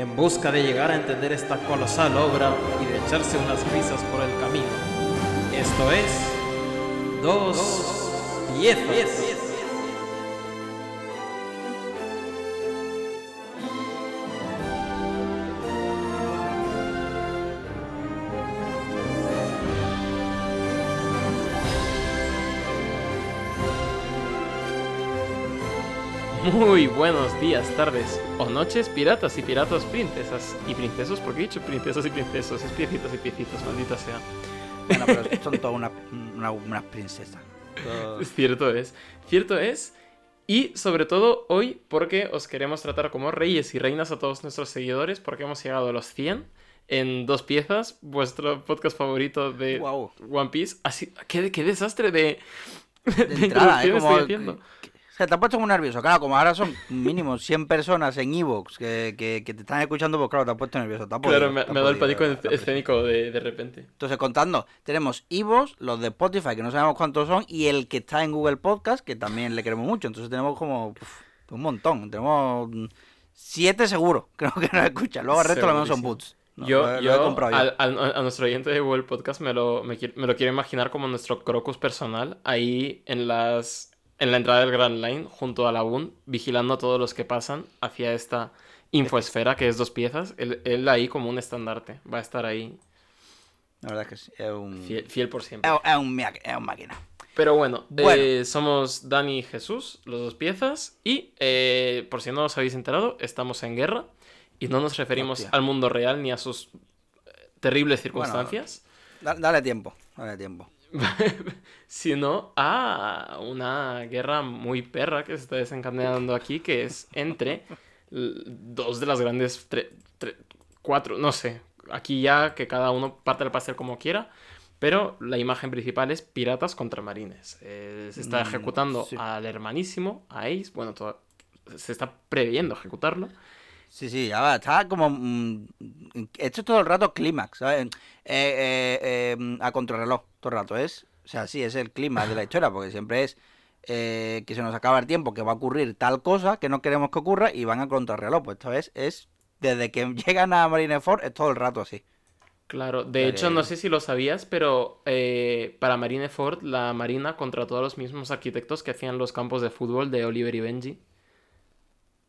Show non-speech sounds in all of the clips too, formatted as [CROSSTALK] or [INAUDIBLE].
en busca de llegar a entender esta colosal obra y de echarse unas risas por el camino. Esto es Dos Piezas. Muy buenos días, tardes o noches, piratas y piratas, princesas y princesos, porque he dicho princesas y princesos, es piecitos y piecitos, maldita sea. Bueno, pero son todas una, una, unas princesas. Todo- Cierto es, cierto es. Y sobre todo hoy porque os queremos tratar como reyes y reinas a todos nuestros seguidores porque hemos llegado a los 100 en dos piezas, vuestro podcast favorito de Guau. One Piece. Así, qué, qué desastre de, De entrada, ¿eh? Como, estoy haciendo. o sea, te has puesto muy nervioso. Claro, como ahora son mínimo 100 personas en Evox que, que, que te están escuchando, pues claro, te has puesto nervioso. has Claro, podido, me, te has me da el pánico escénico de, de repente. Entonces, contando, tenemos Evox, los de Spotify, que no sabemos cuántos son, y el que está en Google Podcast, que también le queremos mucho. Entonces tenemos como uf, un montón. Tenemos siete seguro, [LAUGHS] creo que nos escuchan. Luego el resto lo vemos son boots. No, yo, lo he- lo yo yo. al- al- a nuestro oyente de Google Podcast me lo, me, me lo quiero imaginar como nuestro crocus personal ahí en las en la entrada del Grand Line junto a la UN vigilando a todos los que pasan hacia esta infoesfera que es dos piezas él, él ahí como un estandarte va a estar ahí La verdad es que sí, es un, fiel, fiel por siempre es, es un, es un máquina. pero bueno, Bueno. eh, somos Dani y Jesús los dos piezas y eh, por si no os habéis enterado estamos en guerra y no nos referimos Hostia. al mundo real ni a sus eh, terribles circunstancias Da- Dale tiempo, dale tiempo. [LAUGHS] sino a una guerra muy perra que se está desencadenando aquí, que es entre dos de las grandes, tre- tre- cuatro, no sé, aquí ya que cada uno parte del pastel como quiera, pero la imagen principal es piratas contra marines. Eh, se está Mm, ejecutando sí. al hermanísimo, a Ace, bueno, todo- se está previendo ejecutarlo. Sí, sí, ya va, está como... mm, esto es todo el rato clímax, ¿sabes? Eh, eh, eh, a contrarreloj, todo el rato es... O sea, sí, es el clímax de la historia, porque siempre es eh, que se nos acaba el tiempo, que va a ocurrir tal cosa que no queremos que ocurra y van a contrarreloj. Pues esto es, es desde que [LAUGHS] llegan a Marineford, es todo el rato así. Claro, de hecho, no sé si lo sabías, pero para Marineford, la Marina contrató a los mismos arquitectos que hacían los campos de fútbol de Oliver y Benji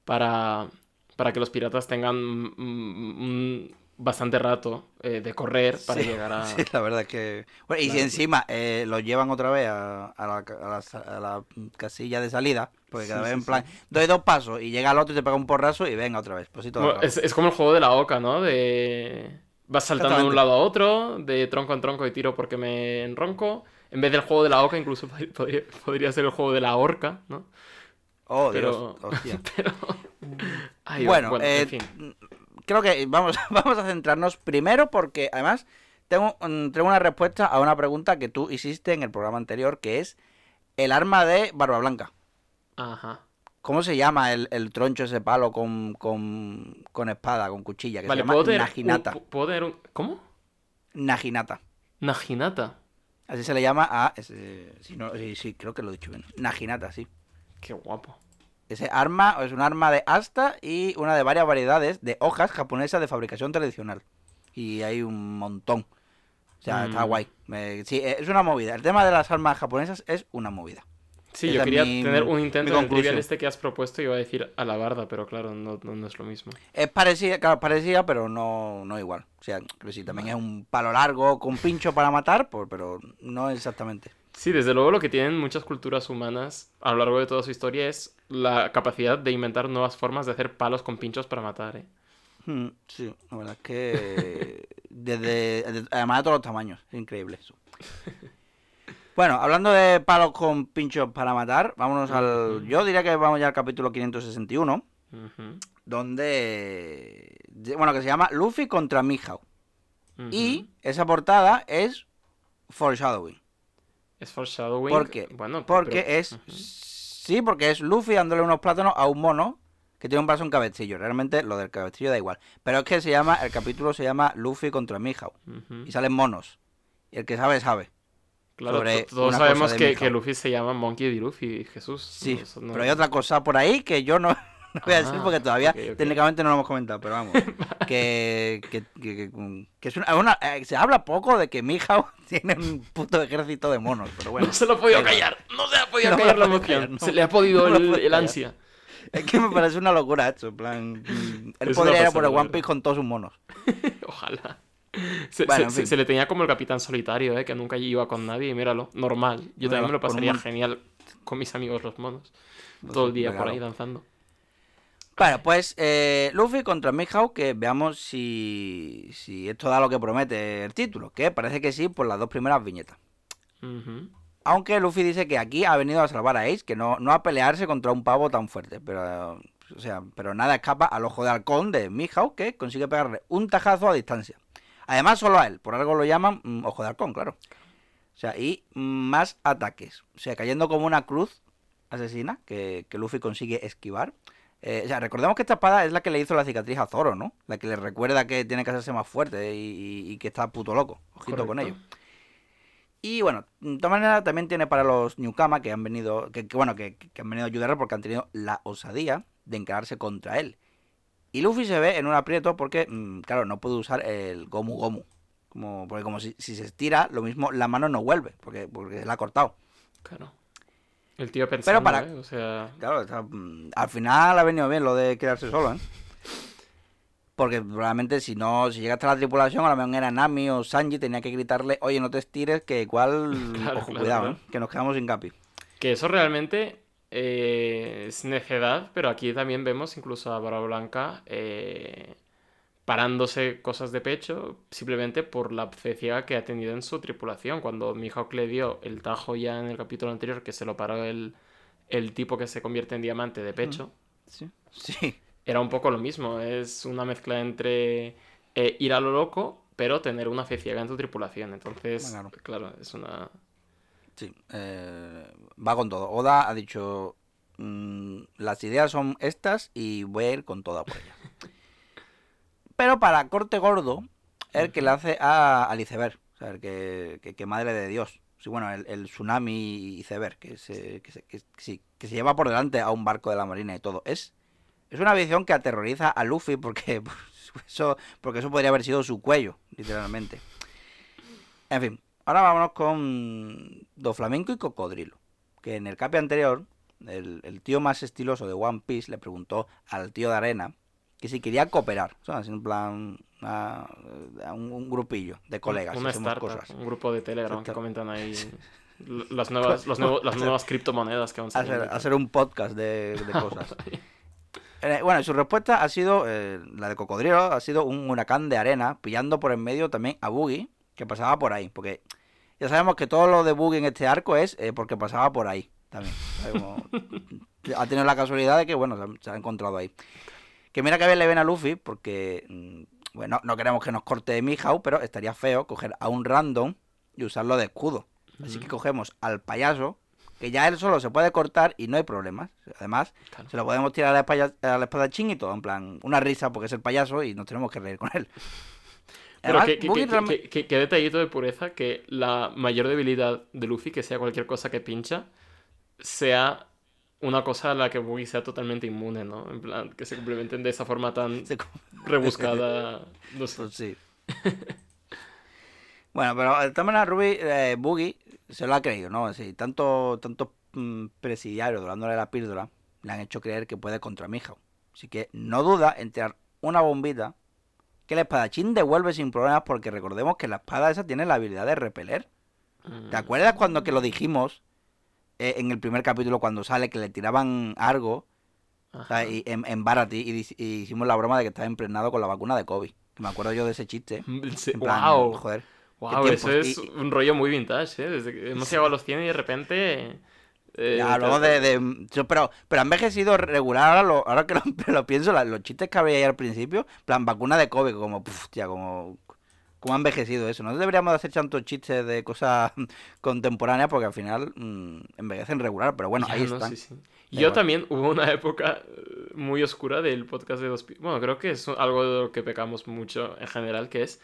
para, para que los piratas tengan mm, mm, bastante rato eh, de correr para Sí, llegar a... [LAUGHS] Sí, la verdad es que... Bueno, y si encima eh, los llevan otra vez a, a la, a la a la casilla de salida, porque cada Sí, vez en plan, doy dos pasos y llega el otro y te pega un porrazo y venga otra vez. Pues sí, todo Bueno, es, es como el juego de la oca, ¿no? De... Vas saltando de un lado a otro, de tronco en tronco y tiro porque me enronco. En vez del juego de la oca, incluso [LAUGHS] podría, podría ser el juego de la horca, ¿no? Oh, pero- Dios, hostia. [LAUGHS] Pero... Ay, bueno, eh, en fin. creo que vamos, [LAUGHS] vamos a centrarnos primero porque además tengo, mm, tengo una respuesta a una pregunta que tú hiciste en el programa anterior, que es el arma de Barba Blanca. Ajá. ¿Cómo se llama el, el troncho ese palo con, con, con espada, con cuchilla? Que Vale, se llama ¿puedo tener, Naginata. un- ¿puedo tener un... ¿Cómo? Naginata. Naginata. Así se le llama a... ese- sí, no, sí, sí, creo que lo he dicho bien. Naginata, sí. Qué guapo. Ese arma es un arma de asta y una de varias variedades de hojas japonesas de fabricación tradicional. Y hay un montón. O sea, está Mm. guay. Sí, es una movida. El tema de las armas japonesas es una movida. Sí, Esa yo quería mi- tener un intento conclusión. trivial este que has propuesto y iba a decir a la barda, pero claro, no, no, no es lo mismo. Es parecida, claro, parecida, pero no, no igual. O sea, sí, también es un palo largo con pincho para matar, pues, pero no exactamente. Sí, desde luego lo que tienen muchas culturas humanas a lo largo de toda su historia es la capacidad de inventar nuevas formas de hacer palos con pinchos para matar, ¿eh? Mm, Sí, la verdad es que [LAUGHS] desde, de- además de todos los tamaños, es increíble eso. [LAUGHS] Bueno, hablando de palos con pinchos para matar, vámonos al... Yo diría que vamos ya al capítulo 561, Ujú. donde... Bueno, que se llama Luffy contra Mihawk. Y esa portada es foreshadowing. Es foreshadowing. ¿Por qué? Bueno, Porque pero- es... Sí, porque es Luffy dándole unos plátanos a un mono que tiene un brazo y un cabecillo. Realmente lo del cabecillo da igual. Pero es que se llama, el capítulo se llama Luffy contra Mihawk. Y salen monos. Y el que sabe, sabe. Claro, todos sabemos que, que Luffy se llama Monkey D. Luffy, Jesús. Sí, no- pero hay otra cosa por ahí que yo no, no [LAUGHS] voy a decir Ah, porque todavía ok. técnicamente no lo hemos comentado, pero vamos. [LAUGHS] que, que, que- es una, una- eh, se habla poco de que Mihawk [LAUGHS] tiene un puto ejército de monos, pero bueno. No se lo ha podido callar. No se ha podido No callar la emoción. no. Se le ha podido No el, ansia. Es que me parece una locura esto, en plan... Él Es podría ir a por el One. Piece con todos sus monos. Ojalá. Se, Bueno, se- en se- fin. se le tenía como el capitán solitario, ¿eh? que nunca iba con nadie. Y míralo, normal. Yo también me lo un pasaría genial con mis amigos los monos. Todo el día por ahí danzando. Bueno, pues eh, Luffy contra Mihawk, que veamos si, si esto da lo que promete el título, que parece que sí por las dos primeras viñetas. Aunque Luffy dice que aquí ha venido a salvar a Ace, que no, no a pelearse contra un pavo tan fuerte. Pero, o sea, pero nada escapa al ojo de halcón de Mihawk, que consigue pegarle un tajazo a distancia. Además, solo a él, por algo lo llaman mm, ojo de halcón, claro. O sea, y más ataques. O sea, cayendo como una cruz asesina que, que Luffy consigue esquivar. Eh, o sea, recordemos que esta espada es la que le hizo la cicatriz a Zoro, ¿no? La que le recuerda que tiene que hacerse más fuerte y, y- y que está puto loco. Ojito con ello. Y bueno, de todas maneras también tiene para los Newkama que han venido, que, que bueno, que, que han venido a ayudarle porque han tenido la osadía de encararse contra él. Y Luffy se ve en un aprieto porque, mm, claro, no puede usar el Gomu Gomu. Como, porque como si, si se estira, lo mismo la mano no vuelve, porque, porque se la ha cortado. Claro. El tío pensando, para- ¿eh? O sea... Claro, está, mm, al final ha venido bien lo de quedarse solo, ¿eh? Porque probablemente si no, si llega hasta la tripulación, a lo mejor era Nami o Sanji, tenía que gritarle, oye, no te estires, que igual, [LAUGHS] Claro, ojo, claro, cuidado, claro. ¿eh? que nos quedamos sin capi. Que eso realmente eh, es necedad, pero aquí también vemos incluso a Barba Blanca eh, parándose cosas de pecho simplemente por la fe ciega que ha tenido en su tripulación. Cuando Mihawk le dio el tajo ya en el capítulo anterior, que se lo paró el, el tipo que se convierte en diamante de pecho, Sí. Sí. era un poco lo mismo. Es una mezcla entre eh, ir a lo loco, pero tener una fe ciega en tu tripulación. Entonces, Claro. claro, es una... Sí, eh, va con todo. Oda ha dicho, mm, las ideas son estas y voy a ir con toda por. Pero para corte gordo, el que le hace a, al iceberg, o sea, el que, que, que madre de Dios. Sí, bueno, el, el tsunami iceberg, que se, que, se, que, sí, que se lleva por delante a un barco de la marina y todo. Es, es una visión que aterroriza a Luffy porque [LAUGHS] pues, eso, porque eso podría haber sido su cuello, literalmente. En fin, ahora vámonos con Do Flamenco y Cocodrilo. Que en el capi anterior, el, el tío más estiloso de One Piece le preguntó al tío de Arena que si quería cooperar. O sea, así en plan, a- a un, un grupillo de colegas. Una startup, cosas. un grupo de Telegram que comentan ahí [LAUGHS] las nuevas, los nuevos- las nuevas criptomonedas que van Hacer, saliendo. hacer un podcast de, de cosas. [LAUGHS] Eh, bueno, su respuesta ha sido, eh, la de Cocodrilo, ha sido un huracán de arena, pillando por en medio también a Boogie, que pasaba por ahí. Porque ya sabemos que todo lo de Boogie en este arco es eh, porque pasaba por ahí también. ¿sabes? Como- [LAUGHS] ha tenido la casualidad de que, bueno, se ha, se ha encontrado ahí. Que mira que bien le ven a Luffy, porque, mm, bueno, no queremos que nos corte Mihawk, pero estaría feo coger a un random y usarlo de escudo. Así que cogemos al payaso, que ya él solo se puede cortar y no hay problemas. Además, Claro. se lo podemos tirar a la, espaya- a la espadachín y todo, en plan, una risa porque es el payaso y nos tenemos que reír con él. [LAUGHS] Pero qué, qué- Boogie qué- realme- qué- qué- qué detallito de pureza que la mayor debilidad de Luffy, que sea cualquier cosa que pincha, sea una cosa a la que Boogie sea totalmente inmune, ¿no? En plan, que se complementen de esa forma tan rebuscada. [LAUGHS] No sé. Pues sí. [LAUGHS] bueno, pero de todas maneras, Ruby, eh, Boogie se lo ha creído, ¿no? Así, tanto, tanto mm, presidiarios dándole la píldora le han hecho creer que puede contra Mihawk. Así que no duda en tirar una bombita que el espadachín devuelve sin problemas porque recordemos que la espada esa tiene la habilidad de repeler. ¿Te acuerdas cuando que lo dijimos eh, en el primer capítulo cuando sale que le tiraban algo o sea, Ajá. y en, en Barati y, hicimos la broma de que estaba impregnado con la vacuna de COVID? Que me acuerdo yo de ese chiste. [LAUGHS] En plan, wow. joder. Wow, eso es Y- un rollo muy vintage, ¿eh? Desde que hemos llegado a los 100 y de repente... eh, Ya, hablamos de, pero, pero ha envejecido regular ahora, lo, ahora que lo, [LAUGHS] lo pienso, la- los chistes que había ahí al principio, plan vacuna de COVID, como, puf, tía, como, cómo ha envejecido eso. No deberíamos hacer tantos chistes de cosas [LAUGHS] contemporáneas porque al final mm, envejecen regular, pero bueno, Ya, ahí no, están. sí, sí. Yo igual. también hubo una época eh, muy oscura del podcast de dos Bueno, creo que es algo de lo que pecamos mucho en general, que es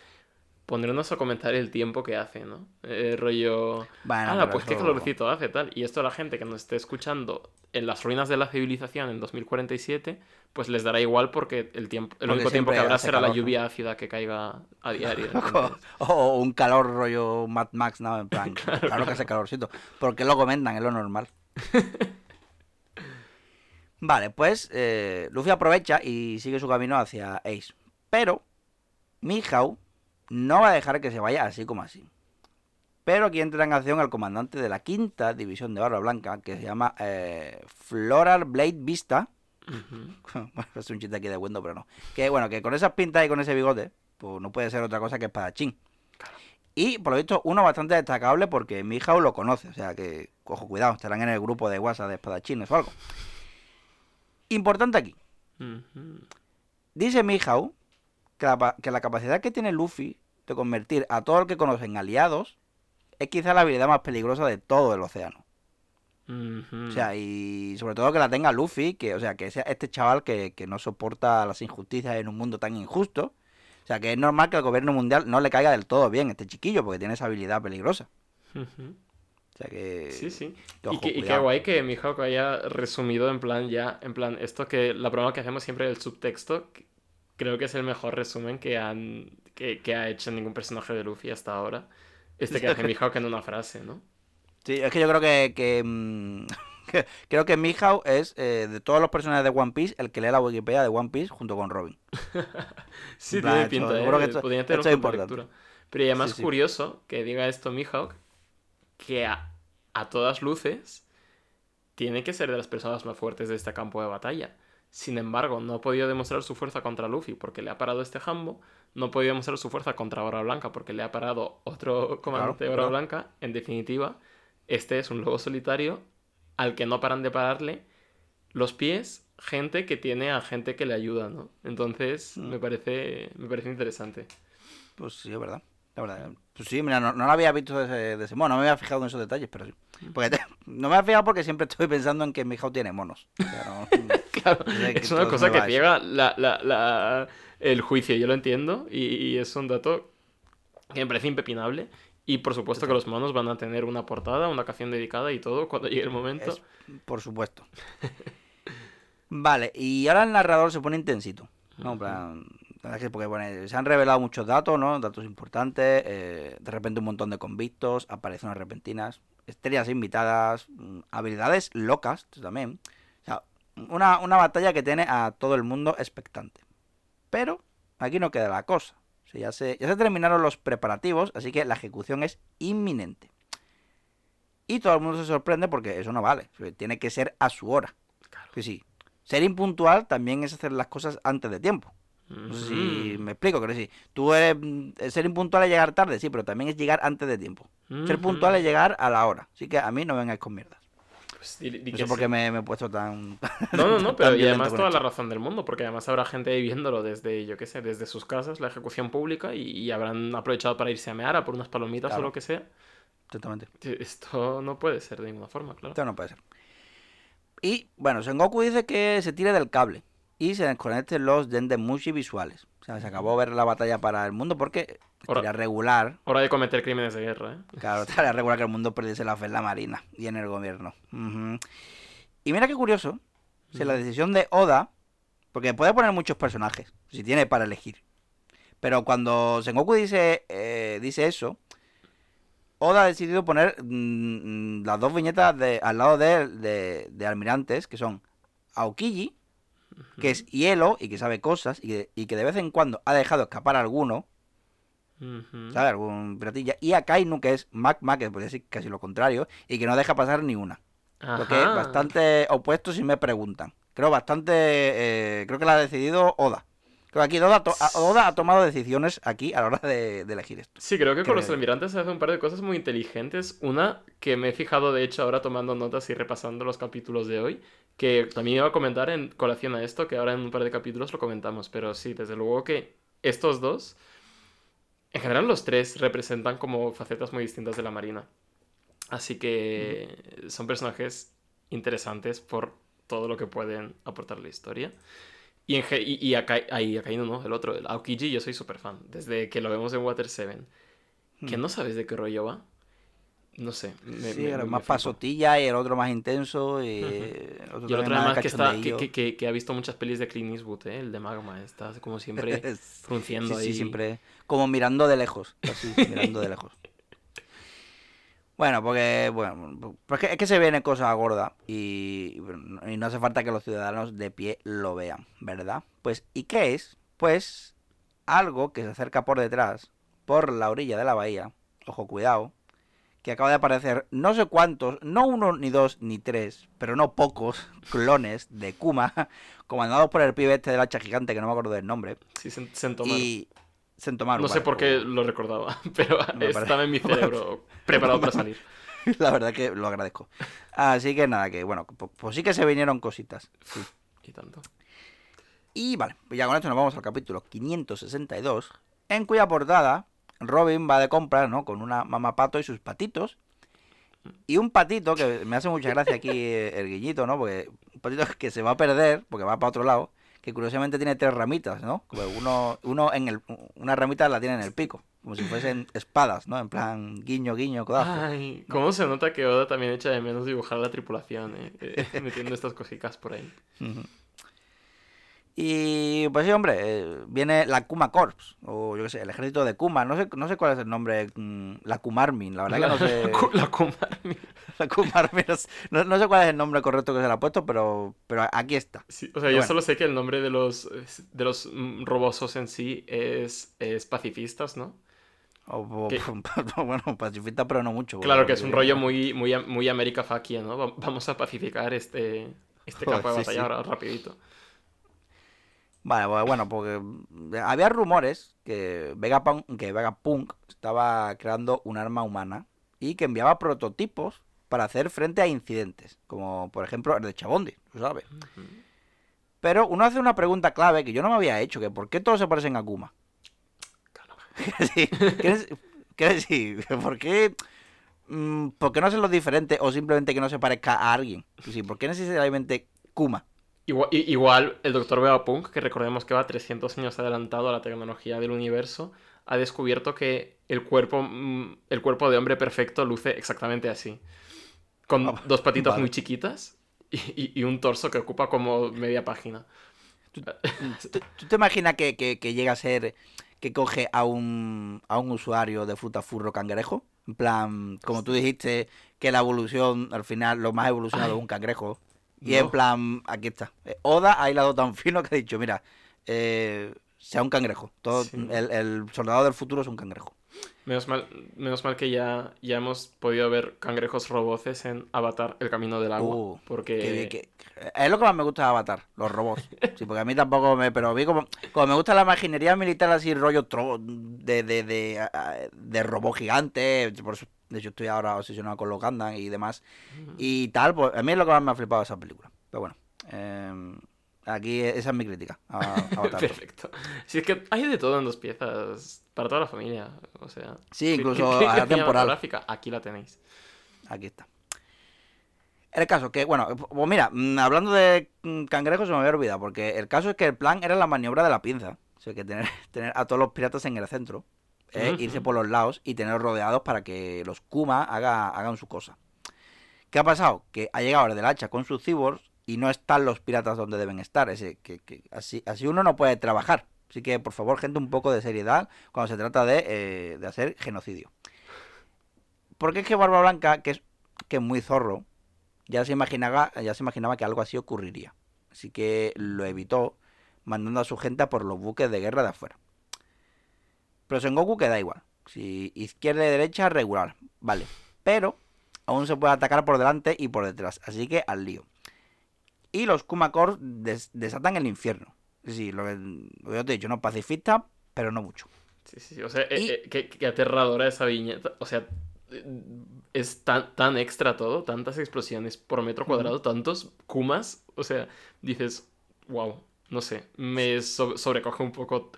ponernos a comentar el tiempo que hace, ¿no? Eh, rollo... Bueno, Ah, pues qué calorcito hace, tal. Y esto a la gente que nos esté escuchando en las ruinas de la civilización en 2047, pues les dará igual porque el tiempo, el Porque único tiempo que habrá será la lluvia ácida que caiga a diario. [LAUGHS] O, un calor rollo Mad Max, ¿no? En plan, [LAUGHS] claro, que hace calorcito. Porque lo comentan, es lo normal. [LAUGHS] Vale, pues eh, Luffy aprovecha y sigue su camino hacia Ace. Pero Mihawk no va a dejar que se vaya así como así. Pero aquí entra en acción el comandante de la quinta división de Barba Blanca, que se llama eh, Floral Blade Vista. [LAUGHS] Bueno, es un chiste aquí de Windows, pero no. Que bueno, que con esas pintas y con ese bigote, pues no puede ser otra cosa que espadachín. Y por lo visto, uno bastante destacable porque Mihawk lo conoce. O sea que, ojo, cuidado, estarán en el grupo de WhatsApp de espadachines o algo. Importante aquí. Dice Mihawk que la, pa- que la capacidad que tiene Luffy de convertir a todo el que conoce en aliados es quizá la habilidad más peligrosa de todo el océano. O sea, y sobre todo que la tenga Luffy, que, o sea, que sea este chaval que, que no soporta las injusticias en un mundo tan injusto. O sea, que es normal que el gobierno mundial no le caiga del todo bien a este chiquillo, porque tiene esa habilidad peligrosa. O sea que. Sí, sí. que Y, ojo, que, y qué guay que Mihawk haya resumido en plan ya, en plan, esto que la broma que hacemos siempre del subtexto, creo que es el mejor resumen que han que, que ha hecho ningún personaje de Luffy hasta ahora. Este que hace [LAUGHS] Mihawk en una frase, ¿no? Sí, es que yo creo que. que, mm, [LAUGHS] creo que Mihawk es, eh, de todos los personajes de One Piece, el que lee la Wikipedia de One Piece junto con Robin. [LAUGHS] Sí, tiene pinta, seguro ¿eh? que esto- Podría tener esto un es. Pero y además Sí, sí. curioso que diga esto Mihawk, que a, a todas luces tiene que ser de las personas más fuertes de este campo de batalla. Sin embargo, no ha podido demostrar su fuerza contra Luffy porque le ha parado este jambo. No ha podido demostrar su fuerza contra Hora Blanca porque le ha parado otro [LAUGHS] comandante de Hora claro. Blanca. En definitiva, este es un lobo solitario al que no paran de pararle los pies gente que tiene a gente que le ayuda, ¿no? Entonces, Mm. me parece me parece interesante. Pues sí, es verdad. La verdad. Pues sí, mira, no, no lo había visto de ese, de ese modo, no me había fijado en esos detalles, pero sí. Porque te- [LAUGHS] no me había fijado porque siempre estoy pensando en que Mihawk tiene monos. O sea, no- Claro, es una cosa que ciega la, la- la- el juicio, yo lo entiendo, y, y es un dato que me parece impepinable. Y por supuesto que los monos van a tener una portada, una canción dedicada y todo cuando llegue el momento. Es- por supuesto. [LAUGHS] Vale, y ahora el narrador se pone intensito. ¿no? En plan, porque se han revelado muchos datos, ¿no? Datos importantes. eh, de repente un montón de convictos, apariciones repentinas, estrellas invitadas, mm, habilidades locas también. Una, una batalla que tiene a todo el mundo expectante. Pero aquí no queda la cosa. O sea, ya, se, ya se terminaron los preparativos, así que la ejecución es inminente. Y todo el mundo se sorprende porque eso no vale. Tiene que ser a su hora. Claro. Que sí. Ser impuntual también es hacer las cosas antes de tiempo. No sé si Ujú. me explico, quiero decir. Tú eres, mm, ser impuntual es llegar tarde, sí, pero también es llegar antes de tiempo. Ser Ujú. puntual es llegar a la hora. Así que a mí no vengáis con mierdas. Pues di- di No sé por sí. qué me, me he puesto tan... [LAUGHS] No, no, no, pero y además toda la razón del mundo, porque además habrá gente ahí viéndolo desde, yo qué sé, desde sus casas, la ejecución pública, y, y habrán aprovechado para irse a mear a por unas palomitas Claro. o lo que sea. Totalmente. Esto no puede ser de ninguna forma, claro. Esto no puede ser. Y bueno, Sengoku dice que se tire del cable y se desconecten los Dendemushi visuales. O sea, se acabó ver la batalla para el mundo porque sería regular Hora de cometer crímenes de guerra, ¿eh? Claro, [LAUGHS] estaría regular que el mundo perdiese la fe en la marina y en el gobierno. Y mira qué curioso, si la decisión de Oda, porque puede poner muchos personajes, si tiene para elegir. Pero cuando Sengoku dice, eh, dice eso, Oda ha decidido poner mm, mm, las dos viñetas de, al lado de, de, de almirantes, que son Aokiji, que es hielo y que sabe cosas, y que, y que de vez en cuando ha dejado escapar alguno, Ujú. ¿sabes? Algún piratilla. Y a Kainu, que es Magma, que podría decir casi lo contrario, y que no deja pasar ni una. Lo que es Ajá. bastante opuesto si me preguntan. Creo bastante. eh, creo que la ha decidido Oda. Creo que aquí Oda, to- a- Oda ha tomado decisiones aquí a la hora de, de elegir esto. Sí, creo que con los almirantes se hace un par de cosas muy inteligentes. Una que me he fijado, de hecho, ahora tomando notas y repasando los capítulos de hoy, que también iba a comentar en colación a esto, que ahora en un par de capítulos lo comentamos. Pero sí, desde luego que estos dos En general los tres representan como facetas muy distintas de la Marina. Así que son personajes interesantes por todo lo que pueden aportar a la historia. Y, en, y, y Akainu no, el otro, el Aokiji, yo soy súper fan. Desde que lo vemos en Water 7. Que Hmm. no sabes de qué rollo va. No sé. me- sí, me- más pasotilla y el otro más intenso. Y el otro, Y el otro más además que, está, que, que, ha visto muchas pelis de Clint Eastwood, ¿eh? el de Magma. Está como siempre [LAUGHS] frunciendo Sí, ahí. sí, siempre. Como mirando de lejos. Así, [LAUGHS] mirando de lejos. Bueno, porque, bueno, pues que- es que se vienen cosas gordas y, y no hace falta que los ciudadanos de pie lo vean, ¿verdad? Pues, ¿y qué es? Pues algo que se acerca por detrás, por la orilla de la bahía, ojo, cuidado, que acaba de aparecer no sé cuántos, no uno, ni dos, ni tres, pero no pocos [LAUGHS] clones de Kuma, [LAUGHS] comandados por el pibe este del hacha gigante, que no me acuerdo del nombre, Sí, Sen- Sentomaru. y Sentomaru, No sé vale, por qué lo recordaba, [LAUGHS] pero parece- estaba en mi cerebro preparado para salir. La verdad que lo agradezco. Así que nada, que bueno, pues, pues sí que se vinieron cositas. sí. Y tanto. Y vale, pues ya con esto nos vamos al capítulo 562, en cuya portada Robin va de compras, ¿no? Con una mamapato y sus patitos. Y un patito, que me hace mucha gracia aquí [LAUGHS] eh, el guiñito, ¿no? Porque un patito que se va a perder, porque va para otro lado, que curiosamente tiene tres ramitas, ¿no? Uno, uno en el, una ramita la tiene en el pico, como si fuesen [LAUGHS] espadas, ¿no? En plan guiño, guiño, codazo. Ay, ¿cómo se nota que Oda también echa de menos dibujar la tripulación, eh? Eh, metiendo estas cositas por ahí. Ujú. Y pues sí, hombre, eh, viene la Kuma Corps, o yo qué sé, el ejército de Kuma, no sé, no sé cuál es el nombre, mm, la Kumarmin, la verdad que no sé. [LAUGHS] Ku- La Kumarmi. [LAUGHS] La Kumarmin, no sé- no, no sé cuál es el nombre correcto que se le ha puesto, pero, pero aquí está. Sí, o sea, yo Bueno. solo sé que el nombre de los, de los mm, robosos en sí es, es pacifistas, ¿no? O, o- ¿Qué? bueno, pacifista, pero no mucho. Claro que es un rollo muy, muy, muy América Fakia, ¿no? Va- Vamos a pacificar este, este Joder, [LAUGHS] campo de batalla sí. ahora rapidito. Vale, pues bueno, porque mm, había rumores que Vegapunk, que Vegapunk estaba creando un arma humana y que enviaba prototipos para hacer frente a incidentes, como por ejemplo el de Chabondi, tú sabes. Pero uno hace una pregunta clave que yo no me había hecho, que ¿por qué todos se parecen a Kuma? Claro. [LAUGHS] Sí, ¿Quieres quieres decir? [LAUGHS] ¿Por qué, mm, ¿Por qué no hacen los diferentes o simplemente que no se parezca a alguien? Sí, ¿Por qué necesariamente Kuma? Igual, igual el doctor Vegapunk, que recordemos que va 300 años adelantado a la tecnología del universo, ha descubierto que el cuerpo, mm, el cuerpo de hombre perfecto luce exactamente así. Con Ah, dos patitas vale. muy chiquitas y, y- y un torso que ocupa como media página. ¿Tú, tú te imaginas que, que- que llega a ser que coge a un, a un usuario de fruta furro cangrejo? En plan, como tú dijiste, que la evolución, al final, lo más evolucionado es un cangrejo. Y No. en plan, aquí está. Eh, Oda ha hilado tan fino que ha dicho, mira, eh, sea un cangrejo. Todo, Sí. el, el soldado del futuro es un cangrejo. Menos mal, menos mal que ya, ya hemos podido ver cangrejos roboces en Avatar, El Camino del Agua. Uh, porque... Que vi- que- es lo que más me gusta de Avatar, los robots. Sí, porque a mí tampoco me. Pero vi como. Como me gusta la imaginería militar así, rollo tro- de, de, de, a- de robot gigante. Por de hecho, estoy ahora obsesionado con los Gundam y demás. Y tal, pues a mí es lo que más me ha flipado esa película. Pero bueno. eh, aquí esa es mi crítica a, a. [LAUGHS] Perfecto. Si es que hay de todo en dos piezas, para toda la familia. O sea, Sí, ¿qué- incluso a la temporal. Aquí la tenéis. Aquí está. El caso que, bueno, pues mira, mm, hablando de mm, cangrejos se me había olvidado, porque el caso es que el plan era la maniobra de la pinza. O sea, que tener, [LAUGHS] tener a todos los piratas en el centro, ¿eh? Irse por los lados y tenerlos rodeados para que los Kuma haga- hagan su cosa. ¿Qué ha pasado? Que ha llegado el del hacha con sus cyborgs y no están los piratas donde deben estar. Ese, que, que así, así uno no puede trabajar. Así que, por favor, gente, un poco de seriedad cuando se trata de, eh, de hacer genocidio. Porque es que Barba Blanca, que es, que es muy zorro, ya se, imaginaba, ya se imaginaba que algo así ocurriría. Así que lo evitó, mandando a su gente a por los buques de guerra de afuera. Pero Son Goku queda igual. Si izquierda y derecha, regular. Vale. Pero aún se puede atacar por delante y por detrás. Así que al lío. Y los Kumakors des- desatan el infierno. Sí, lo que, lo que yo te he dicho, no pacifista, pero no mucho. Sí, sí, sí. O sea, eh, Y- eh, qué, qué aterradora esa viñeta. O sea, es tan, tan extra todo, tantas explosiones por metro cuadrado, tantos kumas. O sea, dices, wow, no sé, me so- sobrecoge un poco.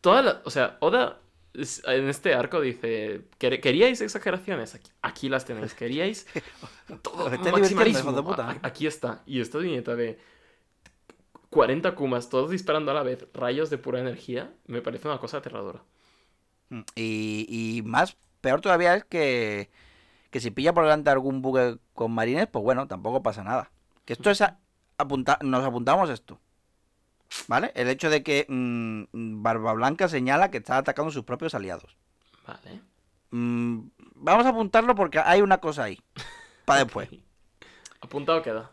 Toda la, o sea, Oda en este arco dice, "¿Quer- ¿queríais exageraciones? Aquí, aquí las tenéis. ¿Queríais [LAUGHS] todo maximalismo? Aquí está. Y esta viñeta de 40 Kumas, todos disparando a la vez, rayos de pura energía, me parece una cosa aterradora. Mm, Y, y más, peor todavía es que, que si pilla por delante algún buque con marines, pues bueno, tampoco pasa nada. Que esto es a- apunta, nos apuntamos esto. ¿Vale? El hecho de que mm, Barba Blanca señala que está atacando a sus propios aliados. Vale. Mm, vamos a apuntarlo porque hay una cosa ahí. [LAUGHS] Para después. Apuntado queda.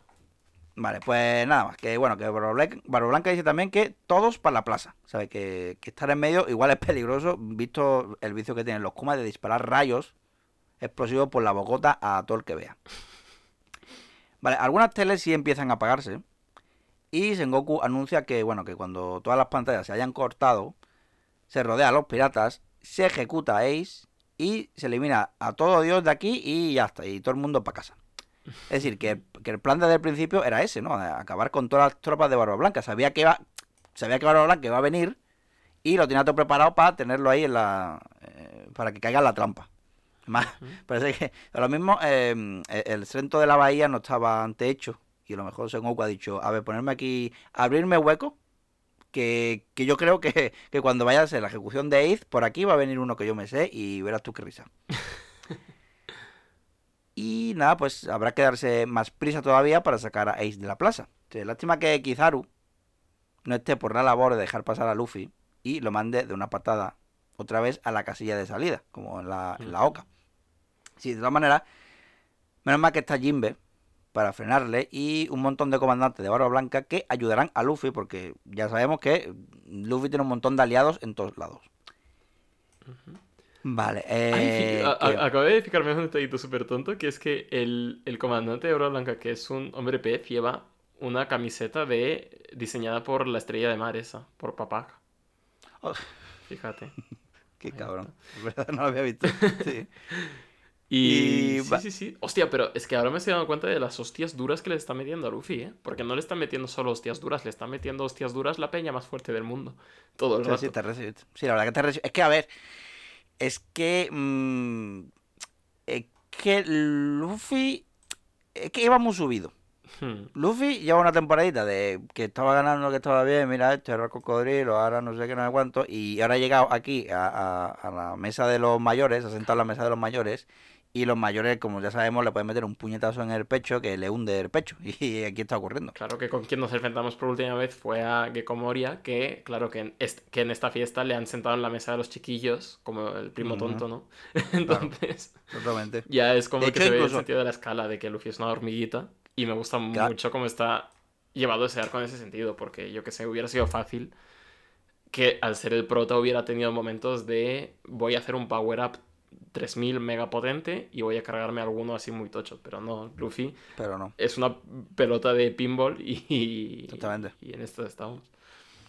Vale, pues nada más. Que bueno, que Barba Blanca, Barba Blanca dice también que todos para la plaza. ¿Sabe? Que, que estar en medio igual es peligroso, visto el vicio que tienen los Kumas de disparar rayos explosivos por la bogota a todo el que vea. Vale, algunas teles sí empiezan a apagarse. Y Sengoku anuncia que, bueno, que cuando todas las pantallas se hayan cortado, se rodea a los piratas, se ejecuta a Ace y se elimina a todo Dios de aquí y ya está. Y todo el mundo para casa. Es decir, que, que el plan desde el principio era ese, ¿no? Acabar con todas las tropas de Barba Blanca. Sabía que iba, sabía que Barba Blanca iba a venir y lo tenía todo preparado para tenerlo ahí en la, eh, para que caiga en la trampa. Más, [LAUGHS] parece que a lo mismo eh, el centro de la bahía no estaba antehecho y a lo mejor Sengoku ha dicho, a ver, ponerme aquí, abrirme hueco, que, que yo creo que, [LAUGHS] que cuando vaya a ser la ejecución de Ace, por aquí va a venir uno que yo me sé y verás tú qué risa. [LAUGHS] Y nada, pues habrá que darse más prisa todavía para sacar a Ace de la plaza. Sí, lástima que Kizaru no esté por la labor de dejar pasar a Luffy y lo mande de una patada otra vez a la casilla de salida, como en la, en la oca. Sí, de todas maneras, menos mal que está Jimbe para frenarle y un montón de comandantes de Barba Blanca que ayudarán a Luffy porque ya sabemos que Luffy tiene un montón de aliados en todos lados. Vale, eh, que- acabo de fijarme en un detallito súper tonto, que es que el, el comandante de Oro Blanca, que es un hombre pez, lleva una camiseta de diseñada por la estrella de mar esa, por Papac. Oh. Fíjate. [LAUGHS] Qué cabrón. [LAUGHS] No lo había visto. Sí. [LAUGHS] Y, Y sí, sí, sí. Hostia, pero es que ahora me estoy dando cuenta de las hostias duras que le está metiendo a Luffy, ¿eh? Porque no le están metiendo solo hostias duras, le están metiendo hostias duras la peña más fuerte del mundo. Todo el Sí, rato. sí, te sí, la verdad que te reci- Es que, a ver, es que. mm, es que Luffy. Es que iba muy subido. Hmm. Luffy lleva una temporadita de que estaba ganando, que estaba bien, mira esto, era el cocodrilo, ahora no sé qué, no sé cuánto, y ahora ha llegado aquí a, a- a la mesa de los mayores, ha sentado en la mesa de los mayores, y los mayores, como ya sabemos, le pueden meter un puñetazo en el pecho que le hunde el pecho, [LAUGHS] y aquí está ocurriendo. Claro que con quien nos enfrentamos por última vez fue a Gecko Moria, que claro que en, que en esta fiesta le han sentado en la mesa de los chiquillos, como el primo tonto, ¿no? [LAUGHS] Entonces, Totalmente. ya es como De que hecho, se ve el sentido de la escala de que Luffy es una hormiguita. Y me gusta Claro. mucho cómo está llevado ese arco en ese sentido, porque yo que sé, hubiera sido fácil que al ser el prota hubiera tenido momentos de voy a hacer un power up 3000 mega potente y voy a cargarme alguno así muy tocho, pero no, Luffy Pero no. es una pelota de pinball y, y, Totalmente. y en esto estamos.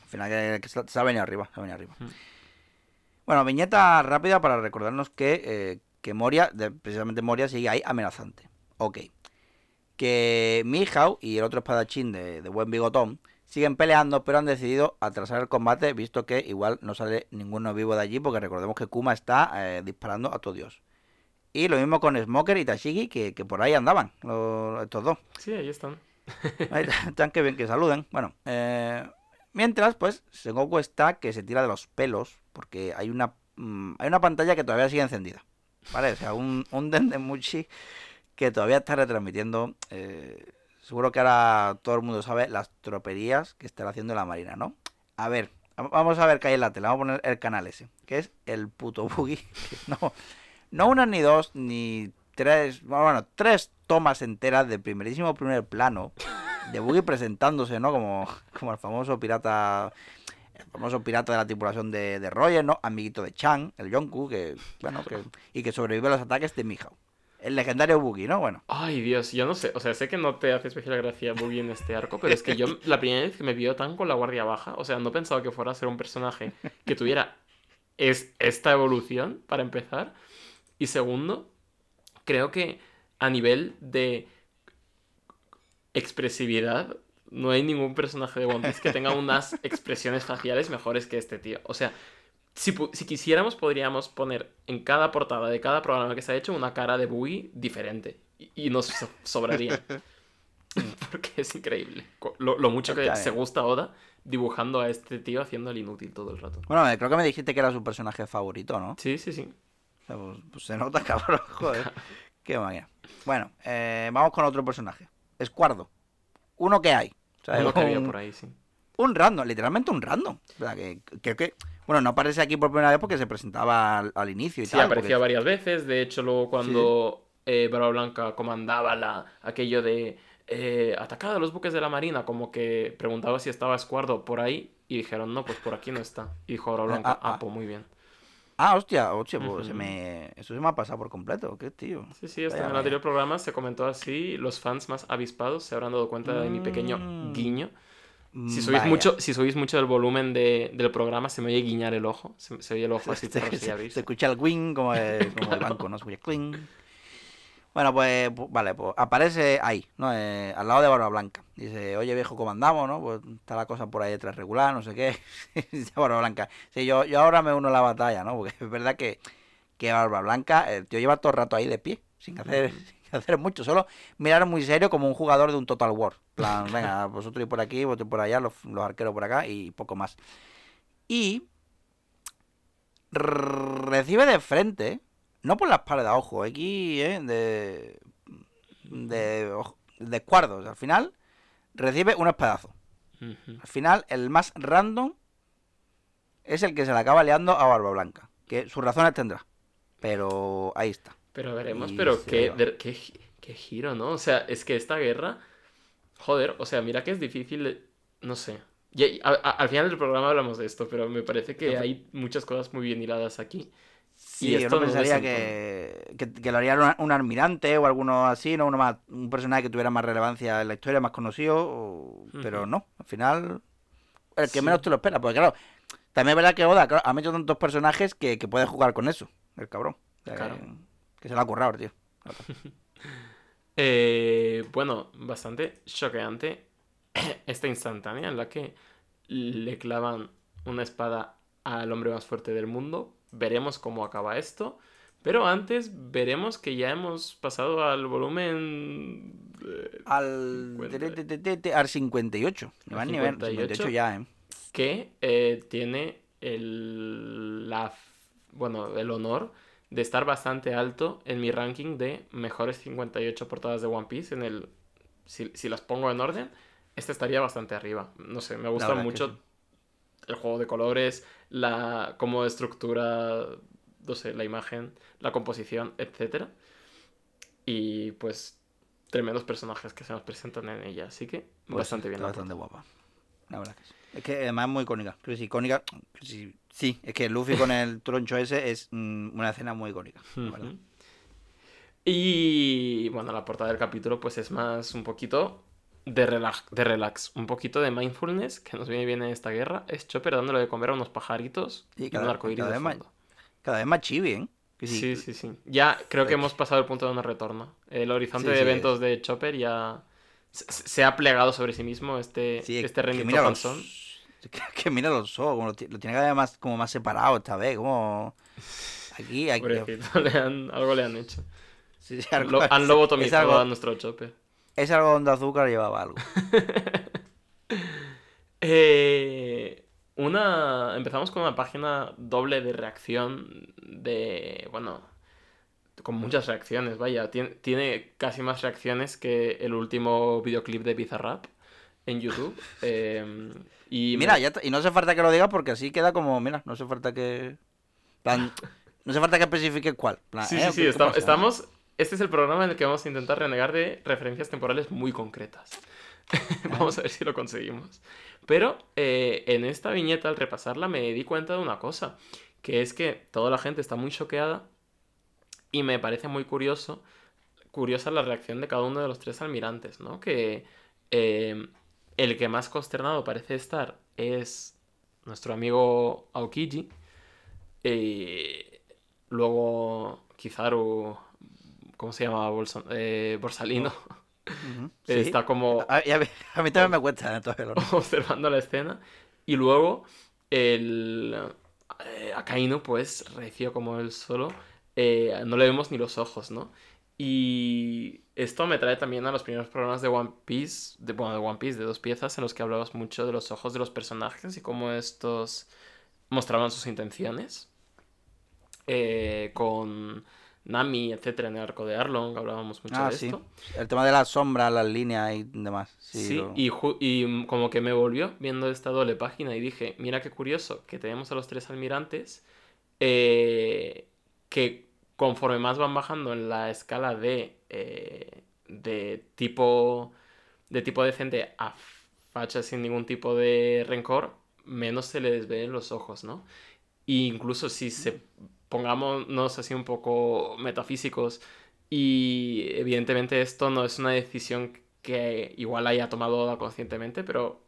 Al final que, que se, ha venido arriba, se ha venido arriba. Bueno, viñeta rápida para recordarnos que, eh, que Moria, de- precisamente Moria, sigue ahí amenazante. Ok. Que Mihawk y el otro espadachín de, de buen bigotón siguen peleando, pero han decidido atrasar el combate, visto que igual no sale ninguno vivo de allí, porque recordemos que Kuma está eh, disparando a todo Dios. Y lo mismo con Smoker y Tashigi, que, que por ahí andaban, los- estos dos. Sí, ahí están. [LAUGHS] Ahí [LAUGHS] están que bien que saluden. Bueno, eh, mientras, pues, Sengoku está que se tira de los pelos porque hay una mm, hay una pantalla que todavía sigue encendida. ¿Vale? O sea, un, un [LAUGHS] Dendemuchi que todavía está retransmitiendo. eh, seguro que ahora todo el mundo sabe las troperías que está haciendo la Marina, ¿no? A ver, va- vamos a ver qué hay en la tele. Vamos a poner el canal ese, que es el puto buggy. [LAUGHS] No, no una ni dos ni tres, bueno, bueno, tres tomas enteras de primerísimo primer plano de Buggy presentándose, ¿no? Como, como el famoso pirata el famoso pirata de la tripulación de, de Roger, ¿no? Amiguito de Chang, el Yonku, que, bueno, que, y que sobrevive a los ataques de Mihawk. El legendario Buggy, ¿no? Bueno, Ay, Dios, yo no sé. O sea, sé que no te hace especial gracia Boogie en este arco, pero es que yo [LAUGHS] la primera vez que me vio tan con la guardia baja, o sea, no pensaba que fuera a ser un personaje que tuviera es, esta evolución, para empezar. Y segundo, creo que a nivel de expresividad, no hay ningún personaje de One Piece que tenga unas [LAUGHS] expresiones faciales mejores que este tío. O sea, Si, quisiéramos, podríamos poner en cada portada de cada programa que se ha hecho una cara de Boogie diferente. Y, y nos so- sobraría. [LAUGHS] Porque es increíble. Lo, lo mucho que se gusta Oda dibujando a este tío haciendo el inútil todo el rato. Bueno, creo que me dijiste que era su personaje favorito, ¿no? Sí, sí, sí. O sea, pues, pues se nota, [LAUGHS] cabrón, joder. [LAUGHS] Qué máquina. Bueno, eh, vamos con otro personaje. Escuardo. Uno que hay. O sea, Uno que había un- por ahí, sí. Un random, literalmente un random. ¿verdad? Que, que, bueno, no aparece aquí por primera vez porque se presentaba al, al inicio y Sí, tal. aparecía porque- varias veces. De hecho, luego cuando eh, Barba Blanca comandaba la, aquello de eh, atacad a los buques de la marina, como que preguntaba si estaba Escuardo por ahí. Y dijeron, no, pues por aquí no está. Y dijo Barba Blanca, ah, ah, ah. pues muy bien. Ah, hostia, hostia, pues se me... eso se me ha pasado por completo. ¿Qué tío? Sí, sí, hasta en el anterior programa se comentó así. Los fans más avispados se habrán dado cuenta de mi pequeño Mm. guiño. Si Mm, subís, vaya. mucho, si subís mucho del volumen de- del programa, se me oye guiñar el ojo. Se, se oye el ojo así, [LAUGHS] se, si se- veis. se escucha el wing como el, [LAUGHS] como el banco, ¿no? Se escucha cling. Bueno, pues, pu- vale, pues aparece ahí, ¿no? Eh, al lado de Barba Blanca. Dice, oye viejo, ¿cómo andamos, no? Pues está la cosa por ahí detrás regular, no sé qué. [LAUGHS] Dice Barba Blanca. Sí, yo, yo ahora me uno a la batalla, ¿no? Porque es verdad que, que Barba Blanca, el tío lleva todo el rato ahí de pie, sin hacer, sin hacer mucho, solo mirar muy serio como un jugador de un Total War. Plan, venga, [LAUGHS] vosotros ir por aquí, vosotros por allá, los, los arqueros por acá y poco más. Y recibe de frente, no por la espalda, ojo, aquí, ¿eh? De, de, ojo, de escuardos. Al final, recibe un espadazo. Al final, el más random es el que se le acaba liando a Barba Blanca. Que sus razones tendrá. Pero ahí está. Pero veremos, Y pero qué, de- qué, qué giro, ¿no? O sea, es que esta guerra, joder, o sea, mira que es difícil, no sé. Y, y a- a- al final del programa hablamos de esto, pero me parece que hay muchas cosas muy bien hiladas aquí. Sí, Y yo esto no pensaría que, que, que lo haría un, un almirante o alguno así, ¿no? Uno más, un personaje que tuviera más relevancia en la historia, más conocido, o- pero no, al final, el que Sí. menos te lo espera, porque claro, también es verdad que Oda claro, ha metido tantos personajes que, que puede jugar con eso, el cabrón. O sea, Claro. que, que se lo ha currado, tío. [LAUGHS] Eh, bueno, bastante choqueante [CLEARS THROAT] esta instantánea en la que le clavan una espada al hombre más fuerte del mundo. Veremos cómo acaba esto. Pero antes veremos que ya hemos pasado al volumen... eh, Al, 50. te- te- te- al 58, ni Al más ni menos, 58. 58 ya, ¿eh? que eh, tiene el, la, bueno, el honor de estar bastante alto en mi ranking de mejores 58 portadas de One Piece. En el, si, si las pongo en orden, este estaría bastante arriba. No sé, me gusta mucho sí. el juego de colores, la cómo estructura, no sé, la imagen, la composición, etcétera. Y pues tremendos personajes que se nos presentan en ella, así que Pues bastante bien. bastante guapa. La verdad que sí. Es que además es muy icónica. Sí, icónica. sí, sí, es que Luffy con el [LAUGHS] troncho ese es mm, una escena muy icónica. Y bueno, la portada del capítulo pues es más un poquito de relax, de relax, un poquito de mindfulness que nos viene bien en esta guerra. Es Chopper dándole de comer a unos pajaritos y cada- un arcoíris cada de vez más- fondo. Cada vez más chibi, ¿eh? Sí. Sí, sí, sí. Ya creo que hemos pasado el punto de no retorno. El horizonte Sí, de eventos de Chopper ya se, ha plegado sobre sí mismo este, Sí, este que mira los, panzón. [LAUGHS] que, que mira los ojos, lo, ti- lo tiene cada vez más, como más separado esta vez, como aquí, aquí. Pobrecito, [LAUGHS] le han- algo le han hecho. Sí, sí, Han, algo- lo- han es lobotomizado algo- a nuestro Chopper. Ese algodón de azúcar llevaba algo. [LAUGHS] Eh, una. Empezamos con una página doble de reacción. De. Bueno. Con muchas reacciones, vaya. Tiene, tiene casi más reacciones que el último videoclip de Bizarrap en YouTube. [LAUGHS] Eh, y me- Mira, ya y no hace falta que lo digas porque así queda como, mira, no hace falta que... plan, no hace falta que especifique cuál. plan, Sí, ¿eh? sí, ¿Qué- sí. pasa? estamos. Este es el programa en el que vamos a intentar renegar de referencias temporales muy concretas. [LAUGHS] vamos a ver si lo conseguimos. Pero eh, en esta viñeta, al repasarla, me di cuenta de una cosa. Que es que toda la gente está muy choqueada. Y me parece muy curioso. Curiosa la reacción de cada uno de los tres almirantes, ¿no? Que eh, el que más consternado parece estar es nuestro amigo Aokiji. Eh, luego Kizaru, ¿cómo se llama? Bolson- eh, Borsalino. [LAUGHS] Sí. Está como A, mí, a mí también me cuesta ¿eh? todavía lo- observando la escena. Y luego el... Akainu, pues, recio como él solo, eh, no le vemos ni los ojos, ¿no? Y esto me trae también a los primeros programas de One Piece, de, bueno, de One Piece, de dos piezas, en los que hablabas mucho de los ojos de los personajes y cómo estos mostraban sus intenciones. Eh, con Nami, etcétera, en el arco de Arlong, hablábamos mucho Ah, de sí. esto. El tema de las sombras, las líneas y demás. Sí, Sí, lo- y, como que me volvió viendo esta doble página y dije, mira qué curioso que tenemos a los tres almirantes eh, que conforme más van bajando en la escala de, eh, de tipo de tipo decente a facha sin ningún tipo de rencor, menos se les ve en los ojos, ¿no? Y incluso si se pongámonos así un poco metafísicos y evidentemente esto no es una decisión que igual haya tomado conscientemente, pero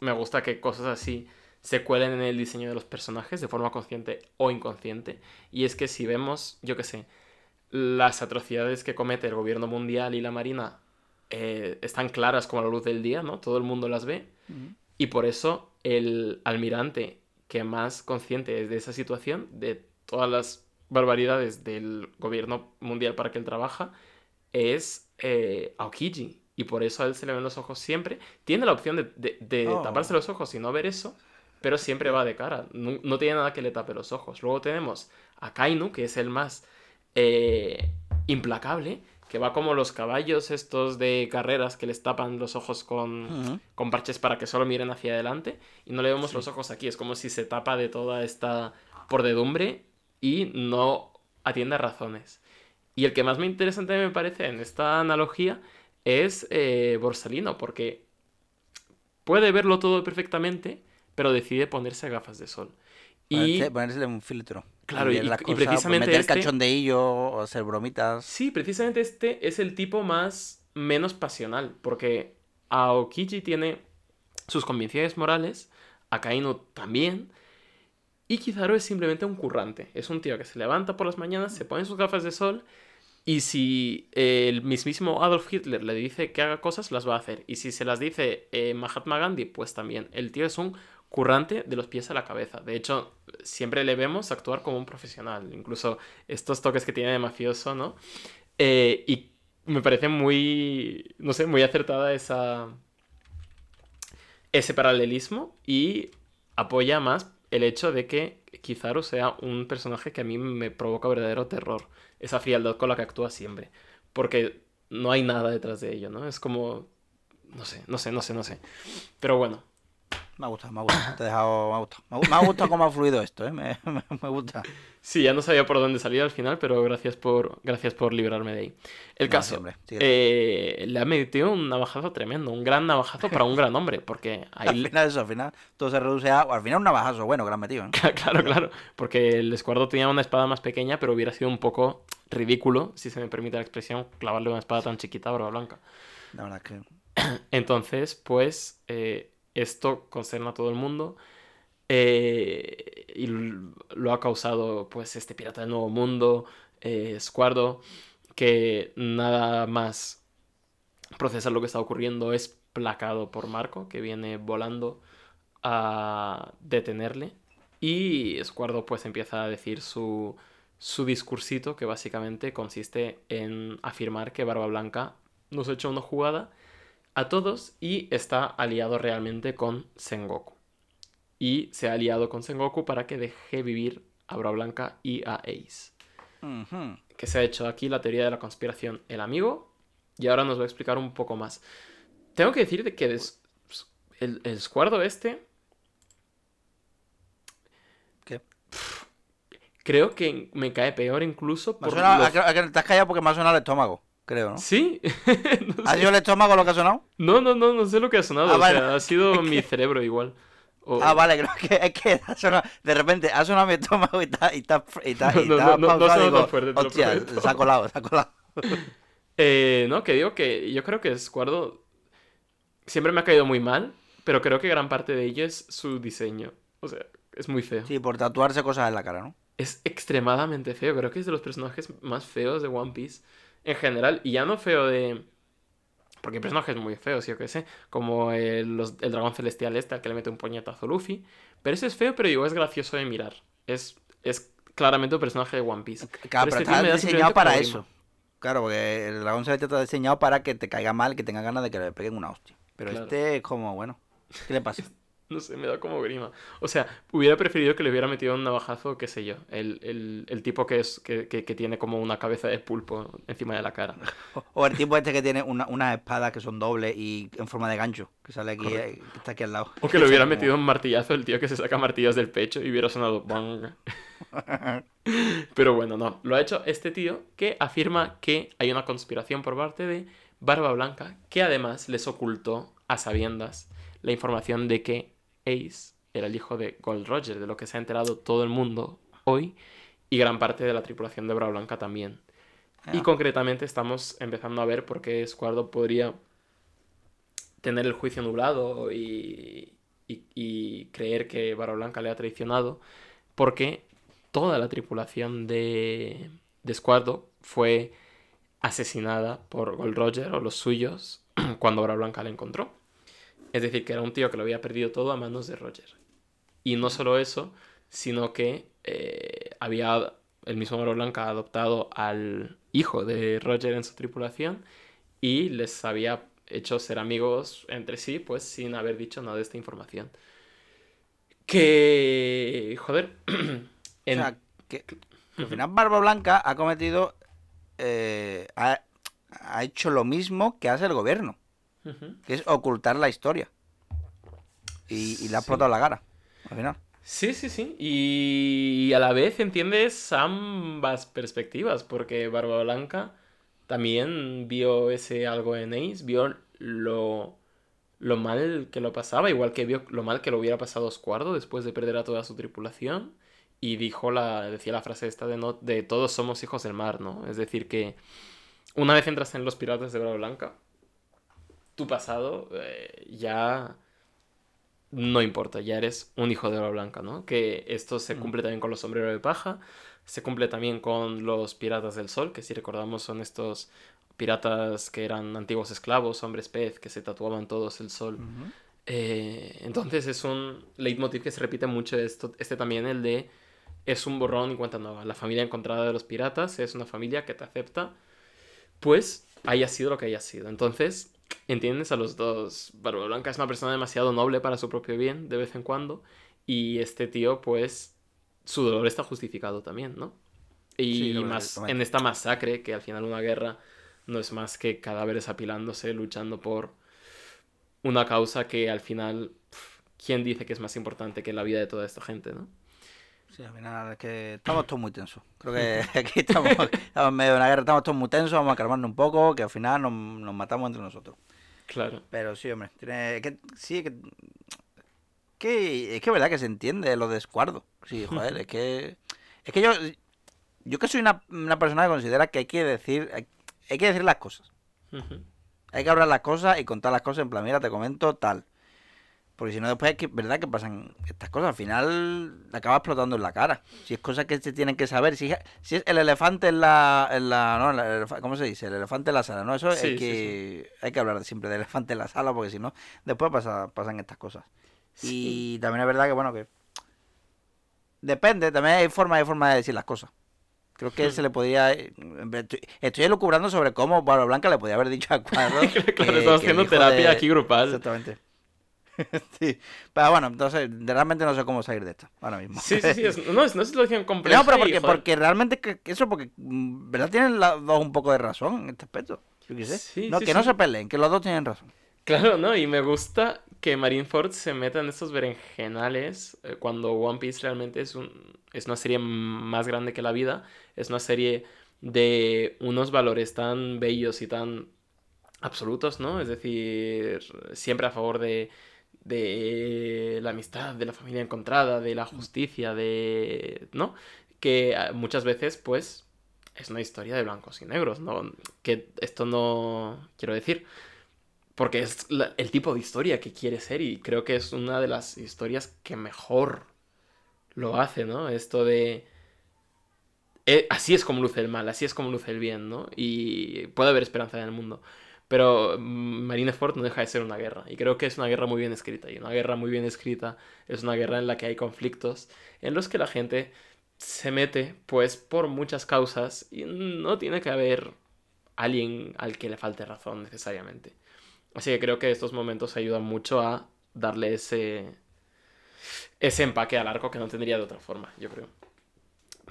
me gusta que cosas así se cuelen en el diseño de los personajes de forma consciente o inconsciente. Y es que si vemos, yo qué sé, las atrocidades que comete el gobierno mundial y la marina eh, están claras como la luz del día, ¿no? Todo el mundo las ve. Y por eso el almirante que más consciente es de esa situación, de todas las barbaridades del gobierno mundial para que él trabaja, es eh, Aokiji. Y por eso a él se le ven los ojos siempre. Tiene la opción de, de- de Oh. taparse los ojos y no ver eso, pero siempre va de cara. No, no tiene nada que le tape los ojos. Luego tenemos a Kainu, que es el más eh, implacable, que va como los caballos estos de carreras que les tapan los ojos con, con parches para que solo miren hacia adelante y no le vemos los ojos aquí. Es como si se tapa de toda esta pordedumbre y no atiende a razones. Y el que más me interesante me parece en esta analogía es eh, Borsalino, porque puede verlo todo perfectamente, pero decide ponerse gafas de sol. Y Ponerse- un filtro. Claro, y- las y cosas, precisamente Meter este- cachondeillo o hacer bromitas. Sí, precisamente este es el tipo más menos pasional, porque Aokiji tiene sus convicciones morales, Akainu también, y Kizaru es simplemente un currante. Es un tío que se levanta por las mañanas, se pone sus gafas de sol, y si eh, el mismísimo Adolf Hitler le dice que haga cosas, las va a hacer. Y si se las dice eh, Mahatma Gandhi, pues también. El tío es un currante de los pies a la cabeza. De hecho, siempre le vemos actuar como un profesional. Incluso estos toques que tiene de mafioso, ¿no? Eh, y me parece muy, no sé, muy acertada esa, ese paralelismo y apoya más el hecho de que Kizaru sea un personaje que a mí me provoca verdadero terror. Esa frialdad con la que actúa siempre. Porque no hay nada detrás de ello, ¿no? Es como... No sé, no sé, no sé, no sé. Pero bueno, Me ha gustado, me ha gustado. Te he dejado, me ha gustado. Me ha, gu- me ha gustado cómo ha fluido esto, ¿eh? Me, me- me gusta. Sí, ya no sabía por dónde salir al final, pero gracias por, gracias por librarme de ahí. El No, caso, eh, le ha metido un navajazo tremendo, un gran navajazo para un gran hombre, porque [LAUGHS] ahí... Al final eso, al final todo se reduce a... Al final un navajazo bueno que le han metido, ¿eh? [LAUGHS] Claro, claro, porque el escuadro tenía una espada más pequeña, pero hubiera sido un poco ridículo, si se me permite la expresión, clavarle una espada tan chiquita a Barba Blanca. La verdad es que... [CLEARS THROAT] Entonces, pues, eh, esto concerna a todo el mundo. eh, y lo ha causado, pues, este pirata del nuevo mundo, eh, Squardo, que nada más procesar lo que está ocurriendo es placado por Marco, que viene volando a detenerle. Y Squardo, pues, empieza a decir su, su discursito, que básicamente consiste en afirmar que Barba Blanca nos ha hecho una jugada a todos y está aliado realmente con Sengoku. Y se ha aliado con Sengoku para que deje vivir a Bra Blanca y a Ace. Que se ha hecho aquí la teoría de la conspiración el amigo y ahora nos va a explicar un poco más. Tengo que decir que des- el, el escuadro este ¿Qué? creo que me cae peor incluso Me por sonado- lo- a que- a que te has callado porque me ha sonado el estómago, creo, ¿no? ¿Sí? [LAUGHS] no, ¿Ha sido el estómago lo que ha sonado? no, no, no, no sé lo que ha sonado. Ah, o vale. sea, ha sido [LAUGHS] mi cerebro igual. O- Ah, vale, creo que es que ha sonado- de repente ha sonado mi estómago y está, y está, y está, y [LAUGHS] No, está no, pausado, fuerte, te hostia, se ha colado, se ha colado. Eh, no, que digo que yo creo que Squardo siempre me ha caído muy mal, pero creo que gran parte de ello es su diseño. O sea, es muy feo. Sí, por tatuarse cosas en la cara, ¿no? Es extremadamente feo. Creo que es de los personajes más feos de One Piece en general. Y ya no feo de... Porque hay personajes muy feos, yo que sé. Como el, los- el dragón celestial este al que le mete un puñetazo a Luffy. Pero ese es feo, pero digo, es gracioso de mirar. Es es claramente un personaje de One Piece. Claro, pero, este está diseñado para eso. Claro, porque el dragón celeste está diseñado para que te caiga mal, que tenga ganas de que le peguen una hostia. Pero Claro. este es como, bueno, ¿qué le pasa? [LAUGHS] [LAUGHS] No sé, me da como grima. O sea, hubiera preferido que le hubiera metido un navajazo, qué sé yo. El, el- el tipo que, es, que, que- que tiene como una cabeza de pulpo encima de la cara. O, [LAUGHS] o el tipo este que tiene una- unas espadas que son dobles y en forma de gancho, que sale aquí, eh, que está aquí al lado. O que le hubiera [LAUGHS] metido un martillazo el tío que se saca martillos del pecho y hubiera sonado bang. Pero bueno, no. Lo ha hecho este tío que afirma que hay una conspiración por parte de Barba Blanca que además les ocultó a sabiendas la información de que Ace era el hijo de Gold Roger, de lo que se ha enterado todo el mundo hoy y gran parte de la tripulación de Barba Blanca también. Y Ah. concretamente estamos empezando a ver por qué Squardo podría tener el juicio nublado y, y- y creer que Barba Blanca le ha traicionado, porque toda la tripulación de, de Squardo fue asesinada por Gold Roger o los suyos [CLEARS THROAT] cuando Barba Blanca la encontró. Es decir, que era un tío que lo había perdido todo a manos de Roger. Y no solo eso, sino que eh, había el mismo Barba Blanca adoptado al hijo de Roger en su tripulación y les había hecho ser amigos entre sí, pues sin haber dicho nada de esta información. Que, joder, en- [CLEARS THROAT] O sea, que, que al final Barba Blanca ha cometido, eh, ha, ha hecho lo mismo que hace el gobierno, Que es ocultar la historia. Y, y le ha Sí. la cara, al final. Sí, sí, sí. Y a la vez entiendes ambas perspectivas, porque Barba Blanca también vio ese algo en Ace, vio lo, lo mal que lo pasaba, igual que vio lo mal que lo hubiera pasado a Squardo después de perder a toda su tripulación. Y dijo la, decía la frase esta de, no, de todos somos hijos del mar, ¿no? Es decir, que una vez entras en los piratas de Barba Blanca, tu pasado eh, ya no importa, ya eres un hijo de Barba Blanca, ¿no? Que esto se cumple también con los sombreros de paja, se cumple también con los piratas del sol, que si recordamos son estos piratas que eran antiguos esclavos, hombres pez, que se tatuaban todos el sol. Eh, entonces es un leitmotiv que se repite mucho esto, este también, el de es un borrón y cuenta nueva. La familia encontrada de los piratas es una familia que te acepta, pues haya sido lo que haya sido. Entonces, entiendes a los dos. Barba Blanca es una persona demasiado noble para su propio bien, de vez en cuando, y este tío, pues, su dolor está justificado también, ¿no? Y Sí, más en esta masacre, que al final una guerra no es más que cadáveres apilándose, luchando por una causa que al final, ¿quién dice que es más importante que la vida de toda esta gente, no? Sí, al final es que estamos todos muy tensos. Creo que [LAUGHS] aquí estamos, estamos en medio de una guerra, estamos todos muy tensos, vamos a calmarnos un poco, que al final nos, nos matamos entre nosotros. Claro. Pero sí, hombre, tiene que sí que, que es que es verdad que se entiende lo de Escuardo. Sí, [LAUGHS] joder, es que es que yo yo que soy una, una persona que considera que hay que decir hay, hay que decir las cosas. Hay que hablar las cosas y contar las cosas en plan, mira, te comento tal. Porque si no, después es que, verdad que pasan estas cosas. Al final acaba explotando en la cara. Si es cosas que se tienen que saber. Si, si es el elefante en la. En la no, el elefa- ¿Cómo se dice? El elefante en la sala, ¿no? Eso Sí, hay sí, que. Hay que hablar siempre del elefante en la sala, porque si no, después pasa, pasan estas cosas. Y también es verdad que, bueno, que. Depende, también hay forma y forma de decir las cosas. Creo que se le podía. Estoy, estoy elucubrando sobre cómo Barba Blanca le podía haber dicho a Cuadro. [LAUGHS] Claro, estamos haciendo terapia aquí grupal. Exactamente. [LAUGHS] sí. Pero bueno, entonces, realmente no sé cómo salir de esto ahora mismo. Sí, sí, sí. es- [LAUGHS] no, es, no es situación compleja. No, pero porque, porque realmente que, eso, porque, mm, ¿verdad? Tienen los dos un poco de razón en este aspecto. Yo qué sé. Sí, no, sí, que no se peleen, que los dos tienen razón. Claro, ¿no? Y me gusta que Marineford se meta en estos berenjenales eh, cuando One Piece realmente es, un, es una serie más grande que la vida. Es una serie de unos valores tan bellos y tan absolutos, ¿no? Es decir, siempre a favor de, de la amistad, de la familia encontrada, de la justicia, de... ¿no? Que eh, muchas veces, pues, es una historia de blancos y negros, ¿no? Que esto no... Quiero decir... Porque es el tipo de historia que quiere ser y creo que es una de las historias que mejor lo hace, ¿no? Esto de... eh, así es como luce el mal, así es como luce el bien, ¿no? Y puede haber esperanza en el mundo. Pero mm, Marineford no deja de ser una guerra. Y creo que es una guerra muy bien escrita. Y una guerra muy bien escrita es una guerra en la que hay conflictos, en los que la gente se mete, pues, por muchas causas y no tiene que haber alguien al que le falte razón necesariamente. Así que creo que estos momentos ayudan mucho a darle ese, ese empaque al arco que no tendría de otra forma, yo creo.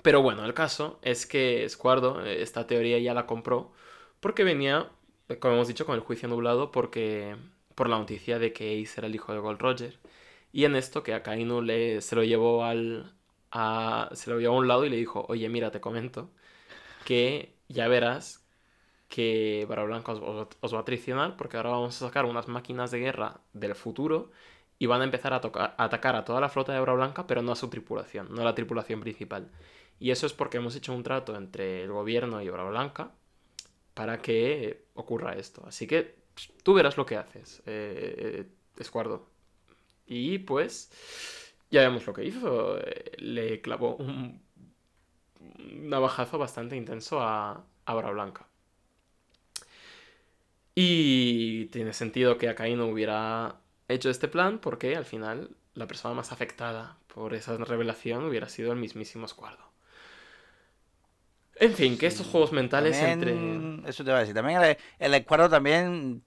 Pero bueno, el caso es que Escuardo eh, esta teoría ya la compró porque venía, como hemos dicho, con el juicio nublado porque por la noticia de que Ace era el hijo de Gold Roger. Y en esto que a Kainu le, se lo llevó al... A, se lo llevó a un lado y le dijo, oye, mira, te comento que ya verás que Barba Blanca os, va a traicionar porque ahora vamos a sacar unas máquinas de guerra del futuro y van a empezar a, a atacar a toda la flota de Barba Blanca, pero no a su tripulación, no a la tripulación principal. Y eso es porque hemos hecho un trato entre el gobierno y Obra Blanca para que ocurra esto. Así que pues, tú verás lo que haces, eh, Escuardo. Y pues ya vemos lo que hizo. Le clavó un navajazo bastante intenso a, a Blanca. Y tiene sentido que no hubiera hecho este plan porque al final la persona más afectada por esa revelación hubiera sido el mismísimo Escuardo. En fin, que estos juegos mentales entre. Eso te iba a decir. También el, el Escuadro también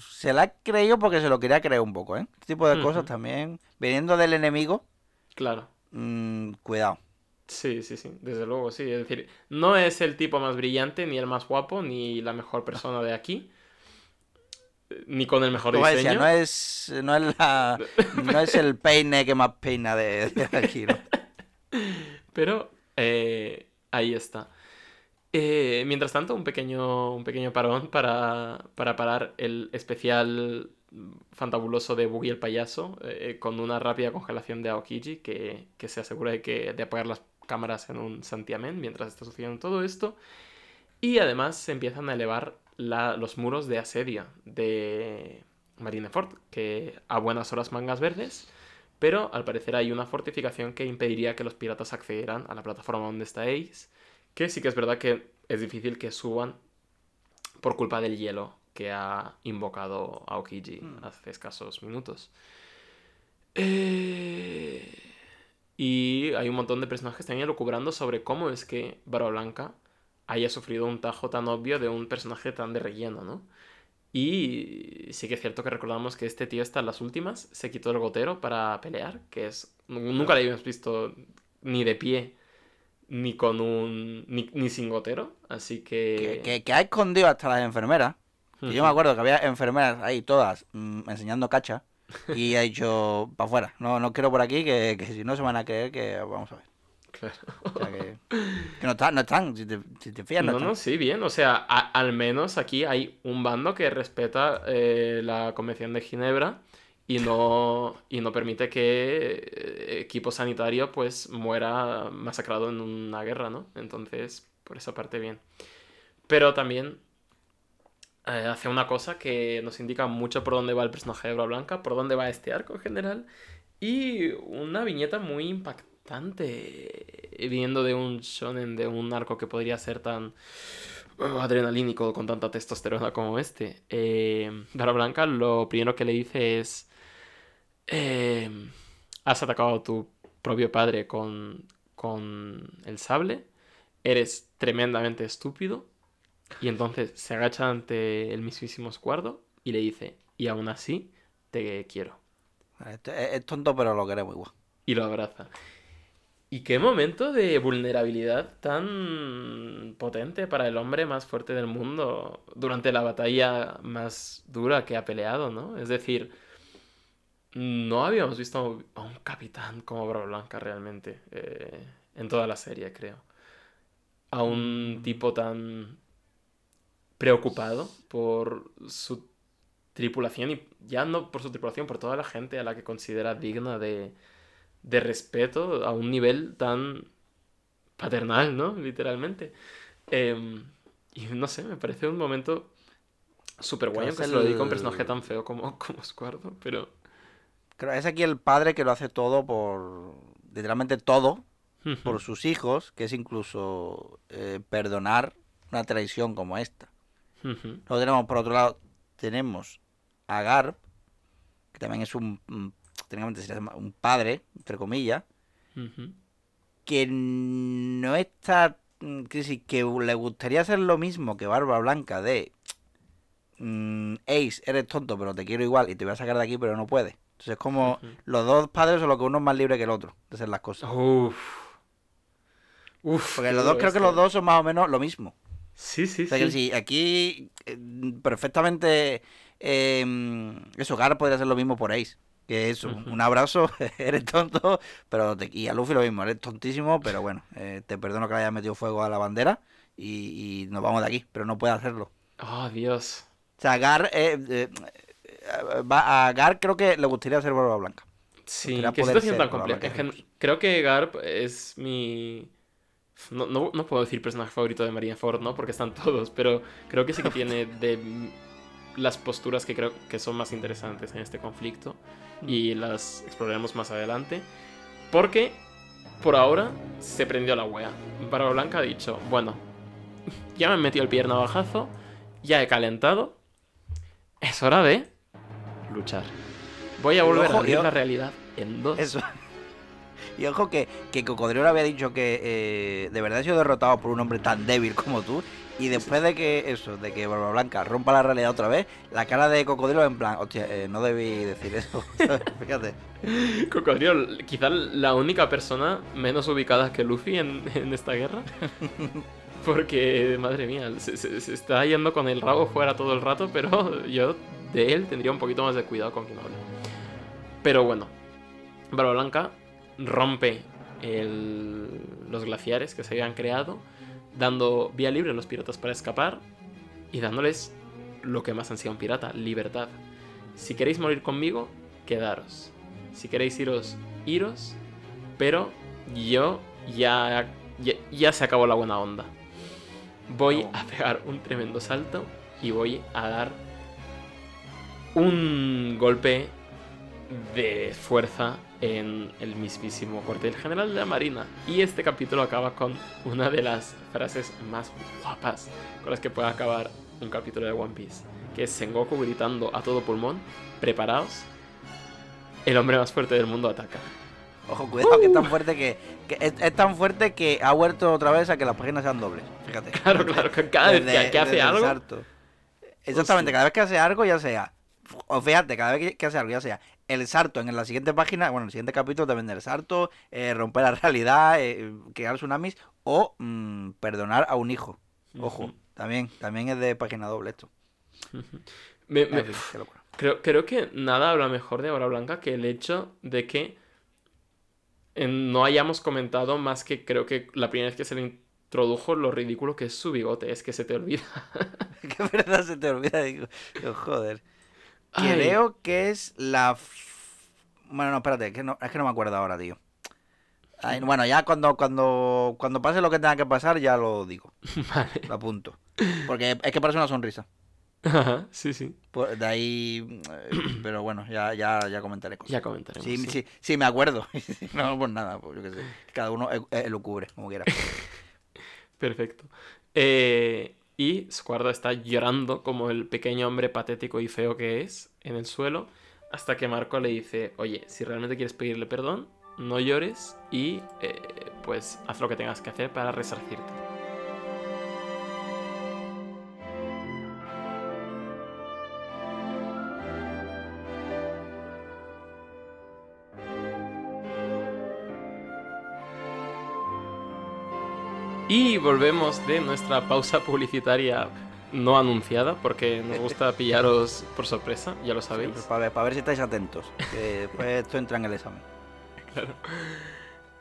se la ha creído porque se lo quería creer un poco, ¿eh? Este tipo de cosas también. Viniendo del enemigo. Claro. Mmm, cuidado. Sí, sí, sí, desde luego, sí. Es decir, no es el tipo más brillante, ni el más guapo, ni la mejor persona de aquí. Ni con el mejor diseño. no es, no es, la, [LAUGHS] no es el peine que más peina de, de aquí, ¿no? Pero eh, Ahí está. Eh, mientras tanto, un pequeño, un pequeño parón para, parar el especial fantabuloso de Boogie el payaso eh, con una rápida congelación de Aokiji que, se asegura de, que, de apagar las cámaras en un santiamén mientras está sucediendo todo esto. Y además se empiezan a elevar los muros de asedio de Marineford, que a buenas horas mangas verdes pero al parecer hay una fortificación que impediría que los piratas accedieran a la plataforma donde está Ace, que sí que es verdad que es difícil que suban por culpa del hielo que ha invocado Aokiji mm. hace escasos minutos. Eh, y hay un montón de personajes también elucubrando sobre cómo es que Barba Blanca haya sufrido un tajo tan obvio de un personaje tan de relleno, ¿no? Y sí que es cierto que recordamos que este tío está en las últimas, se quitó el gotero para pelear, que es... Nunca le habíamos visto ni de pie, ni con un... ni, sin gotero, así que... Que, ha escondido hasta las enfermeras. Yo me acuerdo que había enfermeras ahí todas mm, enseñando cacha y ha dicho, para afuera, no, no quiero por aquí, que, que si no se van a creer que vamos a ver. Que, no, están, si te, si fías, no, no, sí, bien. O sea, al menos aquí hay un bando que respeta eh, la Convención de Ginebra y no, [LAUGHS] y no permite que eh, equipo sanitario pues muera masacrado en una guerra, ¿no? Entonces, por esa parte, bien. Pero también eh, hace una cosa que nos indica mucho por dónde va el personaje de Blanca, por dónde va este arco en general, y una viñeta muy impactante bastante viniendo de un shonen, de un arco que podría ser tan uh, adrenalínico con tanta testosterona como este. Eh, Blanca lo primero que le dice es, eh, has atacado a tu propio padre con, con el sable, eres tremendamente estúpido. Y entonces se agacha ante el mismísimo Escuardo y le dice, y aún así te quiero. Es tonto, pero lo queremos igual. Y lo abraza. Y qué momento de vulnerabilidad tan potente para el hombre más fuerte del mundo durante la batalla más dura que ha peleado, ¿no? Es decir, no habíamos visto a un capitán como Bro Blanca realmente eh, en toda la serie, creo. A un mm. tipo tan preocupado por su tripulación y ya no por su tripulación, por toda la gente a la que considera digna de de respeto a un nivel tan paternal, ¿no? Literalmente. Em, y no sé, me parece un momento súper guay, aunque se lo dedico a un personaje tan feo como, [LAUGHS] como Squardo, pero... Creo es aquí el padre que lo hace todo por... literalmente todo, por sus hijos, que es incluso eh, perdonar una traición como esta. Luego tenemos, por otro lado, tenemos a Garp, que también es un técnicamente sería un padre, entre comillas, que no está. mm, Que sí, que le gustaría hacer lo mismo que Barba Blanca de. mm, Ace, eres tonto, pero te quiero igual y te voy a sacar de aquí, pero no puedes. Entonces es como los dos padres, solo que uno es más libre que el otro de hacer las cosas. Uf. Uf. Porque los dos creo que los dos son más o menos lo mismo. Sí, sí, O sea sí. que sí, aquí eh, perfectamente eh, eso, Gar podría hacer lo mismo por Ace. Que Ujú. un abrazo, [LAUGHS] eres tonto, pero te- y a Luffy lo mismo, eres tontísimo, pero bueno, eh, te perdono que le hayas metido fuego a la bandera y, y nos vamos de aquí, pero no puede hacerlo. Oh, Dios. O sea, Gar, eh, eh, eh, va- a Gar creo que le gustaría hacer barba blanca. Sí, poder situación tan compleja. Creo que Garp es mi... No, no, no puedo decir personaje favorito de Marineford, ¿no? Porque están todos, pero creo que sí que tiene de las posturas que creo que son más interesantes en este conflicto y las exploraremos más adelante. Porque por ahora se prendió la wea. Barba Blanca ha dicho, bueno, [LAUGHS] ya me he metido el pie en navajazo, ya he calentado, es hora de luchar. Voy a volver ojo, a abrir yo- la realidad en dos. Eso. [LAUGHS] Y ojo que, que Cocodrilo le había dicho que eh, de verdad ha sido derrotado por un hombre tan débil como tú. Y después de que eso, de que Barba Blanca rompa la realidad otra vez, la cara de Cocodrilo en plan, hostia, eh, no debí decir eso. [LAUGHS] Fíjate. Cocodrilo, quizá la única persona menos ubicada que Luffy en, en esta guerra. [LAUGHS] Porque, madre mía, se, se- se está yendo con el rabo fuera todo el rato, pero yo de él tendría un poquito más de cuidado con quien habla. Pero bueno, Barba Blanca rompe el- los glaciares que se habían creado, dando vía libre a los piratas para escapar y dándoles lo que más ansía un pirata, libertad. Si queréis morir conmigo, quedaros. Si queréis iros, iros. Pero yo ya, ya, ya se acabó la buena onda. Voy No. a pegar un tremendo salto y voy a dar un golpe de fuerza en el mismísimo cuartel general de la Marina. Y este capítulo acaba con una de las frases más guapas con las que puede acabar un capítulo de One Piece. Que es Sengoku gritando a todo pulmón, preparaos, el hombre más fuerte del mundo ataca. Ojo, cuidado que es tan fuerte que, que es, es tan fuerte que ha vuelto otra vez a que las páginas sean dobles. Fíjate. [LAUGHS] Claro, claro, que cada vez que- Desde- que, hace algo... Exactamente, Hostia. cada vez que hace algo, ya sea. O fíjate, cada vez que hace algo, ya sea el salto en la siguiente página, bueno, en el siguiente capítulo también del salto, eh, romper la [LAUGHS] realidad, eh, crear tsunamis o mm, perdonar a un hijo. Ojo, también, también es de página doble esto. Me- me- En fin, qué locura. Creo, creo que nada habla mejor de Hora Blanca que el hecho de que no hayamos comentado más que creo que la primera vez que se le introdujo lo ridículo que es su bigote. Es que se te olvida. [LAUGHS] Que verdad se te olvida. Digo, joder. Ay. Creo que es la. f- Bueno, no, espérate, es que no, es que no me acuerdo ahora, tío. Ay, bueno, ya cuando, cuando, cuando pase lo que tenga que pasar, ya lo digo. [LAUGHS] Vale. Lo apunto. Porque es que parece una sonrisa. Ajá, sí, sí. De ahí. eh, Pero bueno, ya, ya, ya comentaré cosas. Ya comentaremos. Sí, sí. sí, sí, me acuerdo. [LAUGHS] no, pues nada, pues yo qué sé. Cada uno eh, eh, lo cubre, como quiera. [LAUGHS] Perfecto. Eh, y Squardo está llorando como el pequeño hombre patético y feo que es en el suelo. Hasta que Marco le dice, oye, si realmente quieres pedirle perdón, no llores y eh, pues haz lo que tengas que hacer para resarcirte. Y volvemos de nuestra pausa publicitaria no anunciada, porque nos gusta [LAUGHS] pillaros por sorpresa, ya lo sabéis. Para ver, para ver si estáis atentos. Que después [LAUGHS] esto entra en el examen.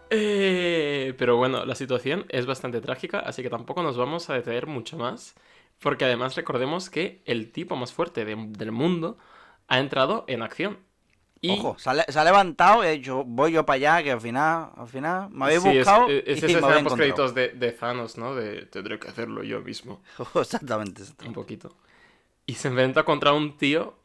Eh, pero bueno, la situación es bastante trágica, así que tampoco nos vamos a detener mucho más, porque además recordemos que el tipo más fuerte de- del mundo ha entrado en acción. Y Ojo, se ha, se ha levantado y ha dicho, voy yo para allá, que al final, al final me habéis Sí, es- buscado es, y es habéis escena encontrado. postcréditos de, de Thanos, ¿no? De tendré que hacerlo yo mismo. [LAUGHS] exactamente, Un exactamente. poquito. Y se enfrenta contra un tío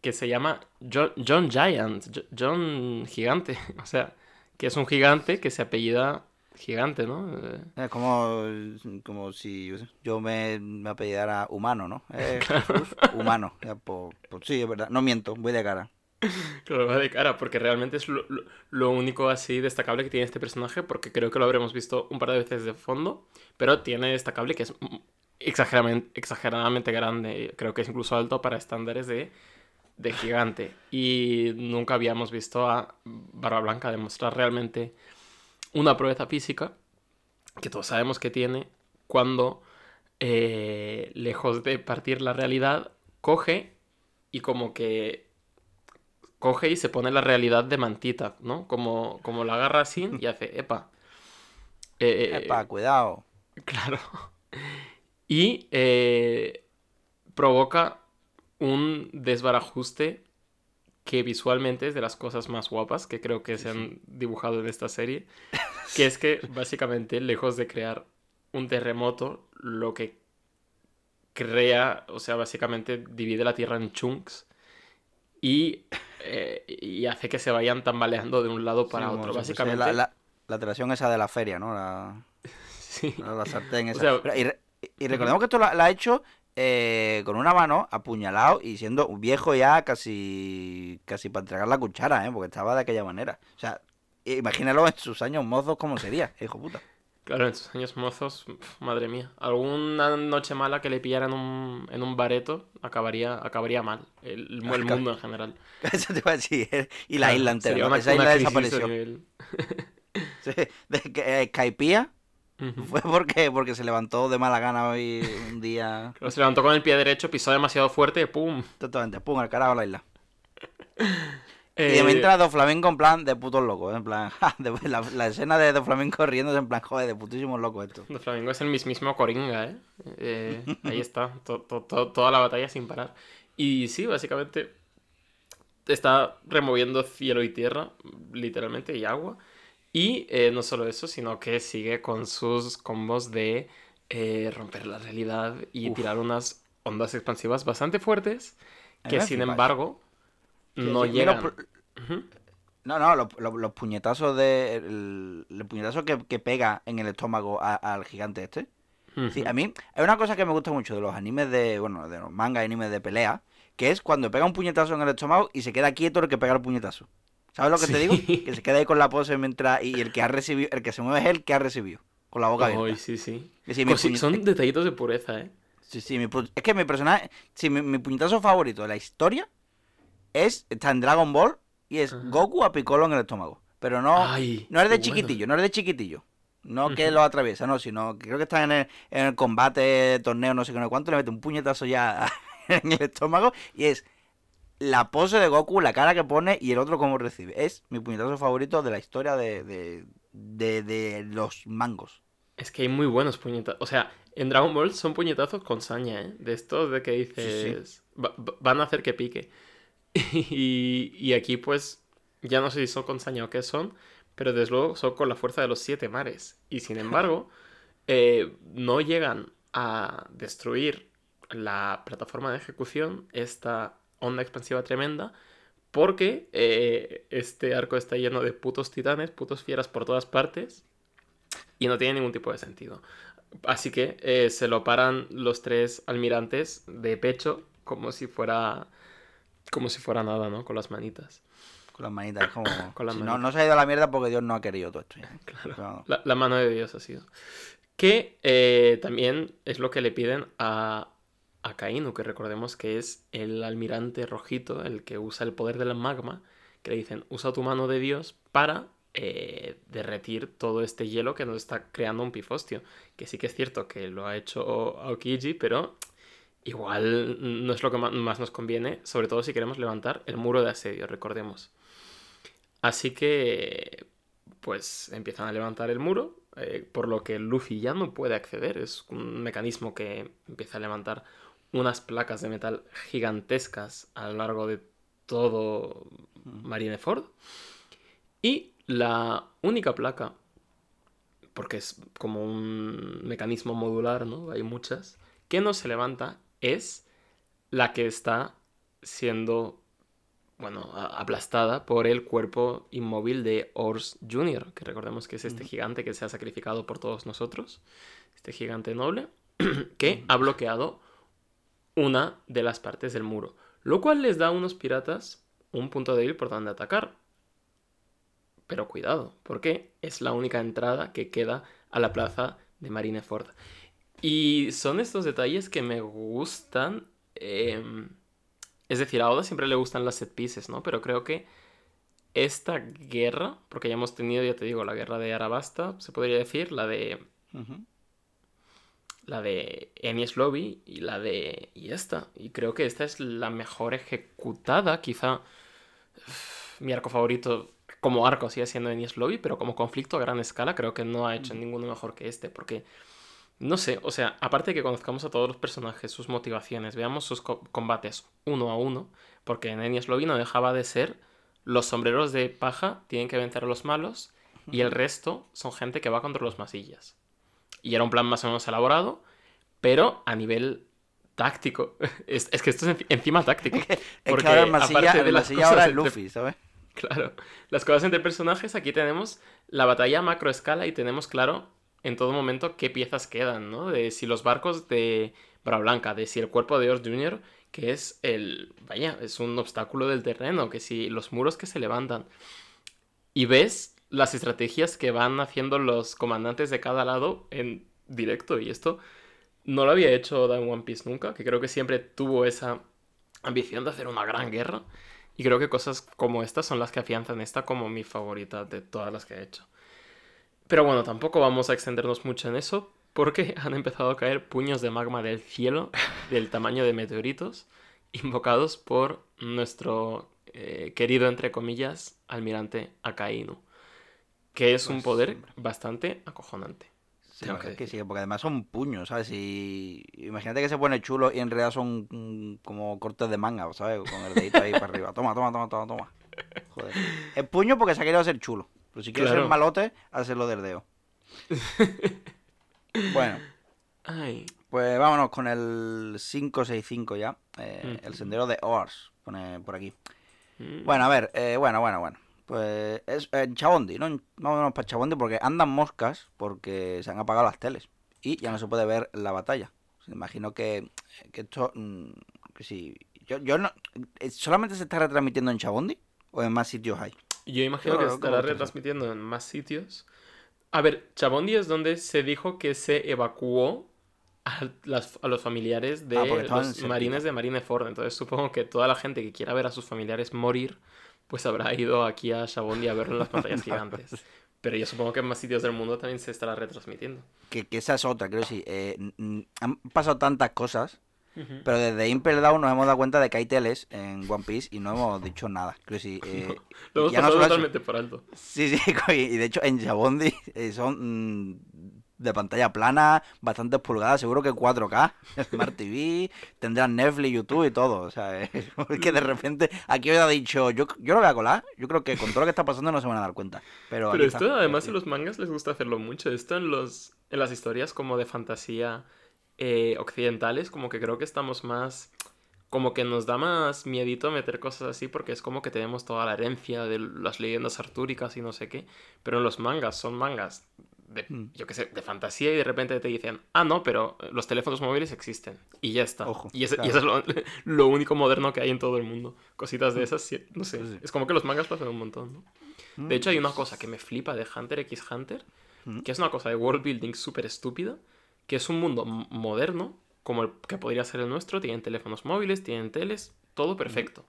que se llama John, John Giant, Jo- John Gigante. [LAUGHS] O sea, que es un gigante que se apellida Gigante, ¿no? Eh, Es como, como si yo, me, me apellidara humano, ¿no? [LAUGHS] Eh, Jesús, humano. Ya, pues, pues sí, es verdad. No miento, voy de cara. [LAUGHS] Claro, va de cara, porque realmente es lo, lo- lo único así destacable que tiene este personaje, porque creo que lo habremos visto un par de veces de fondo, pero tiene destacable que es exageradamente, exageradamente grande, creo que es incluso alto para estándares de, de gigante. Y nunca habíamos visto a Barba Blanca demostrar realmente una proeza física, que todos sabemos que tiene, cuando, eh, lejos de partir la realidad, coge y como que coge y se pone la realidad de mantita, ¿no? Como, como la agarra así y hace, epa. Eh, eh, Epa, cuidado. [LAUGHS] Claro. Y eh, provoca un desbarajuste que visualmente es de las cosas más guapas que creo que se han dibujado en esta serie. [LAUGHS] Que es que básicamente, lejos de crear un terremoto, lo que crea, o sea, básicamente divide la Tierra en chunks y, eh, y hace que se vayan tambaleando de un lado para Sí, otro. Básicamente, La, la, la atracción esa de la feria, ¿no? La, [LAUGHS] sí. la, sartén esa. sea- y, re- y recordemos que esto la, la ha hecho eh, con una mano, apuñalado y siendo un viejo ya casi casi para entregar la cuchara, ¿eh? Porque estaba de aquella manera. O sea, imagínalo en sus años mozos cómo sería, hijo puta. Claro, en sus años mozos, pf, madre mía. Alguna noche mala que le pillara en un, en un bareto acabaría, acabaría mal. El, el Acab- mundo en general. [LAUGHS] Eso te iba a decir. ¿eh? Y la Claro, isla entera. una- Esa una isla de desapareció. nivel. [LAUGHS] Sí, de eh, Caipía fue porque, porque se levantó de mala gana hoy un día. [LAUGHS] Se levantó con el pie derecho, pisó demasiado fuerte, ¡pum! Totalmente, pum, al carajo la isla. Y Eh, de mientras Dos Flamenco en plan de putos locos, en plan, [LAUGHS] ja, de- la, la escena de Dos Flamenco riéndose en plan, joder, de putísimos locos esto. De Flamengo es el mismísimo Coringa, ¿eh? Eh, ahí está, to- to- to- toda la batalla sin parar. Y sí, básicamente está removiendo cielo y tierra, literalmente, y agua. Y eh, no solo eso, sino que sigue con sus combos de eh, romper la realidad y Uf. tirar unas ondas expansivas bastante fuertes, que me sin embargo no mira, No, no, los, los- los puñetazos de. El, el puñetazo que, que pega en el estómago al gigante este. Sí, a mí hay una cosa que me gusta mucho de los animes de. Bueno, de los mangas y animes de pelea. Que es cuando pega un puñetazo en el estómago y se queda quieto el que pega el puñetazo. ¿Sabes lo que te digo? Sí. [LAUGHS] Que se queda ahí con la pose mientras. Y el que ha recibido. El que se mueve es el que ha recibido. Con la boca abierta. sí, sí. Es mi Cosi- puñe- Son detallitos de pureza, ¿eh? Sí, sí, mi es que mi personaje, sí, mi, mi puñetazo favorito de la historia es, está en Dragon Ball y es. Goku a Piccolo en el estómago. Pero no, Ay, no es de bueno. chiquitillo, no es de chiquitillo. No que Ujú. lo atraviesa, no, sino que creo que está en el, en el combate, torneo, no sé qué, no cuánto, le mete un puñetazo ya [LAUGHS] en el estómago y es la pose de Goku, la cara que pone y el otro cómo recibe. Es mi puñetazo favorito de la historia de, de, de, de los mangos. Es que hay muy buenos puñetazos. O sea, en Dragon Ball son puñetazos con saña, ¿eh? De estos de que dices. "Va- va- van a hacer que pique. [LAUGHS] Y, y aquí, pues, ya no sé si son con saña o qué son, pero desde luego son con la fuerza de los siete mares. Y sin embargo, [LAUGHS] eh, no llegan a destruir la plataforma de ejecución, esta onda expansiva tremenda, porque eh, este arco está lleno de putos titanes, putos fieras por todas partes, y no tiene ningún tipo de sentido. Así que eh, se lo paran los tres almirantes de pecho como si fuera como si fuera nada, ¿no? Con las manitas. Con las manitas, es como... [COUGHS] Con las si no, manitas. no se ha ido a la mierda porque Dios no ha querido todo esto. ya. [LAUGHS] Claro. Pero- La, la mano de Dios ha sido. Que eh, también es lo que le piden a, a Kainu, que recordemos que es el almirante rojito, el que usa el poder del magma, que le dicen, usa tu mano de Dios para eh, derretir todo este hielo que nos está creando un pifostio. Que sí que es cierto que lo ha hecho Aokiji, pero igual no es lo que más nos conviene, sobre todo si queremos levantar el muro de asedio, recordemos. Así que, pues empiezan a levantar el muro, eh, por lo que Luffy ya no puede acceder. Es un mecanismo que empieza a levantar unas placas de metal gigantescas a lo largo de todo Marineford. Y la única placa, porque es como un mecanismo modular, ¿no? Hay muchas, que no se levanta es la que está siendo bueno, aplastada por el cuerpo inmóvil de Ors Jr., que recordemos que es este gigante que se ha sacrificado por todos nosotros, este gigante noble, [CLEARS THROAT] que ha bloqueado una de las partes del muro, lo cual les da a unos piratas un punto débil por donde atacar. Pero cuidado, porque es la única entrada que queda a la plaza de Marineford. Y son estos detalles que me gustan. em, es decir, a Oda siempre le gustan las set pieces, ¿no? Pero creo que esta guerra, porque ya hemos tenido, ya te digo, la guerra de Arabasta, se podría decir, la de Ujú. la de Enies Lobby y la de y esta. Y creo que esta es la mejor ejecutada, quizá uf, mi arco favorito como arco sigue siendo Enies Lobby, pero como conflicto a gran escala creo que no ha hecho ninguno mejor que este, porque no sé, o sea, aparte de que conozcamos a todos los personajes, sus motivaciones, veamos sus co- combates uno a uno, porque en Enies Lobby no dejaba de ser los sombreros de paja tienen que vencer a los malos y el resto son gente que va contra los masillas. Y era un plan más o menos elaborado, pero a nivel táctico. [LAUGHS] Es, es que esto es enci- encima táctico. [LAUGHS] Es Porque que ahora el masilla, aparte de el las masilla ahora cosas es entre- Luffy, ¿sabes? [LAUGHS] Claro. Las cosas entre personajes, aquí tenemos la batalla a macro escala y tenemos claro en todo momento qué piezas quedan, ¿no? De si los barcos de Bra Blanca, de si el cuerpo de Ors Jr., que es el. Vaya, es un obstáculo del terreno, que si los muros que se levantan. Y ves las estrategias que van haciendo los comandantes de cada lado en directo. Y esto no lo había hecho Oda en One Piece nunca, que creo que siempre tuvo esa ambición de hacer una gran guerra. Y creo que cosas como estas son las que afianzan esta como mi favorita de todas las que he hecho. Pero bueno, tampoco vamos a extendernos mucho en eso, porque [LAUGHS] han empezado a caer puños de magma del cielo, del tamaño de meteoritos, invocados por nuestro eh, querido, entre comillas, almirante Akainu. Que es un Pues, poder bastante acojonante. Sí, Tengo que que porque además son puños, ¿sabes? Y imagínate que se pone chulo y en realidad son mm, como cortes de manga, ¿sabes? Con el dedito ahí para arriba. Toma, toma, toma, toma, toma. Joder. Es puño porque se ha querido hacer chulo. Pero si quieres Claro. ser malote, hazlo del dedo. [LAUGHS] bueno, Ay, pues vámonos con el 565 ya. eh, El Ujú. sendero de Ors, pone por aquí. mm, Bueno, a ver, eh, bueno, bueno, bueno. Pues es en Chabondi, ¿no? Vámonos para Chabondi porque andan moscas porque se han apagado las teles y ya no se puede ver la batalla. Me imagino que, que esto, mm, que sí. Yo, yo no, eh, ¿Solamente se está retransmitiendo en Chabondi o en más sitios hay? Yo imagino que que estará retransmitiendo en más sitios. A ver, Chabondi es donde se dijo que se evacuó a, las- a los familiares de Ah, los marines de Marineford. Entonces supongo que toda la gente que quiera ver a sus familiares morir, pues habrá ido aquí a Chabondi a verlo en las pantallas [LAUGHS] gigantes. Pero yo supongo que en más sitios del mundo también se estará retransmitiendo. Que, que esa es otra, creo que sí. eh, han pasado tantas cosas, pero desde Impel Down nos hemos dado cuenta de que hay teles en One Piece y no hemos [LAUGHS] dicho nada. Creo sí. eh, [LAUGHS] Lo hemos no pasado totalmente por alto. Sí, sí, [LAUGHS] y de hecho en Chabondi eh, son mm, de pantalla plana, bastantes pulgadas, seguro que 4K, Smart TV, tendrán Netflix, YouTube y todo. O sea, es que de repente aquí ha dicho, yo, yo lo voy a colar, yo creo que con todo lo que está pasando no se van a dar cuenta. Pero, Pero aquí está. esto además en los mangas les gusta hacerlo mucho. Esto en los en las historias como de fantasía eh, occidentales, como que creo que estamos más... Como que nos da más miedito meter cosas así porque es como que tenemos toda la herencia de las leyendas artúricas y no sé qué. Pero en los mangas son mangas de, Mm. yo qué sé, de fantasía y de repente te dicen, ah, no, pero los teléfonos móviles existen. Y ya está. Ojo, y, y claro. eso es lo, [LAUGHS] lo único moderno que hay en todo el mundo. Cositas de esas, sí, no sé. Sí. Es como que los mangas hacen un montón, ¿no? De hecho, hay una cosa que me flipa de Hunter x Hunter, Mm. que es una cosa de world building súper estúpida, que es un mundo moderno, como el que podría ser el nuestro, tienen teléfonos móviles, tienen teles, todo perfecto.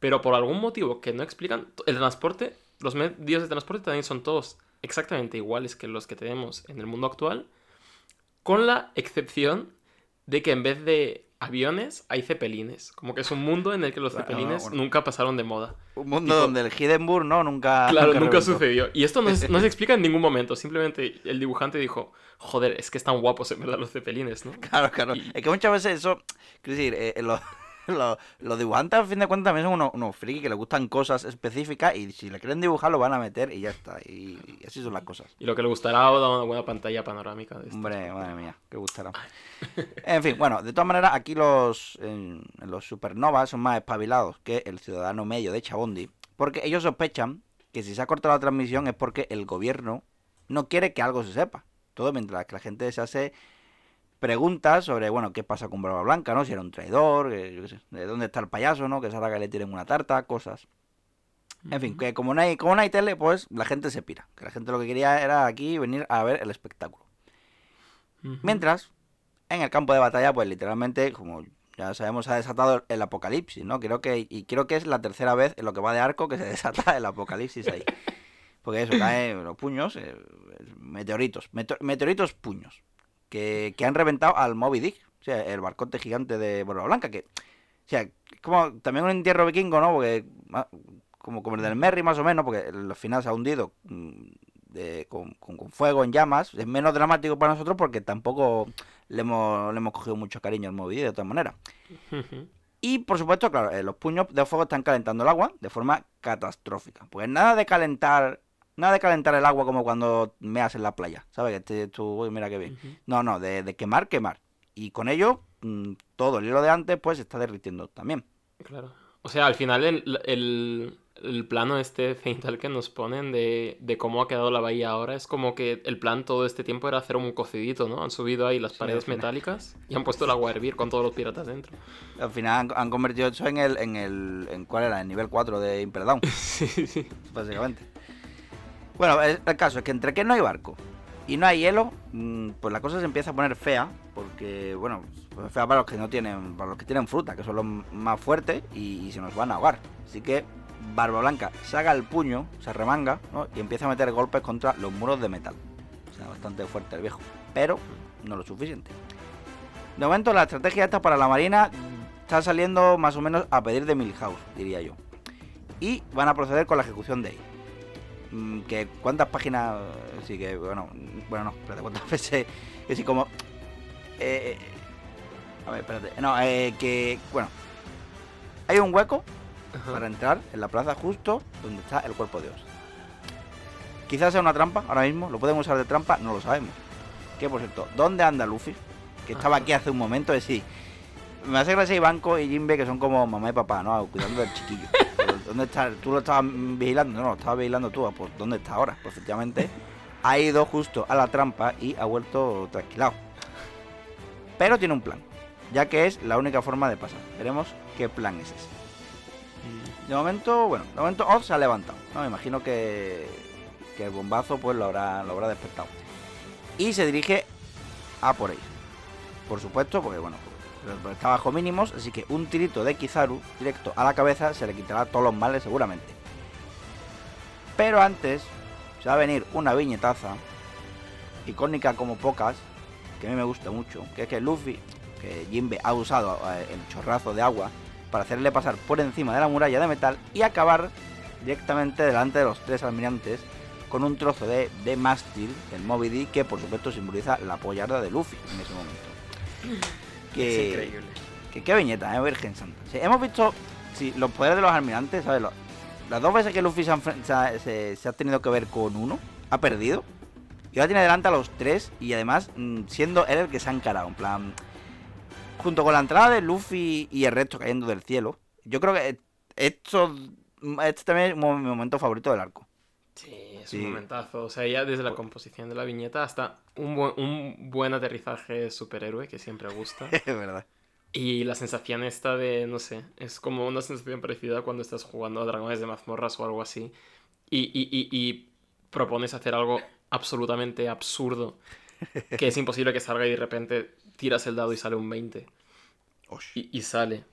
Pero por algún motivo que no explican, el transporte, los medios de transporte también son todos exactamente iguales que los que tenemos en el mundo actual, con la excepción de que en vez de aviones hay cepelines. Como que es un mundo en el que los Claro, cepelines bueno. nunca pasaron de moda. Un mundo tipo- donde el Hindenburg no, nunca. Claro, nunca, sucedió. Y esto no, es- no se [LAUGHS] explica en ningún momento. Simplemente el dibujante dijo, joder, es que están guapos en verdad los cepelines, ¿no? Claro, claro. Y- Es que muchas veces eso, quiero decir, eh, los, [LAUGHS] los, los dibujantes al fin de cuentas también son unos, unos frikis que les gustan cosas específicas y si le quieren dibujar lo van a meter y ya está. Y, y así son las cosas. Y lo que le gustará ahora una buena pantalla panorámica de. Hombre, madre mía, que gustará. [LAUGHS] En fin, bueno, de todas maneras, aquí los, en- en los supernovas son más espabilados que el ciudadano medio de Chabondi, porque ellos sospechan que si se ha cortado la transmisión es porque el gobierno no quiere que algo se sepa. Todo mientras que la gente se hace preguntas sobre, bueno, qué pasa con Barba Blanca, ¿no? Si era un traidor, yo qué sé, de dónde está el payaso, ¿no? Que se que le tiren una tarta, cosas. En fin, que como no, hay, como no hay tele, pues la gente se pira. Que la gente lo que quería era aquí venir a ver el espectáculo. Mientras, en el campo de batalla, pues literalmente, como ya sabemos, se ha desatado el apocalipsis, ¿no? Creo que, y creo que es la tercera vez en lo que va de arco que se [LAUGHS] desata el apocalipsis ahí. Porque eso, caen los puños, eh, meteoritos, meteoritos puños, que, que han reventado al Moby Dick, o sea, el barcote gigante de Barba Blanca, que, o sea, es como también un entierro vikingo, ¿no? Porque, ah, como, como el del Merry más o menos, porque al final se ha hundido mm, de- con, con- con fuego en llamas, es menos dramático para nosotros porque tampoco le hemos, le hemos cogido mucho cariño al Moby Dick de todas maneras. Y por supuesto, claro, eh, los puños de fuego están calentando el agua de forma catastrófica. Pues nada de calentar, nada de calentar el agua como cuando meas en la playa, ¿sabes? Que tú, mira qué bien. No, no, de, de quemar, quemar. Y con ello, mm, todo el hilo de antes, pues se está derritiendo también. Claro. O sea, al final el, el, el plano este feintal que nos ponen de, de cómo ha quedado la bahía ahora es como que el plan todo este tiempo era hacer un cocidito, ¿no? Han subido ahí las Sí, paredes metálicas y han puesto el agua a hervir con todos los piratas dentro. Al final han, han convertido eso en el, en el, en cuál era, el nivel 4 de Impel Down, [LAUGHS] Sí, sí. básicamente. Bueno, el, caso es que entre que no hay barco y no hay hielo, mm, pues la cosa se empieza a poner fea, porque, bueno, pues fea para los que no tienen, para los que tienen fruta, que son los más fuertes y, y se nos van a ahogar. Así que Barba Blanca saca el puño, se remanga, ¿no? y empieza a meter golpes contra los muros de metal. O sea, bastante fuerte el viejo, pero no lo suficiente. De momento la estrategia esta para la marina está saliendo más o menos a pedir de Milhouse, diría yo. Y van a proceder con la ejecución de ahí. Mm, que cuántas páginas sí que bueno bueno no espérate cuántas [LAUGHS] veces que sí como eh, a ver espérate no eh, que bueno hay un hueco Ajá. para entrar en la plaza justo donde está el cuerpo de Dios. Quizás sea una trampa ahora mismo lo pueden usar de trampa no lo sabemos. Que por cierto dónde anda Luffy que estaba Ajá. aquí hace un momento es sí me hace gracia Ivanko y Jimbe que son como mamá y papá no cuidando del chiquillo [LAUGHS] ¿Dónde está? ¿Tú lo estabas vigilando? No, lo estabas vigilando tú. Pues, ¿Dónde está ahora? Pues efectivamente ha ido justo a la trampa y ha vuelto trasquilado. Pero tiene un plan, ya que es la única forma de pasar. Veremos qué plan es ese. De momento, bueno, de momento Oz se ha levantado. ¿no? Me imagino que, que el bombazo pues lo habrá, lo habrá despertado. Y se dirige a por ellos. Por supuesto, porque bueno, está bajo mínimos, así que un tirito de Kizaru directo a la cabeza se le quitará todos los males seguramente. Pero antes se va a venir una viñetaza icónica como pocas, que a mí me gusta mucho, que es que Luffy, que Jinbe ha usado eh, el chorrazo de agua para hacerle pasar por encima de la muralla de metal y acabar directamente delante de los tres almirantes con un trozo de, de mástil del Moby Dick que por supuesto simboliza la pollarda de Luffy en ese momento. Que, Es increíble. que qué viñeta, ¿eh? Virgen Santa. Sí, hemos visto sí, los poderes de los almirantes, ¿sabes? Las dos veces que Luffy se ha, se se- tenido que ver con uno, ha perdido. Y ahora tiene delante a los tres y además mm, siendo él el que se ha encarado. En plan, junto con la entrada de Luffy y el resto cayendo del cielo, yo creo que esto, este también es mi momento favorito del arco. Sí, es un momentazo. O sea, ya desde la composición de la viñeta hasta un buen, un buen aterrizaje superhéroe que siempre gusta. [LAUGHS] Es verdad. Y la sensación esta de, no sé, es como una sensación parecida cuando estás jugando a dragones de mazmorras o algo así. Y, y, y, y propones hacer algo absolutamente absurdo. Que es imposible que salga y de repente tiras el dado y sale un 20. Osh. Y, y sale.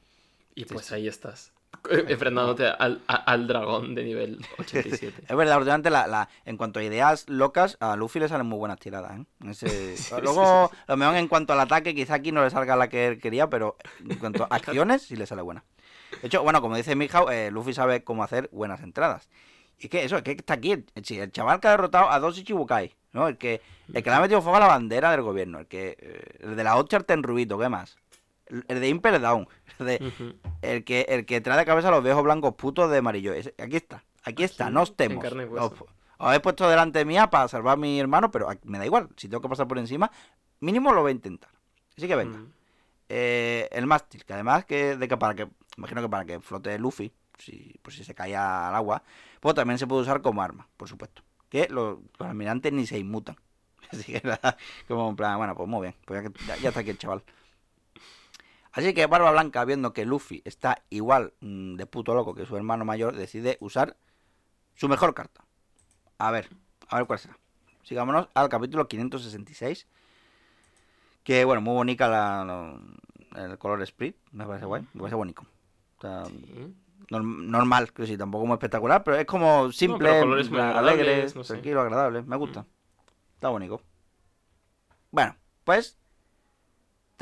Y Sí, pues sí. ahí estás. Eh, Enfrentándote al, a- al dragón de nivel [LAUGHS] 87. Es verdad, últimamente la, la- en cuanto a ideas locas, a Luffy le salen muy buenas tiradas, ¿eh? [LAUGHS] Luego, lo mejor en cuanto al ataque, quizá aquí no le salga la que él quería, pero en cuanto a [LAUGHS] acciones, sí le sale buena. De hecho, bueno, como dice Mijao, eh, Luffy sabe cómo hacer buenas entradas. Y es que eso, es que está aquí el, chaval que ha derrotado a dos Ichibukai, ¿no? El que, el que le ha metido fuego a la bandera del gobierno, el que eh, el de la Orchard en Rubito, ¿qué más? El, de Impel Down, el de, Ujú. el que, el que trae de cabeza a los viejos blancos putos de amarillo. Aquí está, aquí está, Aquí, no os y Os, os habéis puesto delante mía para salvar a mi hermano, pero me da igual. Si tengo que pasar por encima, mínimo lo voy a intentar. Así que venga. Mm. Eh, el mástil, que además que, de que para que, imagino que para que flote Luffy, si, por si se caía al agua, pues también se puede usar como arma, por supuesto. Que los, los almirantes ni se inmutan. [LAUGHS] Así que nada, como en plan, bueno, pues muy bien, pues ya, ya está aquí el chaval. Así que Barba Blanca, viendo que Luffy está igual mm, de puto loco que su hermano mayor, decide usar su mejor carta. A ver, a ver cuál será. Sigámonos al capítulo 566. Que bueno, muy bonita la, el color sprit, me parece guay, me parece bonito. O sea, Sí. norm- normal, que sí, tampoco muy espectacular, pero es como simple, colores agradables, alegre, no sé. tranquilo, agradable, me gusta. Está bonito. Bueno, pues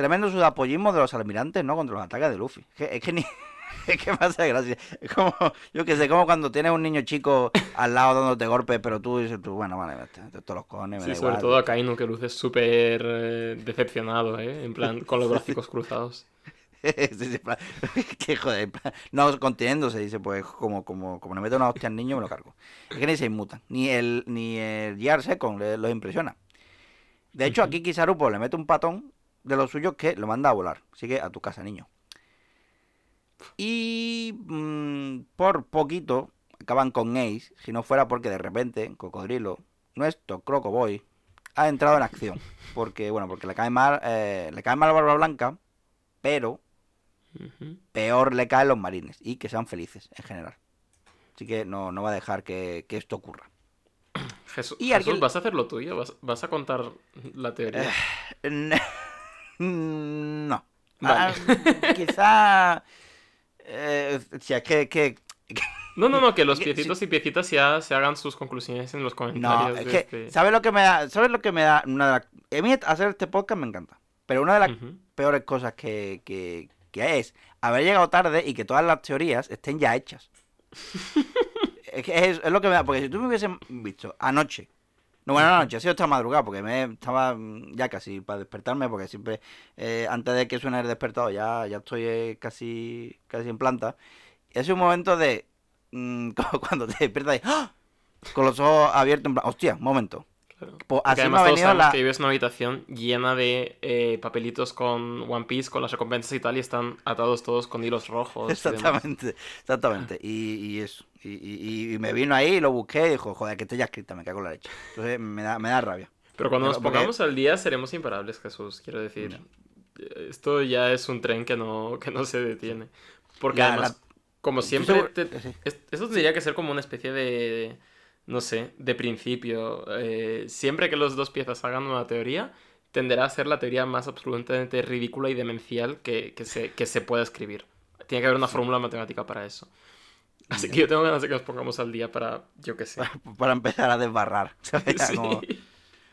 tremendo sudapollismo de los almirantes, ¿no? Contra los ataques de Luffy. Es que, es que ni [LAUGHS] es que hace gracia. Es como, yo que sé, como cuando tienes un niño chico al lado dándote golpes, pero tú dices, tú, bueno, vale, todos los cojones, me Sí, sobre igual. todo a Kainu, que luce súper eh, decepcionado, ¿eh? En plan, con los [LAUGHS] brazos cruzados. [LAUGHS] Sí, sí, que joder, no conteniéndose, dice, pues como, como, como le meto una hostia al niño, me lo cargo. Es que ni se inmutan, ni el, ni el Second los impresiona. De hecho, aquí Kizaru pues, le mete un patón de los suyos que lo manda a volar. Así que a tu casa, niño. Y mm, por poquito acaban con Ace, si no fuera porque de repente Cocodrilo, nuestro Crocoboy, ha entrado en acción. Porque, bueno, porque le cae mal, eh, le cae mal a Barba Blanca, pero peor le caen los marines y que sean felices en general. Así que no, no va a dejar que, que esto ocurra. Jesús, Y Jesús, alguien- ¿vas a hacer lo tuyo? ¿Vas, vas a contar la teoría? [LAUGHS] no. Vale. Ah, quizá... eh, es que, que- No, no, no, que los [LAUGHS] piecitos y piecitas ya se hagan sus conclusiones en los No, comentarios. es de que... este- ¿Sabes lo que me da? ¿Sabes lo que me da? Una de las- a mí hacer este podcast me encanta. Pero una de las peores cosas que, que, que es haber llegado tarde y que todas las teorías estén ya hechas. [LAUGHS] es que es, es lo que me da, porque si tú me hubiesen visto anoche, no bueno, anoche, ha sido esta madrugada, porque me estaba mm, ya casi para despertarme, porque siempre eh, antes de que suene el despertador ya, ya estoy eh, casi, casi en planta. Y ha sido un momento de mm, [LAUGHS] como cuando te despiertas y ¡ah! con los ojos abiertos, en plan, hostia, un momento. Claro. Pues así me además ha todos venido la... que vives en una habitación llena de eh, papelitos con One Piece, con las recompensas y tal, y están atados todos con hilos rojos. y. Exactamente, exactamente. Y, y eso. Y, y- y me vino ahí, lo busqué y dijo, joder, que esté ya escrita, me cago en la leche. Entonces me da, me da rabia. Pero cuando nos Pero porque- pongamos al día seremos imparables, Jesús. Quiero decir, eh, esto ya es un tren que no, que no se detiene. Porque Ya, además, la- como Estoy siempre, te- esto tendría que ser como una especie de, no sé, de principio. Eh, siempre que los dos piezas hagan una teoría, tenderá a ser la teoría más absolutamente ridícula y demencial que, que se, que se pueda escribir. Tiene que haber una fórmula matemática para eso. Así que yo tengo ganas de que nos pongamos al día para, yo qué sé. [LAUGHS] Para empezar a desbarrar. [LAUGHS] Sí. como-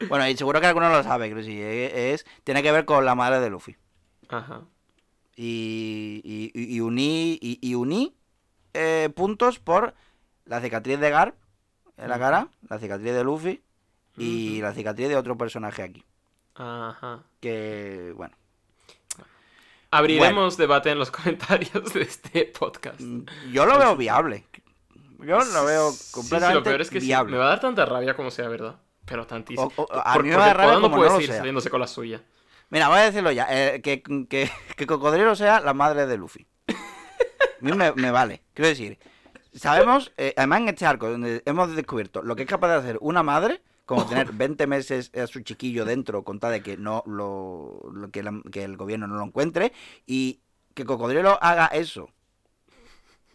Bueno, y seguro que alguno lo sabe, creo que sí. Es, tiene que ver con la madre de Luffy. Ajá. Y, y, uní, y, y uní eh, puntos por la cicatriz de Garp en la cara, la cicatriz de Luffy y la cicatriz de otro personaje aquí. Ajá. Que, bueno. Abriremos debate en los [LAUGHS] comentarios de este podcast. Mm, Yo lo veo viable. Yo lo veo Sí, sí, completamente lo peor es que sí, me va a dar tanta rabia como sea verdad. Pero tantísimo. O- o- a Por- mí me va a dar porque rabia no como puede no seguir sea. saliéndose con la suya. Mira, voy a decirlo ya. eh, que, que, que Cocodrilo sea la madre de Luffy. A mí me, me vale. Quiero decir, sabemos, eh, además en este arco, donde hemos descubierto lo que es capaz de hacer una madre, como [LAUGHS] tener 20 meses a su chiquillo dentro, con tal de que no lo, lo que, la- que el gobierno no lo encuentre, y que Cocodrilo haga eso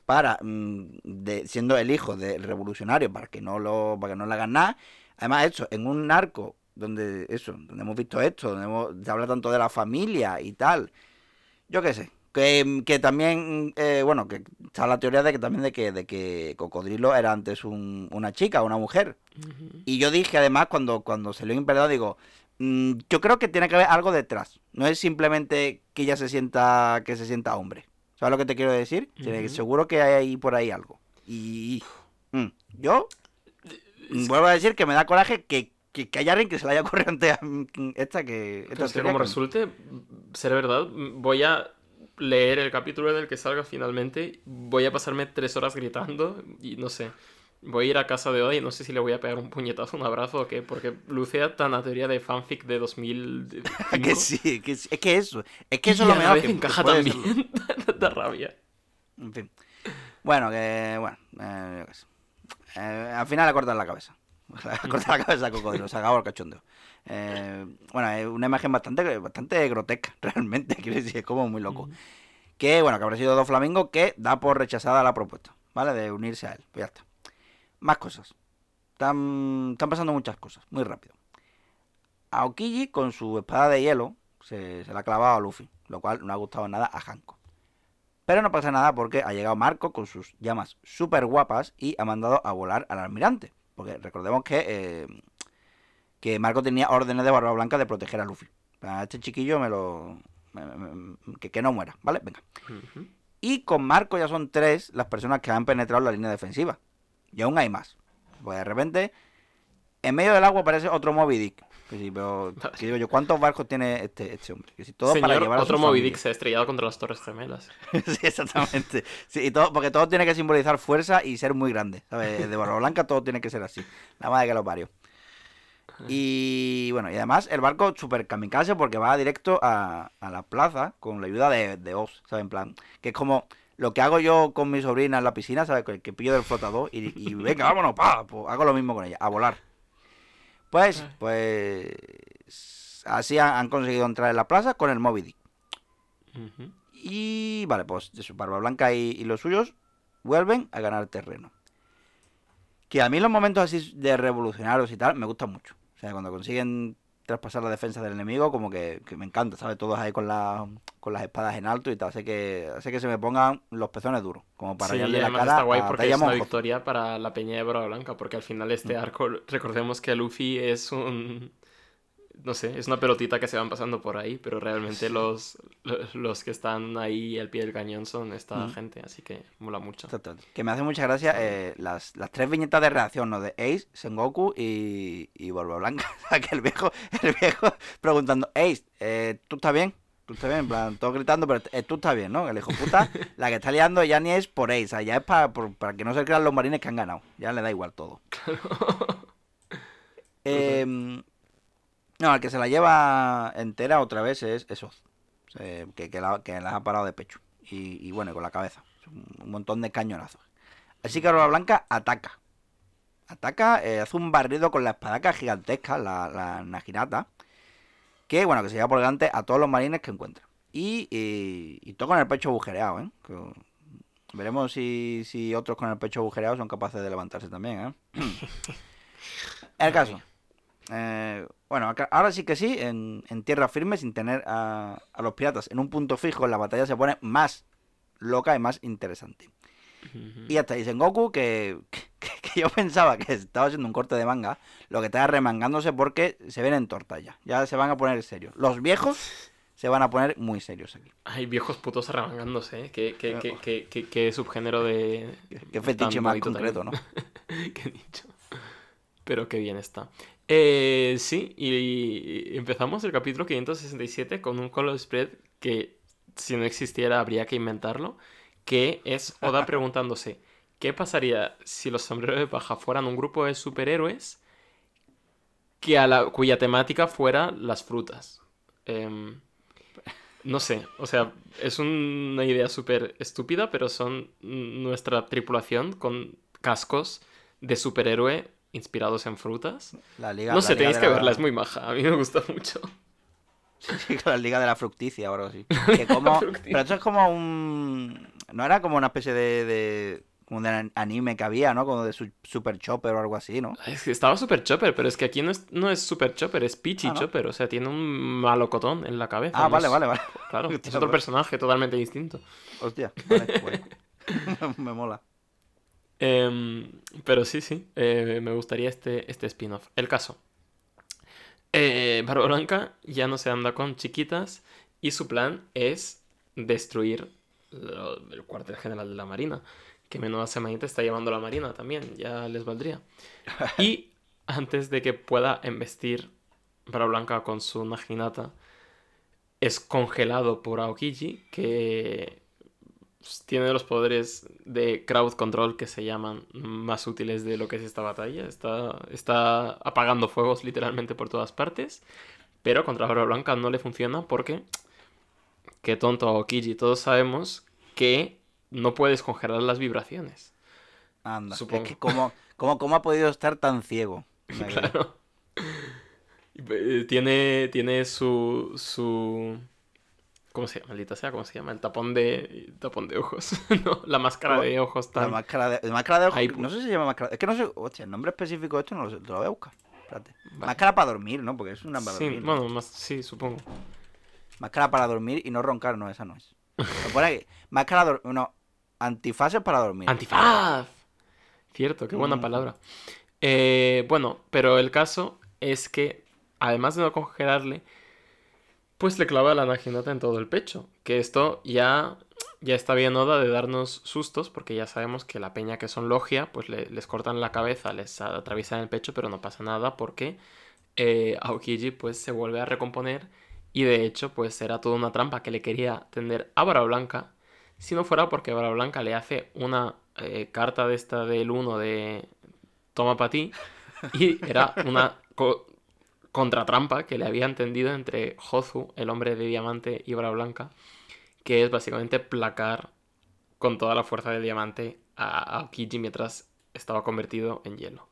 para mm, de, siendo el hijo del revolucionario para que no lo para que no le hagan nada. Además eso en un arco donde eso donde hemos visto esto donde hemos, se habla tanto de la familia y tal yo qué sé que, que también eh, bueno que está la teoría de que también de que de que cocodrilo era antes un- una chica una mujer. Y yo dije además cuando cuando salió Imperador digo mm, yo creo que tiene que haber algo detrás. No es simplemente que ella se sienta que se sienta hombre. ¿Sabes lo que te quiero decir? Seguro que hay ahí por ahí algo. Y mm, yo mm, vuelvo a decir que me da coraje que, que, que haya alguien que se le haya [LAUGHS] mm, esta que... esta es que como resulte ser verdad, voy a leer el capítulo en el que salga finalmente. Voy a pasarme tres horas gritando y no sé. Voy a ir a casa de Oda y no sé si le voy a pegar un puñetazo, un abrazo o qué, porque lucea tan a teoría de fanfic de 2005. [LAUGHS] que sí, que sí, es que eso, es que eso es lo a mejor que encaja también. [LAUGHS] da rabia. En fin. Bueno, que bueno, eh, yo qué sé. Eh, al final le cortan la cabeza. [LAUGHS] cortar la cabeza al cocodrilo, se acabó el cachondeo. Eh, bueno, es una imagen bastante, bastante grotesca, [LAUGHS] realmente, quiero decir, es como muy loco. Que, bueno, que habrá sido dos flamingos que da por rechazada la propuesta, ¿vale? De unirse a él, pues ya está. Más cosas. Están, están pasando muchas cosas, muy rápido. Aokiji, con su espada de hielo, se, se la ha clavado a Luffy, lo cual no ha gustado nada a Hanko. Pero no pasa nada porque ha llegado Marco con sus llamas súper guapas y ha mandado a volar al almirante. Porque recordemos que, eh, que Marco tenía órdenes de Barba Blanca de proteger a Luffy. A este chiquillo me lo... me- me- me- que, que no muera, ¿vale? Venga. Y con Marco ya son tres las personas que han penetrado la línea defensiva. Y aún hay más. Pues de repente, en medio del agua aparece otro Moby Dick. Que sí, pero, [LAUGHS] que digo yo, ¿cuántos barcos tiene este, este hombre? Que si todo para Señor, llevar a otro Moby. Dick se ha estrellado contra las Torres Gemelas. [LAUGHS] sí, exactamente. Sí, y todo, porque todo tiene que simbolizar fuerza y ser muy grande. ¿sabes? De Barba Blanca todo tiene que ser así. Nada más de que los varios. Y bueno, y además el barco super kamikaze porque va directo a, a la plaza con la ayuda de, de Oz, ¿sabes? En plan, que es como lo que hago yo con mi sobrina en la piscina, ¿sabes? Que, que pillo del flotador y, y [LAUGHS] venga, vámonos, pa, pues hago lo mismo con ella, a volar. Pues, pues así han, han conseguido entrar en la plaza con el Moby Dick. Y vale, pues de su Barba Blanca y, y los suyos vuelven a ganar terreno. Que a mí los momentos así de revolucionarios y tal me gustan mucho. O sea, cuando consiguen traspasar la defensa del enemigo, como que, que me encanta, ¿sabes? Todos ahí con, la, con las espadas en alto y tal. Hace que, hace que se me pongan los pezones duros. Como para Sí, y la cara está guay a porque es una victoria para la Peña de Barba Blanca, porque al final este arco, recordemos que Luffy es un... No sé, es una pelotita que se van pasando por ahí, pero realmente los, los, que están ahí al pie del cañón son esta Mm. gente, así que mola mucho. Que me hace mucha gracia eh, las, las tres viñetas de reacción, ¿no? De Ace, Sengoku y, y Barba Blanca. [LAUGHS] O sea, que el viejo, el viejo preguntando, Ace, eh, ¿tú estás bien? ¿Tú estás bien? En plan, todos gritando, pero eh, tú estás bien, ¿no? El hijo puta, [LAUGHS] la que está liando ya ni es por Ace, o sea, ya es para, por- para que no se crean los marines que han ganado. Ya le da igual todo. [LAUGHS] Eh, no, el que se la lleva entera otra vez es, es Oz, eh, que, que, la, que las ha parado de pecho. Y, y bueno, con la cabeza. Un, montón de cañonazos. Así que Barba Blanca ataca. Ataca, eh, hace un barrido con la espadaca gigantesca, la, la Naginata. Que bueno, que se lleva por delante a todos los marines que encuentra. Y, y, y todo con el pecho agujereado, ¿eh? Que- veremos si, si otros con el pecho agujereado son capaces de levantarse también, ¿eh? [LAUGHS] El caso. Eh, bueno, acá- ahora sí que sí, en, en tierra firme, sin tener a, a los piratas en un punto fijo, la batalla se pone más loca y más interesante. Y hasta ahí Sengoku, que, que, que yo pensaba que estaba haciendo un corte de manga, lo que estaba remangándose porque se ven en torta ya. Ya se van a poner serios. Los viejos se van a poner muy serios aquí. Hay viejos putos arremangándose, ¿eh? ¿Qué, qué, qué, qué, qué- qué subgénero de... Qué fetiche más concreto, también. ¿no? [LAUGHS] qué dicho. Pero qué bien está. Eh, sí, y empezamos el capítulo 567 con un color spread que si no existiera habría que inventarlo, que es Oda [LAUGHS] preguntándose, ¿qué pasaría si los sombreros de paja fueran un grupo de superhéroes que a la, cuya temática fuera las frutas? Em, no sé, o sea, es una idea súper estúpida, pero son nuestra tripulación con cascos de superhéroe inspirados en frutas. La liga, No sé, tenéis que la- verla, es muy maja, a mí me gusta mucho. [LAUGHS] La liga de la fructicia o algo así. [LAUGHS] Que como- Fructicia. pero esto es como un... No era como una especie de... de como de an- anime que había, ¿no? Como de su- Super Chopper o algo así, ¿no? Es que estaba Super Chopper, pero es que aquí no es, no es Super Chopper, es Peachy Ah, ¿no? Chopper, o sea, tiene un malocotón en la cabeza. Ah, no vale, es- vale, vale. Claro, [LAUGHS] es otro pues. personaje totalmente distinto. Hostia, vale, bueno. Me mola. Em, pero sí, sí, eh, me gustaría este, este spin-off. El caso. Eh, Barba Blanca ya no se anda con chiquitas y su plan es destruir lo- el cuartel general de la Marina. Que menuda semanita está llevando la Marina también, ya les valdría. [LAUGHS] Y antes de que pueda embestir Barba Blanca con su Naginata, es congelado por Aokiji, que tiene los poderes de crowd control que se llaman más útiles de lo que es esta batalla. Está, está apagando fuegos literalmente por todas partes. Pero contra Barba Blanca no le funciona porque... Qué tonto Aokiji. Todos sabemos que no puedes congelar las vibraciones. Anda. Supongo. Es que como, como, cómo ha podido estar tan ciego. [LAUGHS] Claro. Eh, Tiene, tiene su, su... ¿Cómo se llama? Maldita sea, ¿cómo se llama? El tapón de, tapón de ojos. [LAUGHS] no, la máscara de ojos La tan... máscara de, la máscara de ojos. Ahí, no sé si se llama máscara. Es que no sé. Hostia, el nombre específico de esto no lo sé. Te lo voy a buscar. Espérate. Vale. Máscara para dormir, ¿no? Porque es una para Sí, dormir. ¿no? bueno, más, sí, supongo. Máscara para dormir y no roncar, no, esa no es. Me pone aquí. Máscara dormir. No. Antifaces para dormir. ¡Antifaz! Cierto, qué buena Mm. palabra. Eh, bueno, pero el caso es que, además de no congelarle, pues le clava la naginata en todo el pecho. Que esto ya, ya está bien Oda de darnos sustos, porque ya sabemos que la peña que son logia, pues le- les cortan la cabeza, les atraviesan el pecho, pero no pasa nada porque eh, Aokiji pues se vuelve a recomponer y de hecho pues era toda una trampa que le quería tender a Vara Blanca si no fuera porque Vara Blanca le hace una eh, carta de esta del 1 de toma para ti y era una contratrampa que le habían tendido entre Hozu, el hombre de diamante, y Vara Blanca, que es básicamente placar con toda la fuerza del diamante a Aokiji mientras estaba convertido en hielo.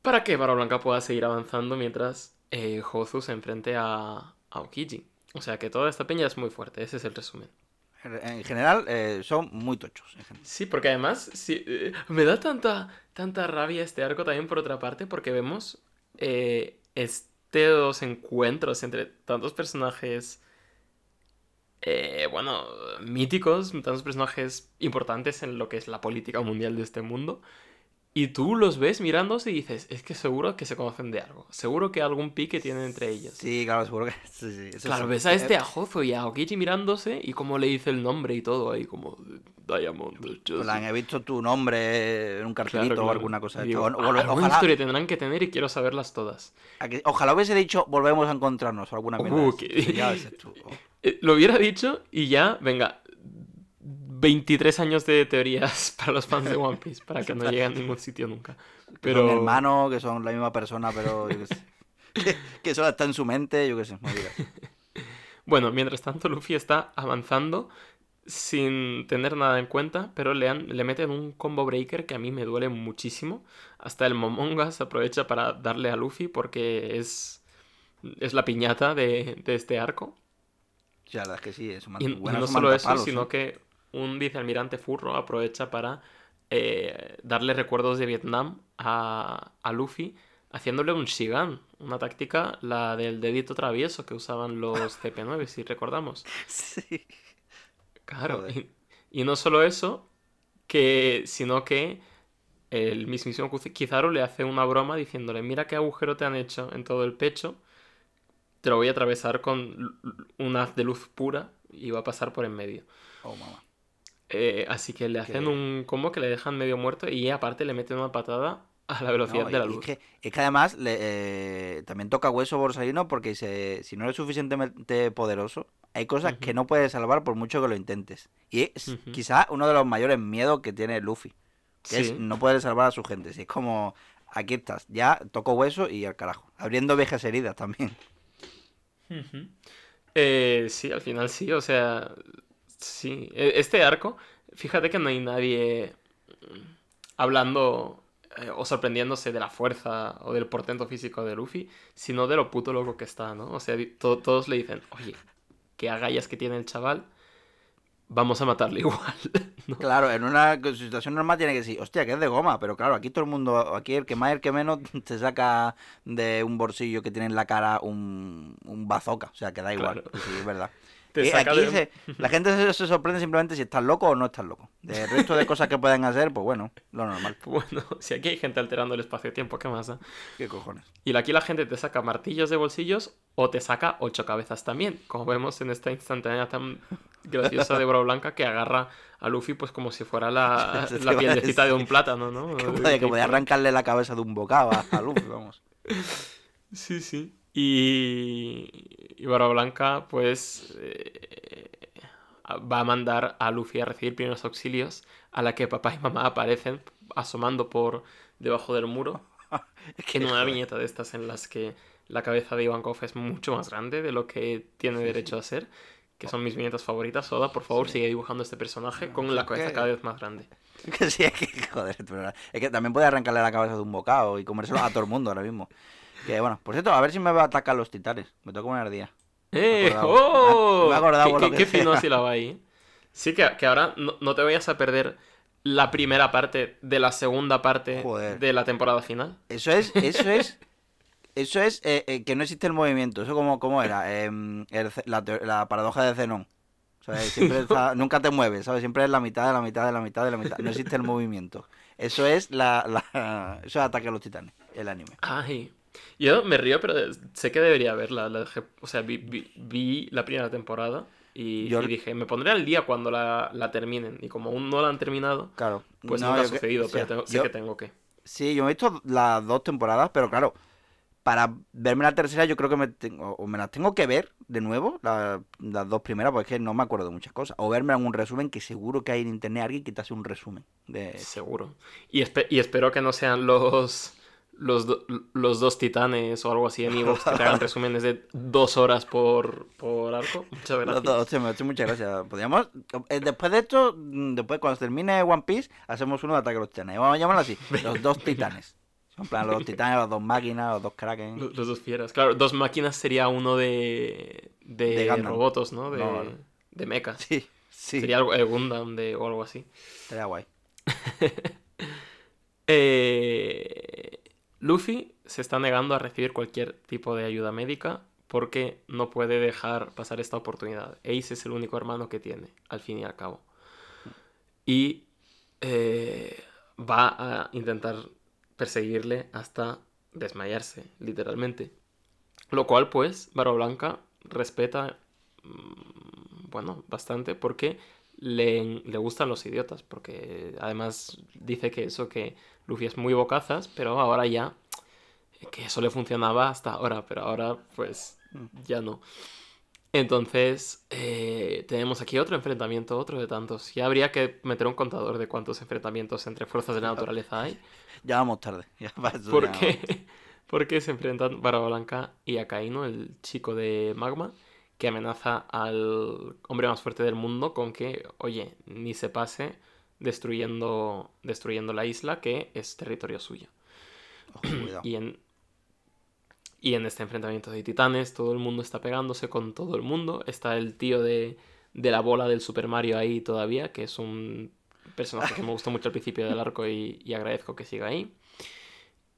Para que Vara Blanca pueda seguir avanzando mientras eh, Hozu se enfrente a, a Aokiji. O sea que toda esta peña es muy fuerte, ese es el resumen. En general, eh, son muy tochos. en general. Sí, porque además sí, eh, me da tanta, tanta rabia este arco también por otra parte, porque vemos eh, estos encuentros entre tantos personajes, eh, bueno, míticos, tantos personajes importantes en lo que es la política mundial de este mundo. Y tú los ves mirándose y dices, es que seguro que se conocen de algo. Seguro que algún pique tienen entre ellos. Sí, claro, seguro que. [LAUGHS] Sí, sí, eso Claro, ves a este a Hozo y a Okichi mirándose y cómo le dice el nombre y todo ahí, como Diamond. plan, he visto tu nombre en un cartelito Claro, o alguna cosa de Digo. O- o- alguna ojalá, historia tendrán que tener y quiero saberlas todas. que- ojalá hubiese dicho volvemos a encontrarnos o alguna Uh, Sí, ya ves tú. Oh. Eh, lo hubiera dicho y ya, venga, 23 años de teorías [LAUGHS] para los fans de One Piece, para que no lleguen a ningún sitio nunca. Que Pero... Son hermanos, que son la misma persona, pero yo qué sé. [LAUGHS] [LAUGHS] que, que solo está en su mente, yo qué sé. Bueno, mientras tanto Luffy está avanzando sin tener nada en cuenta, pero le, han- le meten un combo breaker que a mí me duele muchísimo. Hasta el Momonga se aprovecha para darle a Luffy porque es, es la piñata de, de este arco. Sí, la verdad es que sí, es un Y, y no solo eso, sino que un vicealmirante furro aprovecha para eh, darle recuerdos de Vietnam a, a Luffy, haciéndole un Shigan, una táctica, la del dedito travieso que usaban los [LAUGHS] CP9, si recordamos. Sí. Claro, y, y no solo eso, que, sino que el mismísimo Kiz- Kizaru le hace una broma diciéndole, mira qué agujero te han hecho en todo el pecho, te lo voy a atravesar con un haz de luz pura y va a pasar por en medio. Oh, mamá. Eh, así que le hacen Que- un combo que le dejan medio muerto y aparte le meten una patada a la velocidad No, de la luz. Es que, es que además le, eh, también toca hueso borsalino porque se- si no eres suficientemente poderoso, hay cosas que no puedes salvar por mucho que lo intentes. Y es Ujú. quizá uno de los mayores miedos que tiene Luffy, que es no poder salvar a su gente. Si es como, aquí estás, ya toco hueso y al carajo. Abriendo viejas heridas también. Eh, sí, al final sí, o sea, sí. E- Este arco, fíjate que no hay nadie mm, hablando eh, o sorprendiéndose de la fuerza o del portento físico de Luffy, sino de lo puto loco que está, ¿no? O sea, to- todos le dicen, oye, qué agallas que tiene el chaval, vamos a matarle igual. [LAUGHS] ¿no? Claro, en una situación normal tiene que decir, hostia, que es de goma, pero claro, aquí todo el mundo, aquí el que más, el que menos, [LAUGHS] te saca de un bolsillo que tiene en la cara un, un bazooka, o sea, que da igual, Claro. sí, es verdad. Te saca aquí de- se- la gente se, se sorprende simplemente si estás loco o no estás loco. De resto de cosas que pueden hacer, pues bueno, lo normal. [LAUGHS] Bueno, si aquí hay gente alterando el espacio-tiempo, ¿qué más da? ¿Qué cojones? Y aquí la gente te saca martillos de bolsillos o te saca ocho cabezas también, como vemos en esta instantánea tan graciosa de Bro Blanca que agarra a Luffy pues como si fuera la, [LAUGHS] la de un plátano, ¿no? [LAUGHS] Que puede, que puede arrancarle la cabeza de un bocado a Luffy, vamos. Sí, sí. Y, y Barba Blanca pues eh, va a mandar a Luffy a recibir primeros auxilios a la que papá y mamá aparecen asomando por debajo del muro. [LAUGHS] en una viñeta de estas en las que la cabeza de Ivankov es mucho más grande de lo que tiene Sí, derecho a ser, que son mis viñetas favoritas. Oda, por favor, sigue dibujando este personaje con la cabeza cada vez más grande. [LAUGHS] Que sí, es que, joder, es que también puede arrancarle la cabeza de un bocado y comérselo a todo el mundo ahora mismo. Que bueno, por cierto, a ver si me va a atacar los titanes. Me toca poner día. ¡Eh! acordado. ¡Oh! Me he acordado ¿Qué, lo qué- que qué fino sea. así la va ahí. Sí, que, que ahora no, no te vayas a perder la primera parte de la segunda parte Joder. de la temporada final. Eso es, eso es, [LAUGHS] eso es eh, eh, que no existe el movimiento. Eso como, como era, Em, el la, paradoja de Zenón. O sea, siempre [LAUGHS] está- nunca te mueves, ¿sabes? Siempre es la mitad de la mitad de la mitad de la mitad. No existe el movimiento. Eso es la, la eso es ataque a los titanes, el anime. Ay. Yo me río, pero sé que debería verla. La o sea, vi, vi- vi la primera temporada y, Yo- y dije, me pondré al día cuando la, la terminen. Y como aún no la han terminado, Claro. pues no, nunca ha que- sucedido, sea, pero tengo- sé yo- que tengo que. Sí, yo he visto las dos temporadas, pero claro, para verme la tercera yo creo que me tengo, o me las tengo que ver de nuevo, la- las dos primeras, porque es que no me acuerdo de muchas cosas. O verme en un resumen, que seguro que hay en internet alguien que te hace un resumen. De... Seguro. Y, espe- y espero que no sean los, los, do- los dos titanes o algo así en Evox que te hagan [LAUGHS] resúmenes de dos horas por, por arco. Muchas gracias. muchas. Podríamos, eh, después de esto, mm, después cuando termine One Piece, hacemos uno de ataque a los titanes. Vamos a llamarlo así, [LAUGHS] los dos titanes. En plan, los dos titanes, las dos máquinas, los dos kraken. Los, los dos fieras. Claro, dos máquinas sería uno de, de, De Gundam. robotos, ¿no? De, No. de mechas. Sí, sí, Sería algo, el Gundam de, o algo así. estaría guay. [LAUGHS] Eh, Luffy se está negando a recibir cualquier tipo de ayuda médica porque no puede dejar pasar esta oportunidad. Ace es el único hermano que tiene, al fin y al cabo. Y eh, va a intentar perseguirle hasta desmayarse, literalmente. Lo cual, pues, Barba Blanca respeta, mm, bueno, bastante porque le, le gustan los idiotas. Porque además dice que eso, que Luffy es muy bocazas, pero ahora ya, que eso le funcionaba hasta ahora, pero ahora, pues, ya no. Entonces, eh, tenemos aquí otro enfrentamiento, otro de tantos. Ya habría que meter un contador de cuántos enfrentamientos entre fuerzas de la naturaleza hay. [LAUGHS] Ya vamos tarde. Ya [LAUGHS] ¿Por qué? [LAUGHS] Porque se enfrentan Barba Blanca y Akainu, el chico de Magma, que amenaza al hombre más fuerte del mundo con que, oye, ni se pase destruyendo, destruyendo la isla, que es territorio suyo. [CLEARS THROAT] Cuidado. Y en, y en este enfrentamiento de titanes, todo el mundo está pegándose con todo el mundo. Está el tío de, de la bola del Super Mario ahí todavía, que es un personaje que me gustó mucho al principio del arco y, y agradezco que siga ahí.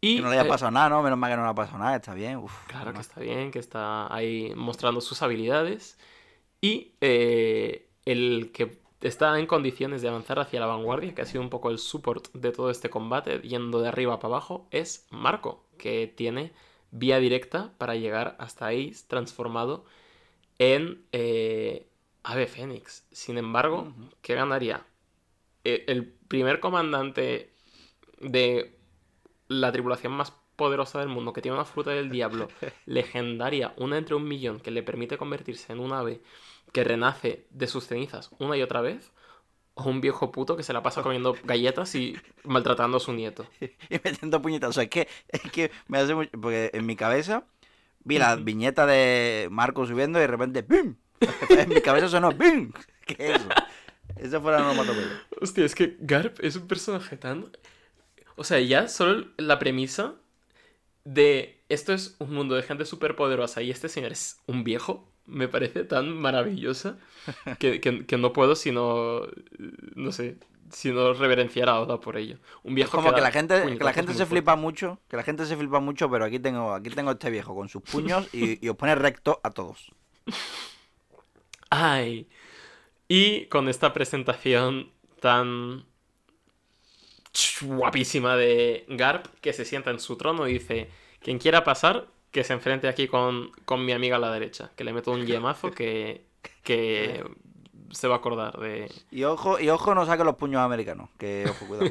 Y, Que no le haya eh, pasado nada, ¿no? Menos mal que no le ha pasado nada, está bien. Uf, Claro que está bien, que está ahí mostrando sus habilidades. Y eh, el que está en condiciones de avanzar hacia la vanguardia, que ha sido un poco el support de todo este combate, yendo de arriba para abajo, es Marco, que tiene vía directa para llegar hasta Ace transformado en eh, Ave Fénix. Sin embargo. ¿qué ganaría? Eh, El primer comandante de la tripulación más poderosa del mundo, que tiene una fruta del diablo [LAUGHS] legendaria, una entre un millón, que le permite convertirse en un ave que renace de sus cenizas una y otra vez, o un viejo puto que se la pasa comiendo galletas y maltratando a su nieto. [LAUGHS] y metiendo puñetazos. Es que, es que me hace mucho. Porque en mi cabeza vi la viñeta de Marco subiendo y de repente ¡pim! En mi cabeza sonó ¡pim! [LAUGHS] ¿Qué es eso? Esa fue la onomatopeya. Hostia, es que Garp es un personaje tan... O sea, ya solo la premisa de esto es un mundo de gente súper poderosa y este señor es un viejo, me parece tan maravillosa [LAUGHS] que, que- que no puedo sino, no sé, sino reverenciar a Oda por ello. Un Es viejo como da que la gente, que la gente se flipa mucho, que la gente se flipa mucho, pero aquí tengo, aquí tengo este viejo con sus puños y, y os pone recto a todos. [LAUGHS] Ay. Y con esta presentación tan guapísima de Garp, que se sienta en su trono y dice, quien quiera pasar, que se enfrente aquí con, con mi amiga a la derecha, que le meto un yemazo que, que se va a acordar de... Y ojo, y ojo no saque los puños americanos, que ojo, cuidado.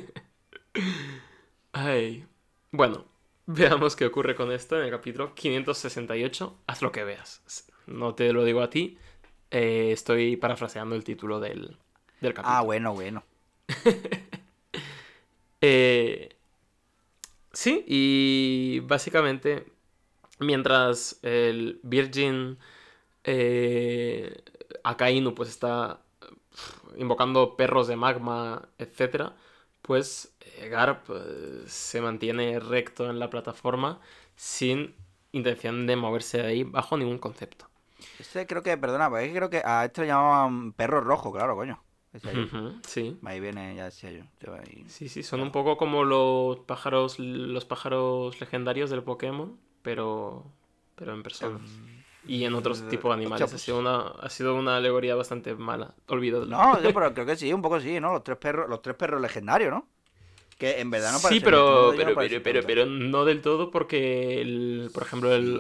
[LAUGHS] Ay. Bueno, veamos qué ocurre con esto en el capítulo 568. Haz lo que veas. No te lo digo a ti, eh, estoy parafraseando el título del, del capítulo. Ah, bueno, bueno. [LAUGHS] Eh, sí, y básicamente, mientras el Virgin eh, Akainu pues está invocando perros de magma, etcétera, pues eh, Garp eh, se mantiene recto en la plataforma sin intención de moverse de ahí bajo ningún concepto. Este creo que, perdona, pues creo que a lo llamaban perro rojo, claro, coño. Decía yo. Ujú, sí. Ahí viene, ya decía yo. Sí, sí, son un poco como los pájaros, los pájaros legendarios del Pokémon, pero, pero en personas. Y en otros eh, tipos de animales. hostia, Ha sido una, ha sido una alegoría bastante mala. Olvídalo. No, yo, pero creo que sí, un poco sí, ¿no? Los tres perros, los tres perros legendarios, ¿no? Que en verdad no sí, parecen pero, pero, no parece pero, pero, no del todo porque, el, por ejemplo, el,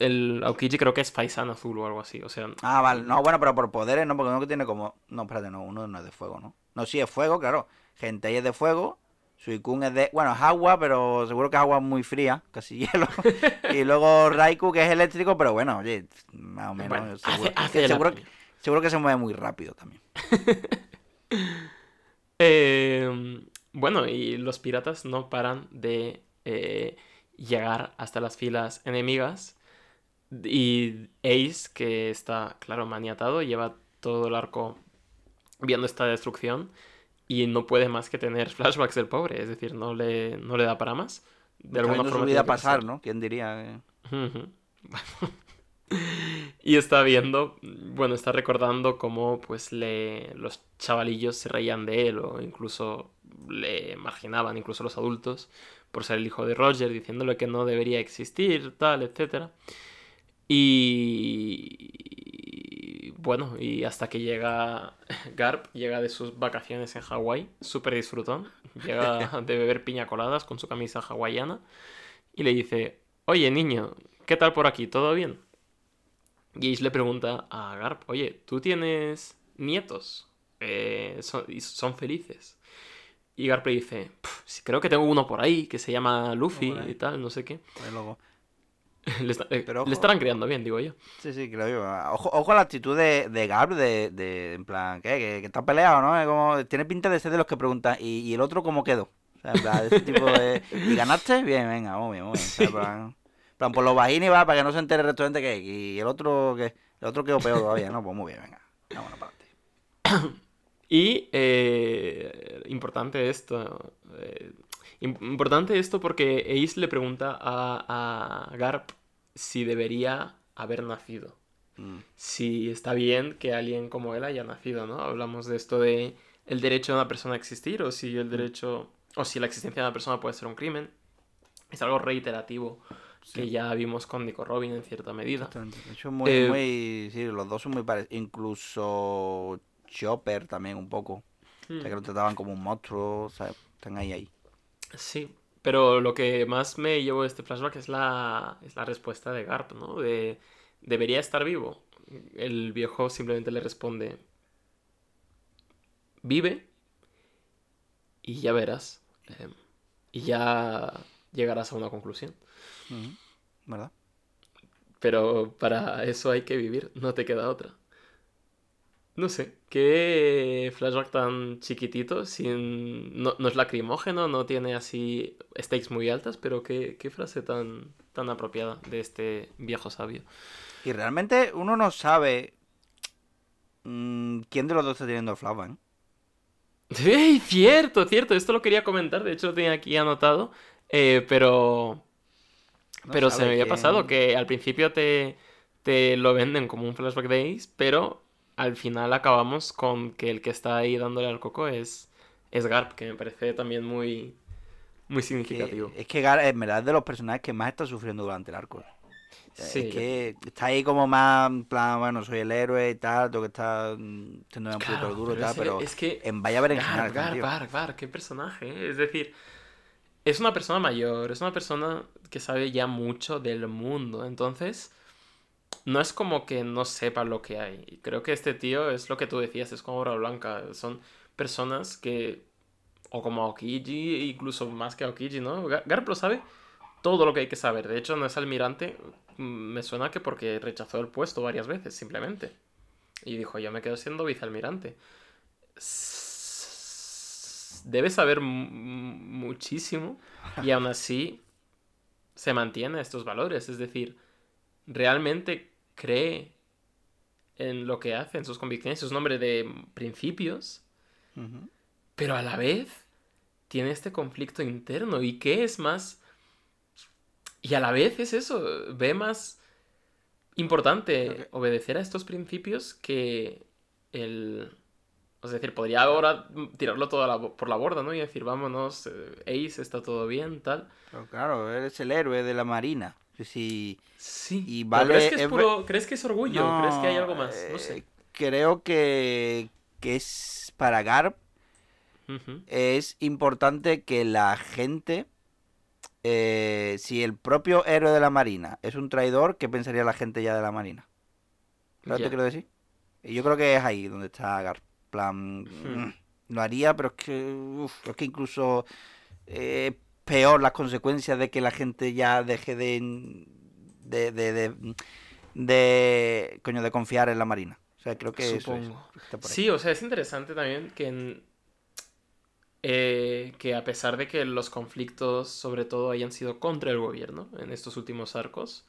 el Aokiji creo que es Faisan azul o algo así. O sea, Ah, vale. No, bueno, pero por poderes, no, porque uno que tiene como. No, espérate, no, uno no es de fuego, ¿no? No, sí es fuego, claro. Gentei es de fuego. Suicune es de. Bueno, es agua, pero seguro que es agua muy fría, casi [LAUGHS] hielo. y luego Raikou, que es eléctrico, pero bueno, oye, más o menos. Bueno, seguro, hace- hace que seguro, seguro que se mueve muy rápido también. [LAUGHS] Eh, bueno, y los piratas no paran de eh, llegar hasta las filas enemigas. Y Ace, que está, claro, maniatado, lleva todo el arco viendo esta destrucción y no puede más que tener [LAUGHS] flashbacks del pobre, es decir, no le, no le da para más. De alguna forma su vida tiene que pasar, pasar. ¿no? ¿Quién diría? Ujú. [LAUGHS] [LAUGHS] y está viendo, bueno, está recordando cómo pues le los chavalillos se reían de él o incluso le marginaban, incluso los adultos, por ser el hijo de Roger, diciéndole que no debería existir, tal, etcétera. Y bueno, y hasta que llega [LAUGHS] Garp, llega de sus vacaciones en Hawái, súper disfrutón, llega [LAUGHS] de beber piña coladas con su camisa hawaiana y le dice, oye niño, ¿qué tal por aquí? ¿Todo bien? Y Ace le pregunta a Garp, oye, ¿tú tienes nietos? Eh, son, y son felices. Y Garp le dice, "Pf, sí, creo que tengo uno por ahí que se llama Luffy y tal, no sé qué. Luego- [LAUGHS] le, está- eh, Pero le estarán criando bien, digo yo. Sí, sí, creo yo. Ojo, ojo a la actitud de, de Garb, de, de, en plan, ¿qué? Que, que está peleado, ¿no? Como, tiene pinta de ser de los que preguntan, ¿y, y el otro cómo quedó? O sea, en plan, ese tipo de... [LAUGHS] ¿Y ganaste? Bien, venga, muy bien, muy bien. O sea, en plan, en plan, por los bajini va, para que no se entere el restaurante que Y el otro, que El otro quedó peor todavía, ¿no? Pues muy bien, venga. Vámonos para adelante. [COUGHS] Y eh, importante esto. eh, im- importante esto porque Ace le pregunta a, a Garp si debería haber nacido. Mm. Si está bien que alguien como él haya nacido, ¿no? Hablamos de esto de el derecho de una persona a existir o si el derecho o si la existencia de una persona puede ser un crimen. Es algo reiterativo que ya vimos con Nico Robin en cierta medida. De hecho, muy, Eh, muy. Sí, los dos son muy parecidos. Incluso Chopper también un poco. O sea, que lo trataban como un monstruo. O sea, están ahí, ahí. Sí, pero lo que más me llevó de este flashback es la, es la respuesta de Garp, ¿no? De, ¿debería estar vivo? El viejo simplemente le responde, vive y ya verás. eh, y ya llegarás a una conclusión. ¿Verdad? Pero para eso hay que vivir, no te queda otra. No sé, qué flashback tan chiquitito, sin... no, no es lacrimógeno, no tiene así stakes muy altas, pero qué, qué frase tan, tan apropiada de este viejo sabio. Y realmente uno no sabe mm, quién de los dos está teniendo flashback. ¿eh? [LAUGHS] ¡Ey, cierto, cierto! Esto lo quería comentar, de hecho lo tenía aquí anotado, eh, pero... No pero se me había quién- pasado que al principio te, te lo venden como un flashback de Ace, pero al final acabamos con que el que está ahí dándole al coco es, es Garp, que me parece también muy, muy significativo. es que Gar en verdad es de los personajes que más está sufriendo durante el arco. Sí, es que está ahí como más en plan, bueno, soy el héroe y tal, tengo que estar mm, siendo un Claro, puto duro y tal, pero es que en Vaya Berenjenal, Garp, Garp. Garp, Garp, qué personaje, ¿eh? Es decir, es una persona mayor, es una persona que sabe ya mucho del mundo, entonces no es como que no sepa lo que hay. Creo que este tío es lo que tú decías, es como Obra Blanca, son personas que, o como Aokiji, incluso más que Aokiji, ¿no? Ga- Garp lo sabe todo lo que hay que saber, de hecho no es almirante, mm, me suena que porque rechazó el puesto varias veces, simplemente. Y dijo, yo me quedo siendo vicealmirante. Debe saber mu- muchísimo y aún así se mantiene estos valores. Es decir, realmente cree en lo que hace, en sus convicciones, es un hombre de principios, pero a la vez tiene este conflicto interno. Y qué es más... Y a la vez es eso, ve más importante obedecer a estos principios que el... Es decir, podría ahora tirarlo todo por la borda, ¿no? Y decir, vámonos, eh, Ace, está todo bien, tal. Pero claro, eres el héroe de la marina. Sí. Sí. Y vale, ¿crees, que es puro, ¿Crees que es orgullo? ¿Crees que hay algo más? No sé. Eh, creo que, que es para Garp. Es importante que la gente. Eh, si el propio héroe de la marina es un traidor, ¿qué pensaría la gente ya de la marina? ¿Sabes te quiero decir? Y yo creo que es ahí donde está Garp. Plan. Mm, lo haría, pero es que. es que incluso. Eh, peor las consecuencias de que la gente ya deje de de, de, de, coño de confiar en la marina o sea creo que Supongo. sí o sea es interesante también que eh, que a pesar de que los conflictos sobre todo hayan sido contra el gobierno en estos últimos arcos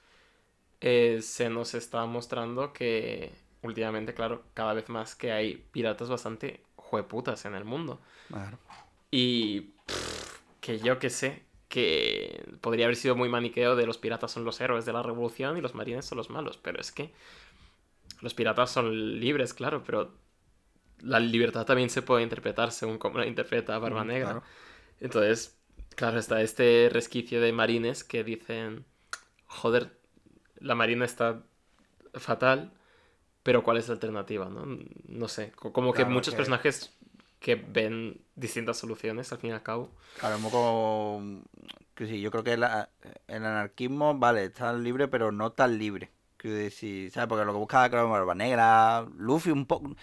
eh, se nos está mostrando que últimamente claro cada vez más que hay piratas bastante jueputas en el mundo claro. y que yo que sé, que podría haber sido muy maniqueo de los piratas son los héroes de la revolución y los marines son los malos, pero es que los piratas son libres, claro, pero la libertad también se puede interpretar según cómo la interpreta Barba mm, Negra. Entonces, claro, está este resquicio de marines que dicen, joder, la marina está fatal, pero ¿cuál es la alternativa? No, no sé, como que muchos personajes que ven distintas soluciones al fin y al cabo. Claro, un poco... Que sí, yo creo que el anarquismo, vale, está libre, pero no tan libre. Quiero decir, ¿sabes? Porque lo que buscaba, claro, Barba Negra, Luffy un poco...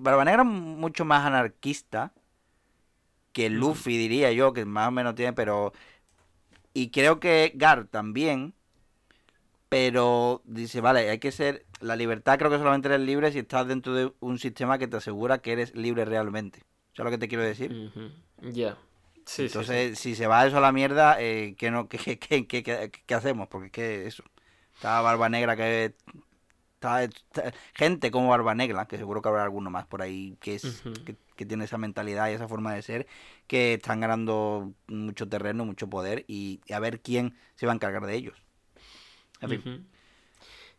Barba Negra es mucho más anarquista que Luffy, diría yo, que más o menos tiene, pero... Y creo que Gar también, pero dice, vale, hay que ser la libertad creo que solamente eres libre si estás dentro de un sistema que te asegura que eres libre realmente. ¿Sabes lo que te quiero decir? Ya. Sí, Entonces, si se va eso a la mierda, eh, ¿qué, no, [LAUGHS] qué, qué, qué, qué, hacemos? Porque es que eso. Está Barba Negra que... Está, gente como Barba Negra, que seguro que habrá alguno más por ahí que, es, que, tiene esa mentalidad y esa forma de ser, que están ganando mucho terreno, mucho poder y, a ver quién se va a encargar de ellos. En fin.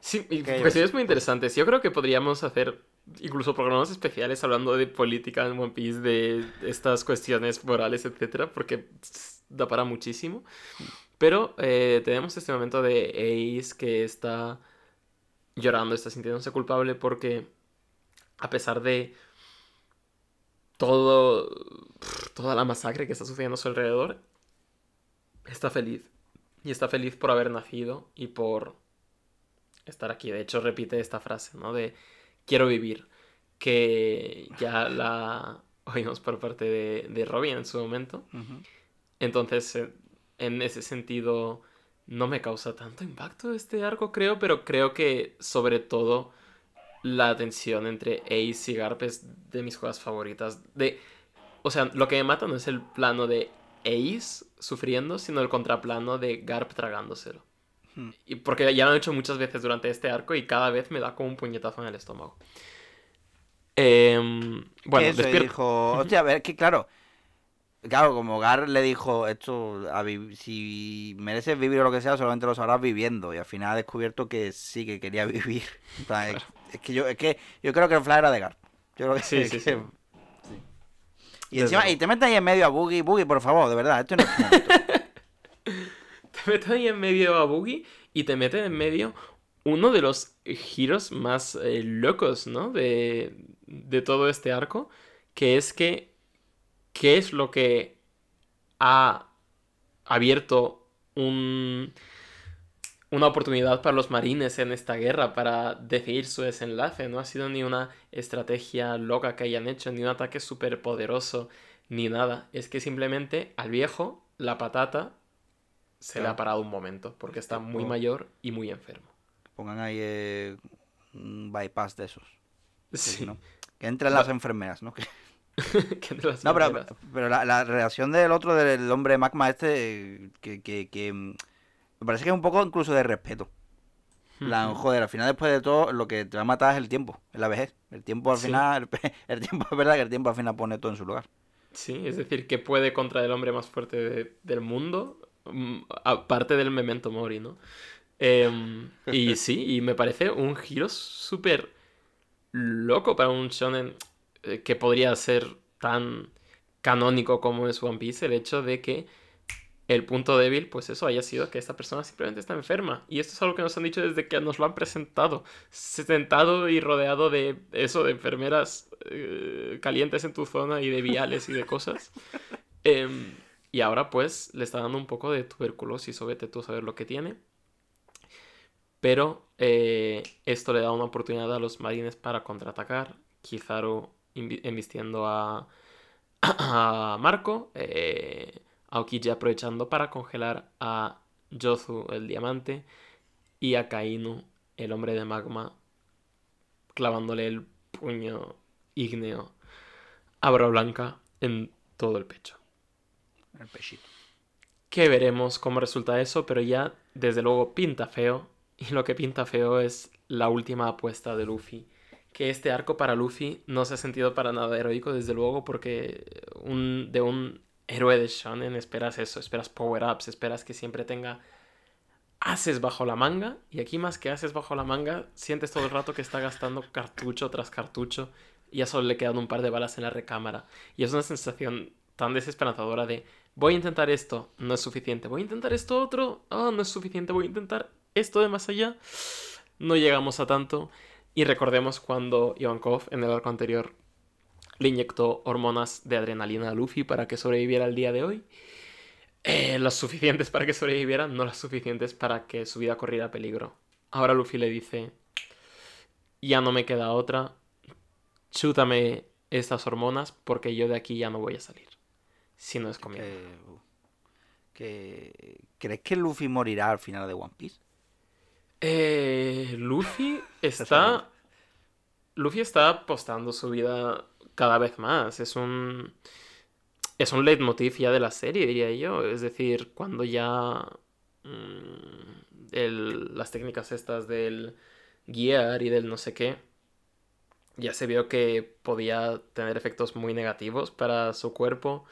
Sí, y cuestiones muy interesantes. Yo creo que podríamos hacer incluso programas especiales hablando de política en One Piece, de estas cuestiones morales, etcétera, porque da para muchísimo. Pero eh, tenemos este momento de Ace que está llorando, está sintiéndose culpable porque a pesar de todo toda la masacre que está sucediendo a su alrededor, está feliz. Y está feliz por haber nacido y por estar aquí. De hecho, repite esta frase, ¿no? De quiero vivir, que ya la [LAUGHS] oímos por parte de, de Robin en su momento. Entonces, eh, en ese sentido, no me causa tanto impacto este arco, creo, pero creo que sobre todo la tensión entre Ace y Garp es de mis juegas favoritas. De, o sea, lo que me mata no es el plano de Ace sufriendo, sino el contraplano de Garp tragándoselo. Y porque ya lo han hecho muchas veces durante este arco y cada vez me da como un puñetazo en el estómago. Eh, bueno, despierto. dijo, hostia, a ver, que claro, claro, como Gar le dijo, esto, si mereces vivir o lo que sea, solamente lo sabrás viviendo. Y al final ha descubierto que sí, que quería [LAUGHS] vivir. es, que yo, es que yo creo que el fly era de Gar. Yo creo que sí, sí, sí. Y encima, y te metes ahí en medio a Boogie, Boogie, por favor, de verdad, esto no es [LAUGHS] te meten ahí en medio a Boogie y te meten en medio uno de los giros más eh, locos, ¿no? De, de todo este arco, que es que, ¿qué es lo que ha abierto un, una oportunidad para los marines en esta guerra para decidir su desenlace? No ha sido ni una estrategia loca que hayan hecho, ni un ataque súper poderoso, ni nada. Es que simplemente al viejo, la patata, se le ha parado un momento porque está muy mayor y muy enfermo. Pongan ahí eh, un bypass de esos. Sí. Que entren las enfermeras, ¿no? [LAUGHS] [LAUGHS] que entren las no, pero, pero la, reacción del otro, del hombre magma este, que, que, mm, me parece que es un poco incluso de respeto. La, joder, al final después de todo lo que te va a matar es el tiempo, es la vejez. El tiempo al final, [LAUGHS] el, tiempo es verdad que el tiempo al final pone todo en su lugar. Sí, es decir, que puede contra el hombre más fuerte de- del mundo, aparte del Memento Mori, ¿no? Em, y [LAUGHS] sí, y me parece un giro súper loco para un shonen eh, que podría ser tan canónico como es One Piece, el hecho de que el punto débil, pues eso, haya sido que esta persona simplemente está enferma. Y esto es algo que nos han dicho desde que nos lo han presentado. Sentado y rodeado de eso, de enfermeras eh, calientes en tu zona y de viales y de cosas. [LAUGHS] Em, y ahora pues le está dando un poco de tuberculosis, o vete tú a saber lo que tiene. Pero eh, esto le da una oportunidad a los marines para contraatacar. Kizaru embistiendo [CLEARS THROAT] a, Marco. Eh, Aokiji aprovechando para congelar a Yozu el diamante. Y a Kainu, el hombre de magma, clavándole el puño ígneo a Blanca en todo el pecho. El pechito. Que veremos cómo resulta eso, pero ya desde luego pinta feo. Y lo que pinta feo es la última apuesta de Luffy. Que este arco para Luffy no se ha sentido para nada heroico, desde luego, porque un, de un héroe de shonen esperas eso, esperas power-ups, esperas que siempre tenga haces bajo la manga. Y aquí más que haces bajo la manga, sientes todo el rato que está gastando cartucho tras cartucho. Y ya solo le quedan un par de balas en la recámara. Y es una sensación tan desesperanzadora de voy a intentar esto, no es suficiente. Voy a intentar esto otro, ah, no es suficiente. Voy a intentar esto de más allá. No llegamos a tanto. Y recordemos cuando Ivankov en el arco anterior le inyectó hormonas de adrenalina a Luffy para que sobreviviera el día de hoy. Eh, las suficientes para que sobreviviera, no las suficientes para que su vida corriera peligro. Ahora Luffy le dice, ya no me queda otra, chútame estas hormonas porque yo de aquí ya no voy a salir. Si no es. Que- uh, que- ¿Crees que Luffy morirá al final de One Piece? Eh, Luffy [LAUGHS] está. Luffy está apostando su vida cada vez más. Es un. Es un leitmotiv ya de la serie, diría yo. Es decir, cuando ya. mm, el- las técnicas estas del guiar y del no sé qué. Ya se vio que podía tener efectos muy negativos para su cuerpo.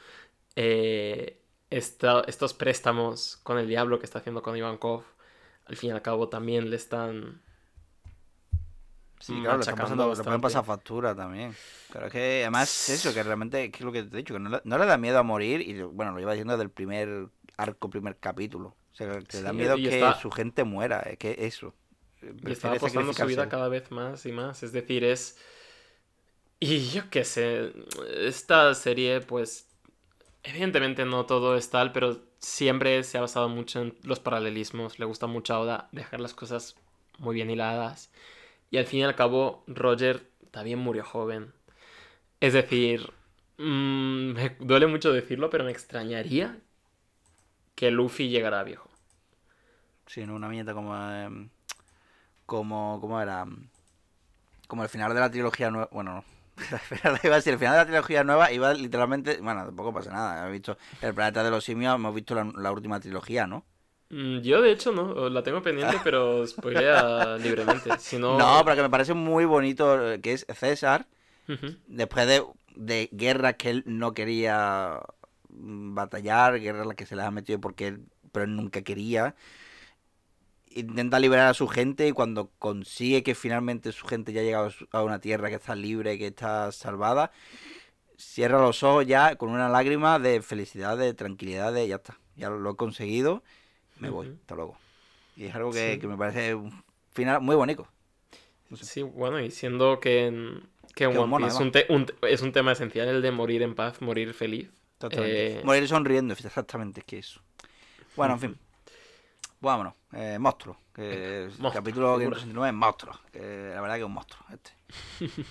Eh, esta- estos préstamos con el diablo que está haciendo con Ivankov al fin y al cabo también le están Sí, claro, le, están pasando, le pueden pasar factura también. Pero es que además eso, que realmente es que lo que te he dicho, que no le, no le da miedo a morir y bueno, lo lleva diciendo desde el primer arco, primer capítulo. O sea, que le da miedo que está- su gente muera, es que eso. y está apostando su vida cada vez más y más. Es decir, es. Y yo qué sé. Esta serie, pues. Evidentemente no todo es tal, pero siempre se ha basado mucho en los paralelismos. Le gusta mucho a dejar las cosas muy bien hiladas. Y al fin y al cabo, Roger también murió joven. Es decir, mm, me duele mucho decirlo, pero me extrañaría que Luffy llegara viejo. Sí, ¿no? una viñeta como. em, como. ¿Cómo era? Como el final de la trilogía. Bueno, no. Iba a decir, el final de la trilogía nueva iba literalmente. Bueno, tampoco pasa nada. He visto El planeta de los simios, hemos visto la, la última trilogía, ¿no? Mm, Yo, de hecho, no. La tengo pendiente, pero spoilea [LAUGHS] libremente. Si no... No, pero que me parece muy bonito eh, que es César, después de, de guerras que él no quería mm, batallar, guerras las que se les ha metido porque él, pero él nunca quería. Intenta liberar a su gente y cuando consigue que finalmente su gente ya ha llegado a una tierra que está libre, que está salvada, cierra los ojos ya con una lágrima de felicidad, de tranquilidad, de ya está, ya lo he conseguido, me voy, hasta luego. Y es algo que, Sí. que me parece un final muy bonito. Sí, bueno, y siendo que en, que en One Piece es un, es un tema esencial el de morir en paz, morir feliz. Totalmente. Eh, Morir sonriendo, exactamente, es que eso. Bueno, en fin. Vámonos. Eh, monstruo. Que el monstruo, capítulo figura. 569 es monstruo. Que la verdad que es un monstruo este. [LAUGHS]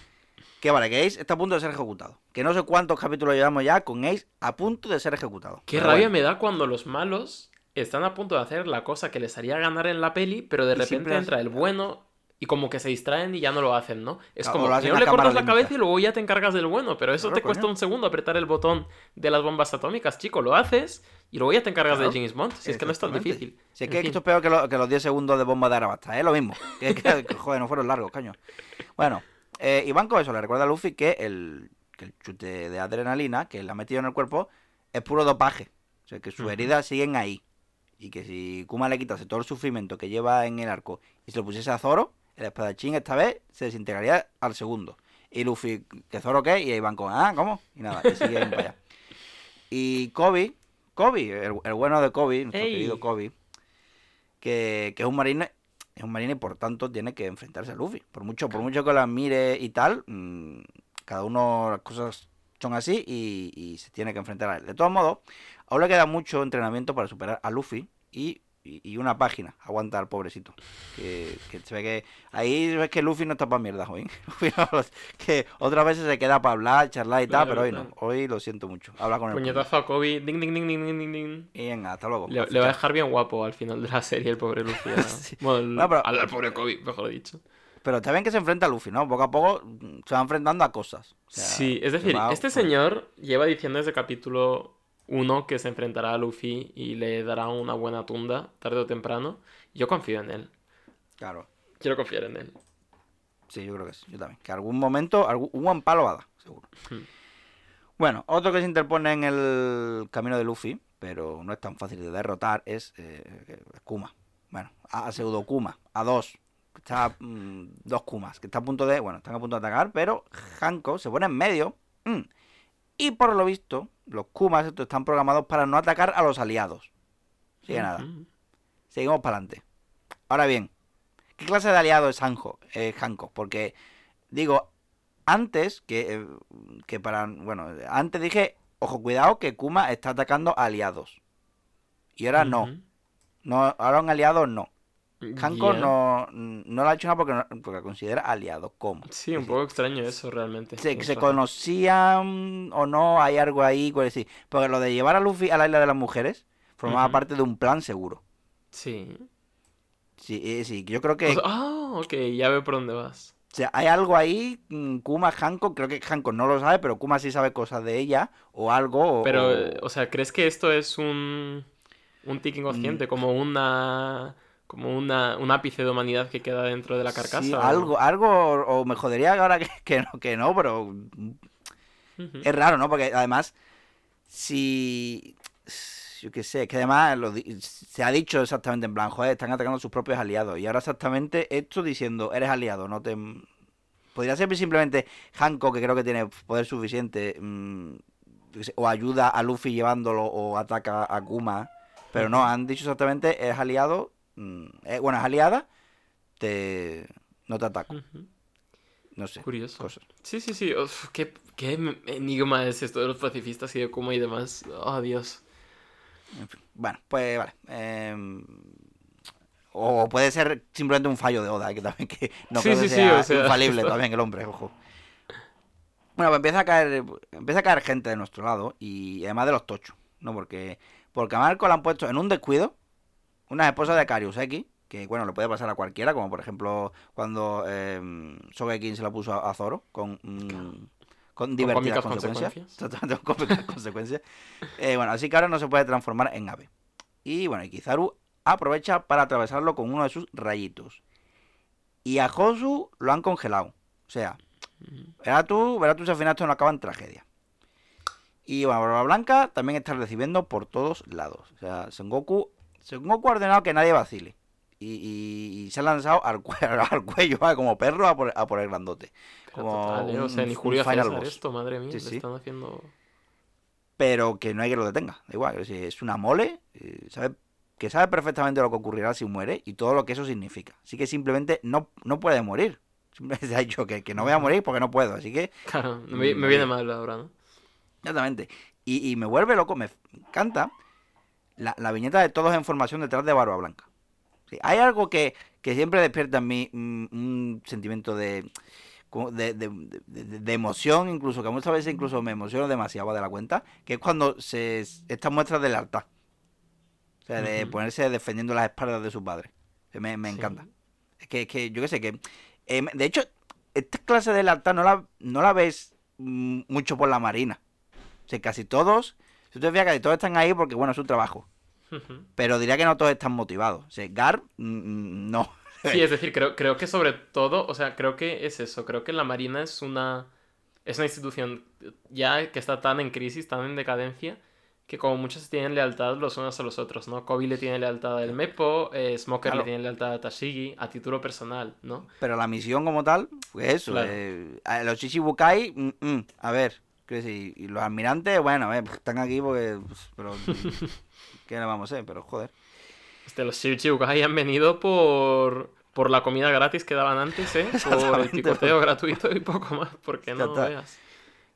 que vale, que Ace está a punto de ser ejecutado. Que no sé cuántos capítulos llevamos ya con Ace a punto de ser ejecutado. Qué Pero rabia bueno, me da cuando los malos están a punto de hacer la cosa que les haría ganar en la peli, pero de Y repente entra el bueno y como que se distraen y ya no lo hacen, ¿no? Es Claro, como, o lo hacen primero a le cortas la cabeza y luego ya te encargas del bueno, pero eso Claro, te cuesta coño. un segundo apretar el botón de las bombas atómicas, chico, lo haces y luego ya te encargas Claro, de James Bond, si es que no es tan difícil. Si es En que fin. esto es peor que, lo- que los 10 segundos de bomba de Arabasta, es lo mismo. [LAUGHS] Que, que- que, joder, no fueron largos, coño. Bueno, eh, Iván con eso le recuerda a Luffy que el que el chute de adrenalina que le ha metido en el cuerpo es puro dopaje. O sea, que sus heridas siguen ahí. Y que si Kuma le quitase todo el sufrimiento que lleva en el arco y se lo pusiese a Zoro, el espadachín esta vez se desintegraría al segundo. Y Luffy, ¿que Zoro qué? Y ahí van con, ah, ¿cómo? Y nada, y siguen para allá. Y Kobe, Kobe, el, el bueno de Kobe, nuestro Ey. querido Kobe, que, que es un marine, es un marine y por tanto tiene que enfrentarse a Luffy. Por mucho, por mucho que lo admire y tal, mm, cada uno las cosas son así y, y se tiene que enfrentar a él. De todos modos, aún le queda mucho entrenamiento para superar a Luffy y, y- y una página aguantar, pobrecito. Que, que se ve que ahí ves que Luffy no está para mierda hoy. [LAUGHS] Que otras veces se queda para hablar, charlar y tal, pero hoy no. Hoy lo siento mucho. Habla con el Puñetazo a Kobe. Ding, ding, ding, ding, ding, ding, ding. Y venga, hasta luego. Le, va a dejar bien guapo al final de la serie el pobre Luffy. ya. [LAUGHS] Sí. Bueno, el- No, pero- al, al pobre Kobe, mejor dicho. Pero está bien que se enfrenta a Luffy, ¿no? Poco a poco se va enfrentando a cosas. O sea, sí, es decir, este señor lleva diciendo desde capítulo 1 que se enfrentará a Luffy y le dará una buena tunda tarde o temprano. Yo confío en él. Claro. Quiero confiar en él. Sí, yo creo que sí, yo también. Que algún momento, algún, un buen palo va a dar, seguro. Hmm. Bueno, otro que se interpone en el camino de Luffy, pero no es tan fácil de derrotar, es eh, Kuma. Bueno, a, a pseudo Kuma, a dos. Está mm, dos Kumas, que está a punto de, bueno, están a punto de atacar, pero Hanko se pone en medio. mm, y por lo visto, los Kumas estos están programados para no atacar a los aliados. Así que nada. Ujú. Seguimos para adelante. Ahora bien, ¿qué clase de aliado es Hanko? Eh, Hancock? Porque, digo, antes que, eh, que para. Bueno, antes dije, ojo, cuidado que Kuma está atacando a aliados. Y ahora no. Ujú. no ahora un aliado no. Hancock Yeah. no, no lo ha hecho nada porque, no- porque lo considera aliado. ¿Cómo? Sí, un Es poco extraño eso realmente. se, se conocían o no, hay algo ahí, pues sí. Porque lo de llevar a Luffy a la isla de las mujeres formaba parte de un plan seguro. Sí. Sí, sí, yo creo que ah, ok, ya veo por dónde vas. O sea, hay algo ahí, mm, Kuma, Hancock, creo que Hancock no lo sabe, pero Kuma sí sabe cosas de ella, o algo, o... Pero, o- o sea, ¿crees que esto es un, un tic Mm. inconsciente? Como una. Como una, un ápice de humanidad que queda dentro de la carcasa. sí, algo, algo, o me jodería ahora que, que no, que no, pero es raro, ¿no? Porque además, si... Yo qué sé, que además lo se ha dicho exactamente en plan, joder, están atacando a sus propios aliados. Y ahora exactamente esto diciendo, eres aliado, no te... Podría ser simplemente Hancock, que creo que tiene poder suficiente, mm, o ayuda a Luffy llevándolo o ataca a Kuma. Pero no, han dicho exactamente, eres aliado, mm, eh, bueno, es aliada, te... no te ataco. Ujú. No sé, Curioso. cosas. Sí, sí, sí. Uf, ¿qué, qué enigma es esto de los pacifistas y de Kuma y demás? Oh, Dios. En fin, bueno, pues vale. em, o puede ser simplemente un fallo de Oda, que también que no Sí, creo sí, que sí, sea o sea, infalible [LAUGHS] también el hombre, ojo. Bueno, pues empieza a caer, empieza a caer gente de nuestro lado y además de los tochos, ¿no? Porque, porque a Marco le han puesto en un descuido una esposa de Karius X, que bueno, le puede pasar a cualquiera, como por ejemplo cuando eh, Sogekin se la puso a, a Zoro con, mm, con divertidas consecuencias. consecuencias. [LAUGHS] Con [LAUGHS] consecuencias. Eh, bueno, así que ahora no se puede transformar en ave. Y bueno, y Kizaru aprovecha para atravesarlo con uno de sus rayitos. Y a Josu lo han congelado. O sea, verás tú, verás tú si al final esto no acaba en tragedia. Y bueno, Barba Blanca también está recibiendo por todos lados. O sea, Sengoku, Sengoku ha ordenado que nadie vacile. Y, y- y se ha lanzado al, cue- [LAUGHS] al cuello, como perro, a por, a por el grandote. Pero Como total, ¿eh? O sea, un- ni un Julio final César esto, madre mía. Sí, le sí. están haciendo... pero que no hay que lo detenga. Da igual, es, una mole, eh, sabe, que sabe perfectamente lo que ocurrirá si muere y todo lo que eso significa. Así que simplemente no, no puede morir. Simplemente [LAUGHS] se ha dicho que, que no voy a morir porque no puedo. Así que, Claro, me, me Mm, viene vale. mal ahora, ¿no? exactamente. Y, y me vuelve loco, me encanta la, la viñeta de todos en formación detrás de Barba Blanca. Sí, hay algo que, que siempre despierta en mí mm, un sentimiento de, de, de- de- de- de emoción, incluso, que muchas veces incluso me emociono demasiado de la cuenta, que es cuando se estas muestras de lealtad. O sea, de ponerse defendiendo las espaldas de sus padres. Me, me Sí. encanta. Es que, es que yo qué sé, que... eh, de hecho, esta clase de lealtad no la, no la ves mm, mucho por la marina. O sea, casi todos, si tú te fijas, casi todos están ahí porque, bueno, es su trabajo. Pero diría que no todos están motivados. O sea, Gar, mm, no. Sí, es decir, creo, creo que sobre todo, o sea, creo que es eso, creo que la Marina es una es una institución ya que está tan en crisis, tan en decadencia, que como muchos tienen lealtad los unos a los otros, ¿no? Kobe le tiene lealtad al Mepo, eh, Smoker Claro. le tiene lealtad a Tashigi, a título personal, ¿no? Pero la misión como tal fue eso. Claro. eh, a los Chichibukai, mm, mm, a ver, sí, y los almirantes, bueno, ver, pues, están aquí porque. pues, pero. [LAUGHS] ¿Qué le vamos a hacer? Pero joder. Este, los Shichibukai han venido por, por la comida gratis que daban antes, ¿eh? [LAUGHS] Por el picoteo gratuito y poco más, porque no veas.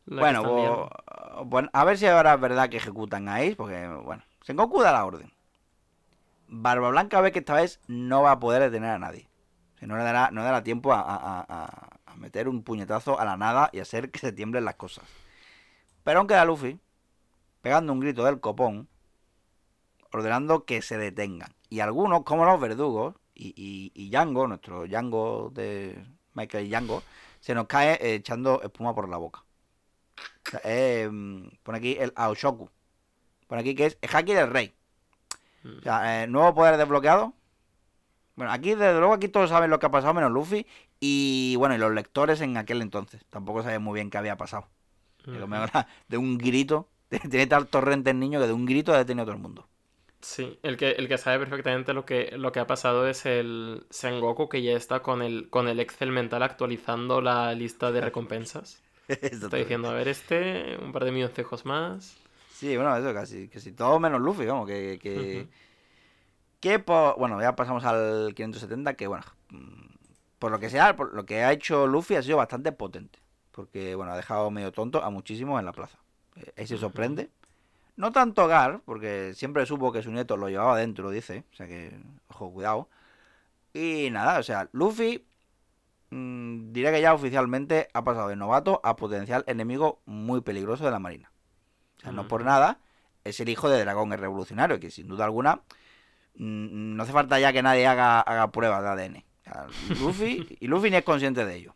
Bueno, pues, bueno, a ver si ahora es verdad que ejecutan a Ace, porque, bueno, Sengoku da la orden. Barba Blanca ve que esta vez no va a poder detener a nadie. O sea, no le dará, no le dará tiempo a, a- a- a meter un puñetazo a la nada y hacer que se tiemblen las cosas. Pero aún queda Luffy, pegando un grito del copón, ordenando que se detengan. Y algunos, como los verdugos, y, y, y Django, nuestro Django de Michael Django, se nos cae eh, echando espuma por la boca. O sea, eh, mm, pone aquí el Aoshoku. Pone aquí que es el haki del rey. O sea, eh, nuevo poder desbloqueado. Bueno, aquí desde luego aquí todos saben lo que ha pasado menos Luffy. Y bueno, y los lectores en aquel entonces. Tampoco saben muy bien qué había pasado. Lo mejor de un grito. [LAUGHS] Tiene tal torrente el niño que de un grito ha detenido a todo el mundo. Sí, el que, el que sabe perfectamente lo que, lo que ha pasado es el Sengoku que ya está con el, con el Excel mental actualizando la lista de recompensas. [LAUGHS] Está diciendo, a ver, este, un par de milloncejos más. Sí, bueno, eso casi, casi todo menos Luffy, vamos, que... que, por- bueno, ya pasamos al 570, que bueno, mm, por lo que sea, por lo que ha hecho Luffy ha sido bastante potente. Porque, bueno, ha dejado medio tonto a muchísimos en la plaza. Eh, Ahí se sorprende. No tanto Gar, porque siempre supo que su nieto lo llevaba dentro, dice. O sea que, ojo, cuidado. Y nada, o sea, Luffy, mm, diré que ya oficialmente ha pasado de novato a potencial enemigo muy peligroso de la Marina. O sea, no por nada, es el hijo de Dragón el Revolucionario, que sin duda alguna mm, no hace falta ya que nadie haga, haga pruebas de ADN. O sea, Luffy, y Luffy ni es consciente de ello.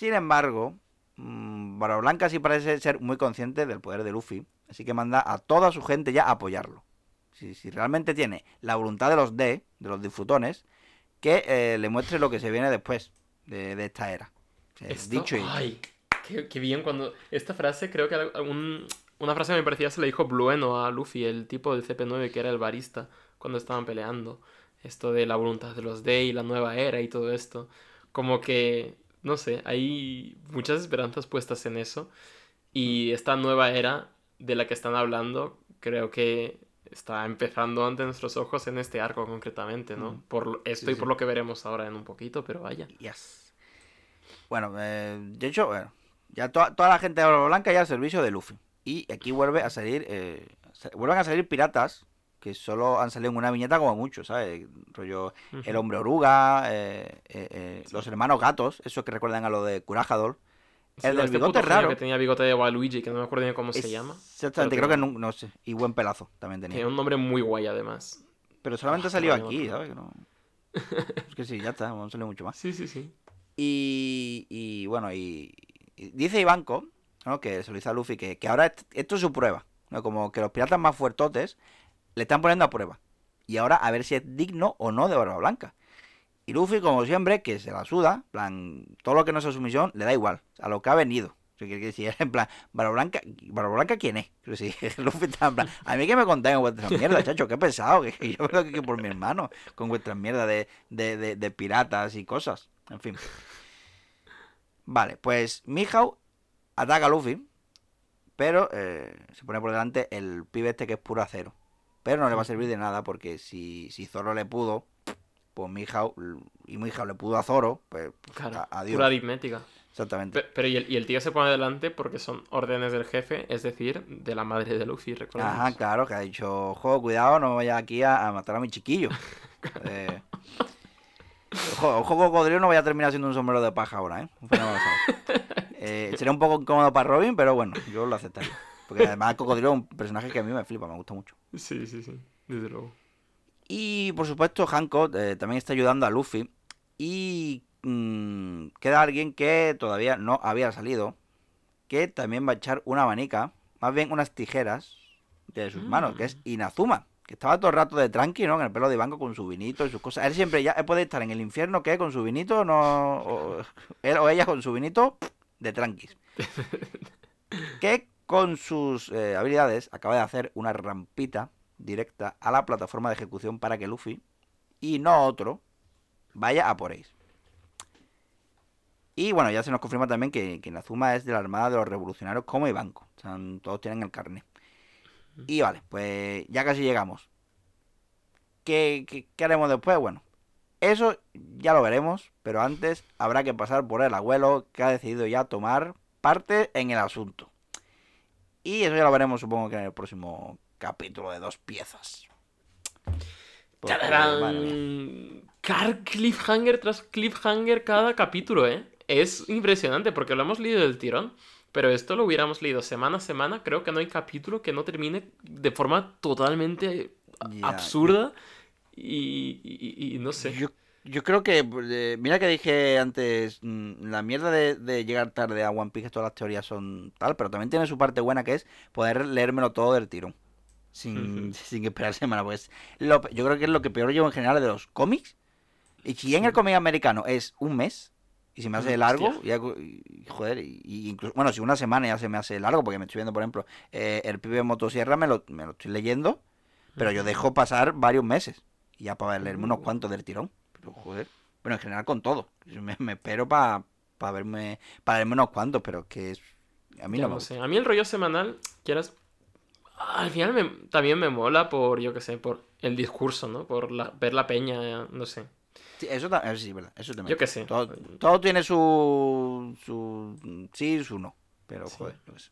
Sin embargo, mm, Barba Blanca sí parece ser muy consciente del poder de Luffy, así que manda a toda su gente ya a apoyarlo. Si, si realmente tiene la voluntad de los D, de los disfrutones, que eh, le muestre lo que se viene después de, de esta era. O sea, Esto- dicho y. Ay, qué, qué bien cuando... Esta frase creo que una frase que me parecía se le dijo Blueno a Luffy, el tipo del CP9 que era el barista, cuando estaban peleando. Esto de la voluntad de los D y la nueva era y todo esto. Como que, no sé, hay muchas esperanzas puestas en eso. Y esta nueva era de la que están hablando, creo que está empezando ante nuestros ojos en este arco concretamente, ¿no? Mm. Por lo- esto Sí, y sí. por lo que veremos ahora en un poquito, pero vaya. Yes. Bueno, eh, de hecho, bueno, ya to- toda la gente de Blanca ya al servicio de Luffy. Y aquí vuelve a salir, eh, vuelven a salir piratas que solo han salido en una viñeta como mucho, ¿sabes? Rollo el hombre oruga, eh, eh, eh, los hermanos gatos, esos que recuerdan a lo de Curajador. Sí, el del este bigote raro. que tenía bigote de Waluigi, que no me acuerdo ni cómo se llama. Exactamente, creo que no, no sé. Y buen pelazo también tenía. Tiene un nombre muy guay además. Pero solamente ha Ah, salido aquí, ¿sabes? Que no- Es que sí, ya está, no ha salido mucho más. [LAUGHS] Sí, sí, sí. Y, y, bueno, y, y dice Ivanko, ¿no? que se lo dice a Luffy, que, que ahora est- esto es su prueba. ¿no? Como que los piratas más fuertotes le están poniendo a prueba. Y ahora a ver si es digno o no de Barba Blanca. Y Luffy, como siempre, que se la suda, en plan, todo lo que no sea su misión, le da igual, a lo que ha venido. O sea, que- es en plan, Barba Blanca, ¿Barba Blanca quién es? [LAUGHS] Luffy está en plan, a mí que me contáis vuestras mierdas, [LAUGHS] chacho, qué pesado, que que [LAUGHS] yo creo que por mi hermano, con vuestras mierdas de, de, de, de piratas y cosas. En fin. Vale, pues Mihawk ataca a Luffy, pero eh, se pone por delante el pibe este que es puro acero. Pero no le va a servir de nada porque si, si Zoro le pudo, pues Mihawk, y Mihawk le pudo a Zoro, pues Claro, a- adiós. pura aritmética. Exactamente. Pe- Pero y el, y el tío se pone delante porque son órdenes del jefe, es decir, de la madre de Luffy, recordemos. Ajá, claro, que ha dicho, ojo, cuidado, no me vayas aquí a, a matar a mi chiquillo. [LAUGHS] Eh, ojo, ojo, cocodrilo, no vaya a terminar siendo un sombrero de paja ahora, ¿eh? [LAUGHS] Eh, sería un poco incómodo para Robin, pero bueno, yo lo aceptaría. Porque además el cocodrilo es un personaje que a mí me flipa, me gusta mucho. Sí, sí, sí, desde luego. Y por supuesto, Hancock eh, también está ayudando a Luffy. Y mm, queda alguien que todavía no había salido. Que también va a echar una abanica, más bien unas tijeras de sus manos, que es Inazuma. Que estaba todo el rato de tranqui, ¿no? En el pelo de banco con su vinito y sus cosas. Él siempre ya él puede estar en el infierno, ¿qué? Con su vinito, no. o- [LAUGHS] él o ella con su vinito, de tranquis. [LAUGHS] que con sus eh, habilidades acaba de hacer una rampita directa a la plataforma de ejecución para que Luffy y no otro vaya a por Ace. Y bueno, ya se nos confirma también que, que Nazuma es de la Armada de los Revolucionarios como Ibanco. O sea, todos tienen el carnet. Y vale, pues ya casi llegamos. ¿Qué, qué, qué haremos después? Bueno, eso ya lo veremos, pero antes habrá que pasar por el abuelo que ha decidido ya tomar parte en el asunto. Y eso ya lo veremos supongo que en el próximo capítulo de dos piezas. Porque. Car cliffhanger tras cliffhanger cada capítulo, ¿eh? Es impresionante porque lo hemos leído del tirón. Pero esto lo hubiéramos leído semana a semana. Creo que no hay capítulo que no termine de forma totalmente absurda. Y, y- y no sé. Yo, yo creo que, eh, mira que dije antes, mm, la mierda de, de llegar tarde a One Piece, todas las teorías son tal, pero también tiene su parte buena que es poder leérmelo todo del tirón. Sin, [LAUGHS] sin esperar semana, pues lo yo creo que es lo que peor llevo en general de los cómics. Y si en el cómic americano es un mes, y se me hace largo, y- joder, y, incluso, bueno, si una semana ya se me hace largo, porque me estoy viendo, por ejemplo, eh, el pibe de motosierra me lo, me lo estoy leyendo, pero yo dejo pasar varios meses. Y ya para leerme unos Uh. cuantos del tirón. Pero joder. Bueno, en general con todo. Me, me espero para verme. Para leerme unos cuantos, pero es que es. A mí no me sé. A mí el rollo semanal, quieras. Al final me- también me mola por, yo qué sé, por el discurso, ¿no? Por la- ver la peña, no sé. Sí, eso, ta- eso sí, verdad. Eso también. Yo qué sé. Todo, todo tiene su. su. sí y su no. Pero Sí. joder, yo qué sé.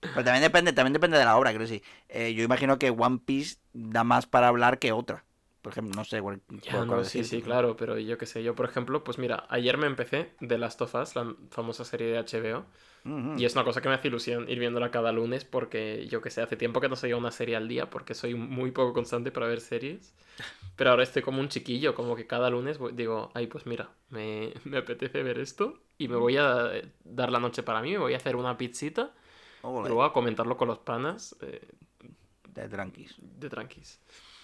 Pero también depende, también depende de la obra, creo que sí. Eh, yo imagino que One Piece da más para hablar que otra. Por ejemplo, no sé cuál, Ya, cuál- no, sí, sí, claro, pero yo qué sé, yo por ejemplo, pues mira, ayer me empecé The Last of Us, la famosa serie de HBO, Ujú. y es una cosa que me hace ilusión ir viéndola cada lunes porque yo que sé, hace tiempo que no seguía una serie al día porque soy muy poco constante para ver series, [LAUGHS] pero ahora estoy como un chiquillo, como que cada lunes voy- digo, ay, pues mira, me, me apetece ver esto y me voy a dar la noche para mí, me voy a hacer una pizzita luego a comentarlo con los panas eh, de tranquis. de tranquis.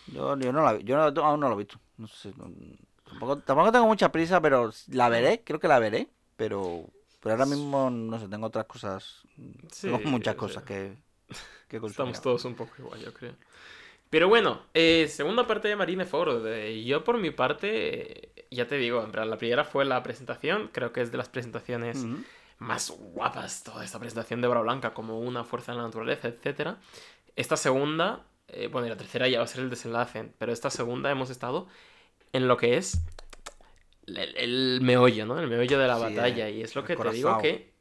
Yo, yo no la yo no- aún no lo he visto. No sé, no- tampoco, tampoco tengo mucha prisa, pero la veré, creo que la veré, pero, pero ahora mismo no sé, tengo otras cosas, Sí, tengo muchas cosas que, que. Estamos todos un poco igual, yo creo. Pero bueno, eh, segunda parte de Marineford. eh, yo por mi parte, eh, ya te digo, en la primera fue la presentación, creo que es de las presentaciones más guapas, toda esta presentación de Bra Blanca como una fuerza de la naturaleza, etc. Esta segunda, eh, bueno, y la tercera ya va a ser el desenlace, pero esta segunda hemos estado en lo que es el, el meollo, ¿no? El meollo de la Sí, batalla. eh, Y es lo que te digo que,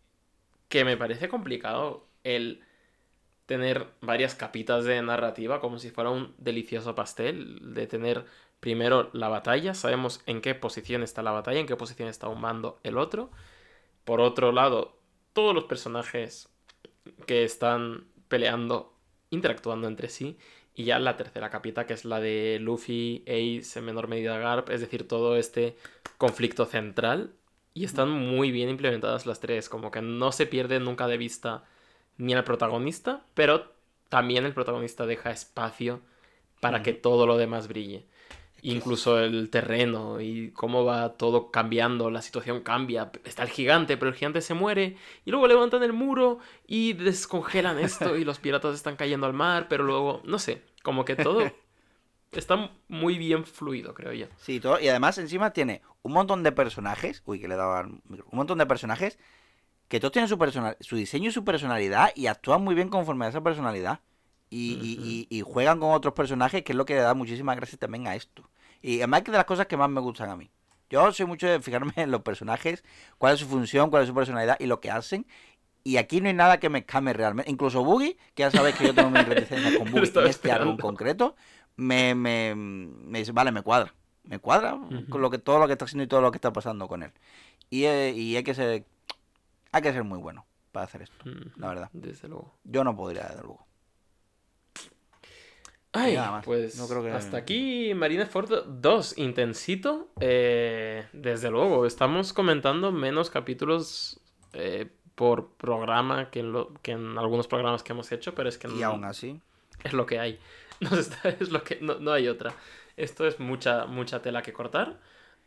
que me parece complicado el tener varias capitas de narrativa como si fuera un delicioso pastel, de tener primero la batalla, sabemos en qué posición está la batalla, en qué posición está un bando el otro. Por otro lado, todos los personajes que están peleando, interactuando entre sí. Y ya la tercera capita, que es la de Luffy, Ace, en menor medida Garp, es decir, todo este conflicto central. Y están muy bien implementadas las tres, como que no se pierde nunca de vista ni al protagonista, pero también el protagonista deja espacio para que todo lo demás brille. Incluso el terreno y cómo va todo cambiando, la situación cambia. Está el gigante, pero el gigante se muere. Y luego levantan el muro y descongelan esto y los piratas están cayendo al mar, pero luego, no sé, como que todo [LAUGHS] está muy bien fluido, creo yo. Sí, todo, y además encima tiene un montón de personajes, uy, que le daba al micro, un montón de personajes que todos tienen su, personal, su diseño y su personalidad y actúan muy bien conforme a esa personalidad. Y, juegan con otros personajes, que es lo que le da muchísima gracia también a esto. Y además que de las cosas que más me gustan a mí. Yo soy mucho de fijarme en los personajes, cuál es su función, cuál es su personalidad y lo que hacen. Y aquí no hay nada que me escame realmente. Incluso Boogie, que ya sabéis que yo tengo mis [LAUGHS] reticencias con Boogie en este álbum concreto, me, me, me dice, vale, me cuadra. Me cuadra con lo que, todo lo que está haciendo y todo lo que está pasando con él. Y, eh, y hay que ser hay que ser muy bueno para hacer esto, la verdad. Desde luego. Yo no podría, desde luego. Ay, nada más. pues No creo que- hasta aquí Marineford 2, intensito. Eh, desde luego, estamos comentando menos capítulos eh, por programa que en, lo- que en algunos programas que hemos hecho, pero es que Y no- aún así, es lo que hay. [LAUGHS] Nos está- es lo que, no, no hay otra. Esto es mucha, mucha tela que cortar.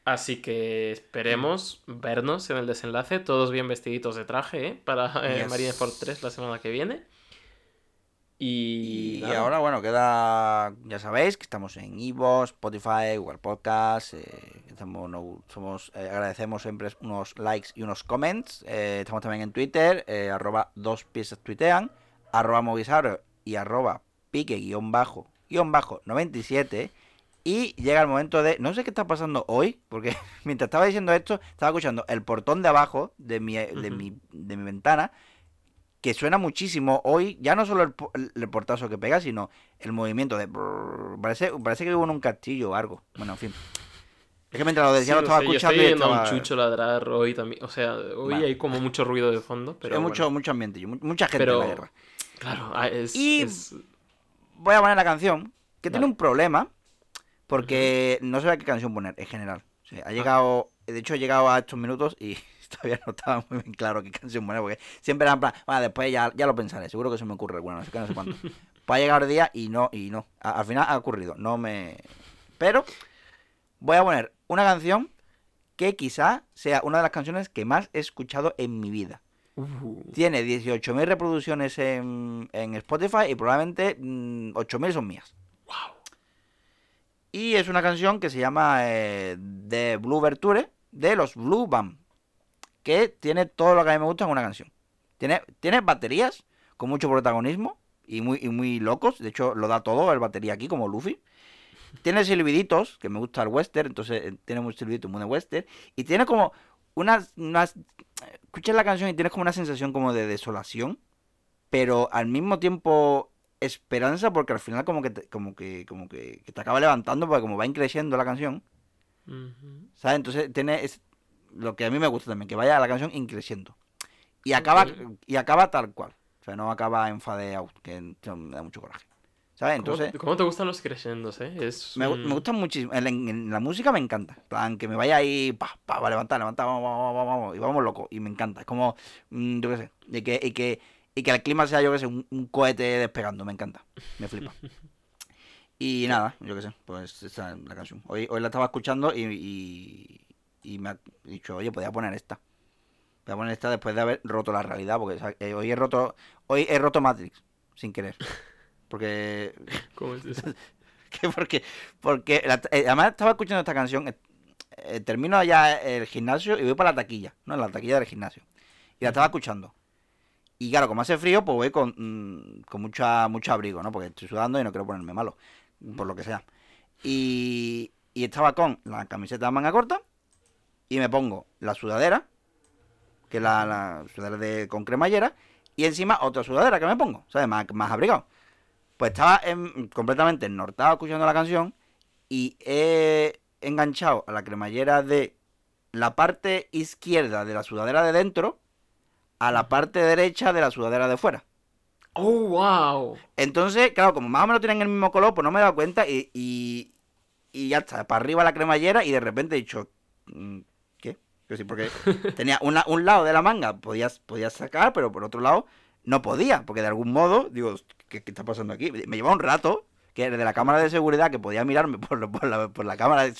Así que esperemos vernos en el desenlace, todos bien vestiditos de traje, ¿eh? Para eh, Yes. Marineford 3 la semana que viene. Y, ahora, bueno, queda. Ya sabéis que estamos en Ivo, Spotify, Google Podcast. eh, estamos, no- somos, eh, agradecemos siempre unos likes y unos comments. eh, estamos también en Twitter, eh, arroba dos piezas tuitean, arroba movisauro y arroba pique guion bajo, guion bajo 97. Y llega el momento de. No sé qué está pasando hoy, porque [LAUGHS] mientras estaba diciendo esto, estaba escuchando el portón de abajo de mi, de mi, de mi ventana que suena muchísimo hoy, ya no solo el, el- portazo que pega, sino el movimiento de... brrr, parece, parece que vivo en un castillo o algo. Bueno, en fin. Es que mientras lo Sí, decía lo o estaba yo escuchando estoy y viendo a estaba... un chucho ladrar hoy también. O sea, hoy Vale. hay como mucho ruido de fondo, pero Hay mucho, bueno. mucho ambiente, mucha gente Pero- en la guerra. Claro, ah, es, Y- es- Voy a poner la canción, que tiene un problema, porque no sé qué canción poner en general. O sea, Ah. ha llegado... De hecho, he llegado a estos minutos y [LAUGHS] todavía no estaba muy bien claro qué canción poner, porque siempre era en plan, bueno, después ya, ya lo pensaré, seguro que se me ocurre alguna, no sé qué, no sé cuánto. [LAUGHS] Va a llegar el día y no, y no. A- al final ha ocurrido, no me... Pero voy a poner una canción que quizá sea una de las canciones que más he escuchado en mi vida. Uh, Tiene 18.000 reproducciones en, en Spotify y probablemente mm, 8.000 son mías. wow. Y es una canción que se llama eh, The Blue Verture de los Blue Band. Que tiene todo lo que a mí me gusta en una canción. Tiene, tiene baterías con mucho protagonismo y muy, y muy locos. De hecho, lo da todo el batería aquí, como Luffy. Tiene silbiditos, que me gusta el western, entonces eh, tiene muchos silbiditos muy de western. Y tiene como unas, unas... Escuchas la canción y tienes como una sensación como de desolación, pero al mismo tiempo esperanza porque al final como que te, como que como que, que te acaba levantando porque como va increciendo la canción. ¿sabes? Entonces tiene es lo que a mí me gusta también, que vaya la canción increciendo. Y acaba y acaba tal cual. O sea, no acaba en fade out, que me da mucho coraje. ¿Sabes? ¿Cómo- Entonces ¿Cómo, te gustan los crescendos, eh? Es me, un- me gusta muchísimo. En, en- en la música me encanta. En plan, que me vaya ahí, pa, pa, va levantar, levantar, vamos, vamos, vamos, vamos, y vamos loco. Y me encanta. Es como, mm, yo qué sé, y que, y que, y que el clima sea, yo qué sé, un, un cohete despegando. Me encanta. Me flipa. [LAUGHS] y nada, yo qué sé, pues esa es la canción. Hoy, hoy la estaba escuchando y, y, y me ha dicho, oye, podía poner esta. Voy a poner esta después de haber roto la realidad, porque o sea, eh, hoy he roto, hoy he roto Matrix, sin querer. Porque [LAUGHS] ¿Cómo es eso? [LAUGHS] que porque porque la- eh, además estaba escuchando esta canción eh, termino ya el gimnasio y voy para la taquilla no la taquilla del gimnasio. Y la estaba escuchando. Y claro como hace frío pues voy con, mm, con mucha mucho abrigo no porque estoy sudando y no quiero ponerme malo por lo que sea. Y, y estaba con la camiseta de manga corta y me pongo la sudadera que es la, la sudadera de con cremallera y encima otra sudadera que me pongo sabes más, más abrigado pues estaba en- completamente ennortado escuchando la canción y he enganchado a la cremallera de la parte izquierda de la sudadera de dentro a la parte derecha de la sudadera de fuera. ¡Oh, wow! Entonces, claro, como más o menos tienen el mismo color, pues no me he dado cuenta y, y, y ya está, para arriba la cremallera y de repente he dicho, mm, sí, porque tenía una- un lado de la manga, podías, podías sacar, pero por otro lado no podía, porque de algún modo, digo, ¿qué, qué está pasando aquí? Me lleva un rato que desde la cámara de seguridad que podía mirarme por, lo- por, la, por la cámara,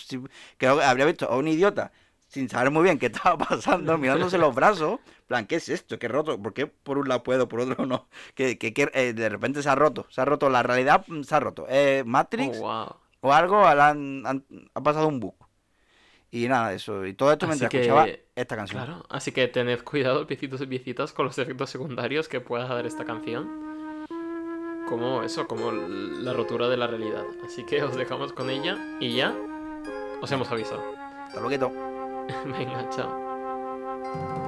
que habría visto a un idiota sin saber muy bien qué estaba pasando, mirándose los brazos, en plan, ¿qué es esto? ¿Qué roto? ¿Por qué por un lado puedo, por otro no? Que, que, que, eh, de repente se ha roto, se ha roto, la realidad mm, se ha roto. Eh, Matrix Oh, wow. o algo, han- han- ha pasado un bug. Y nada, eso. Y todo esto Así mientras que- escuchaba esta canción. Claro, así que tened cuidado, piecitos y piecitas, con los efectos secundarios que pueda dar esta canción. Como eso, como la rotura de la realidad. Así que os dejamos con ella y ya os hemos avisado. Hasta luego. [LAUGHS] Venga, chao.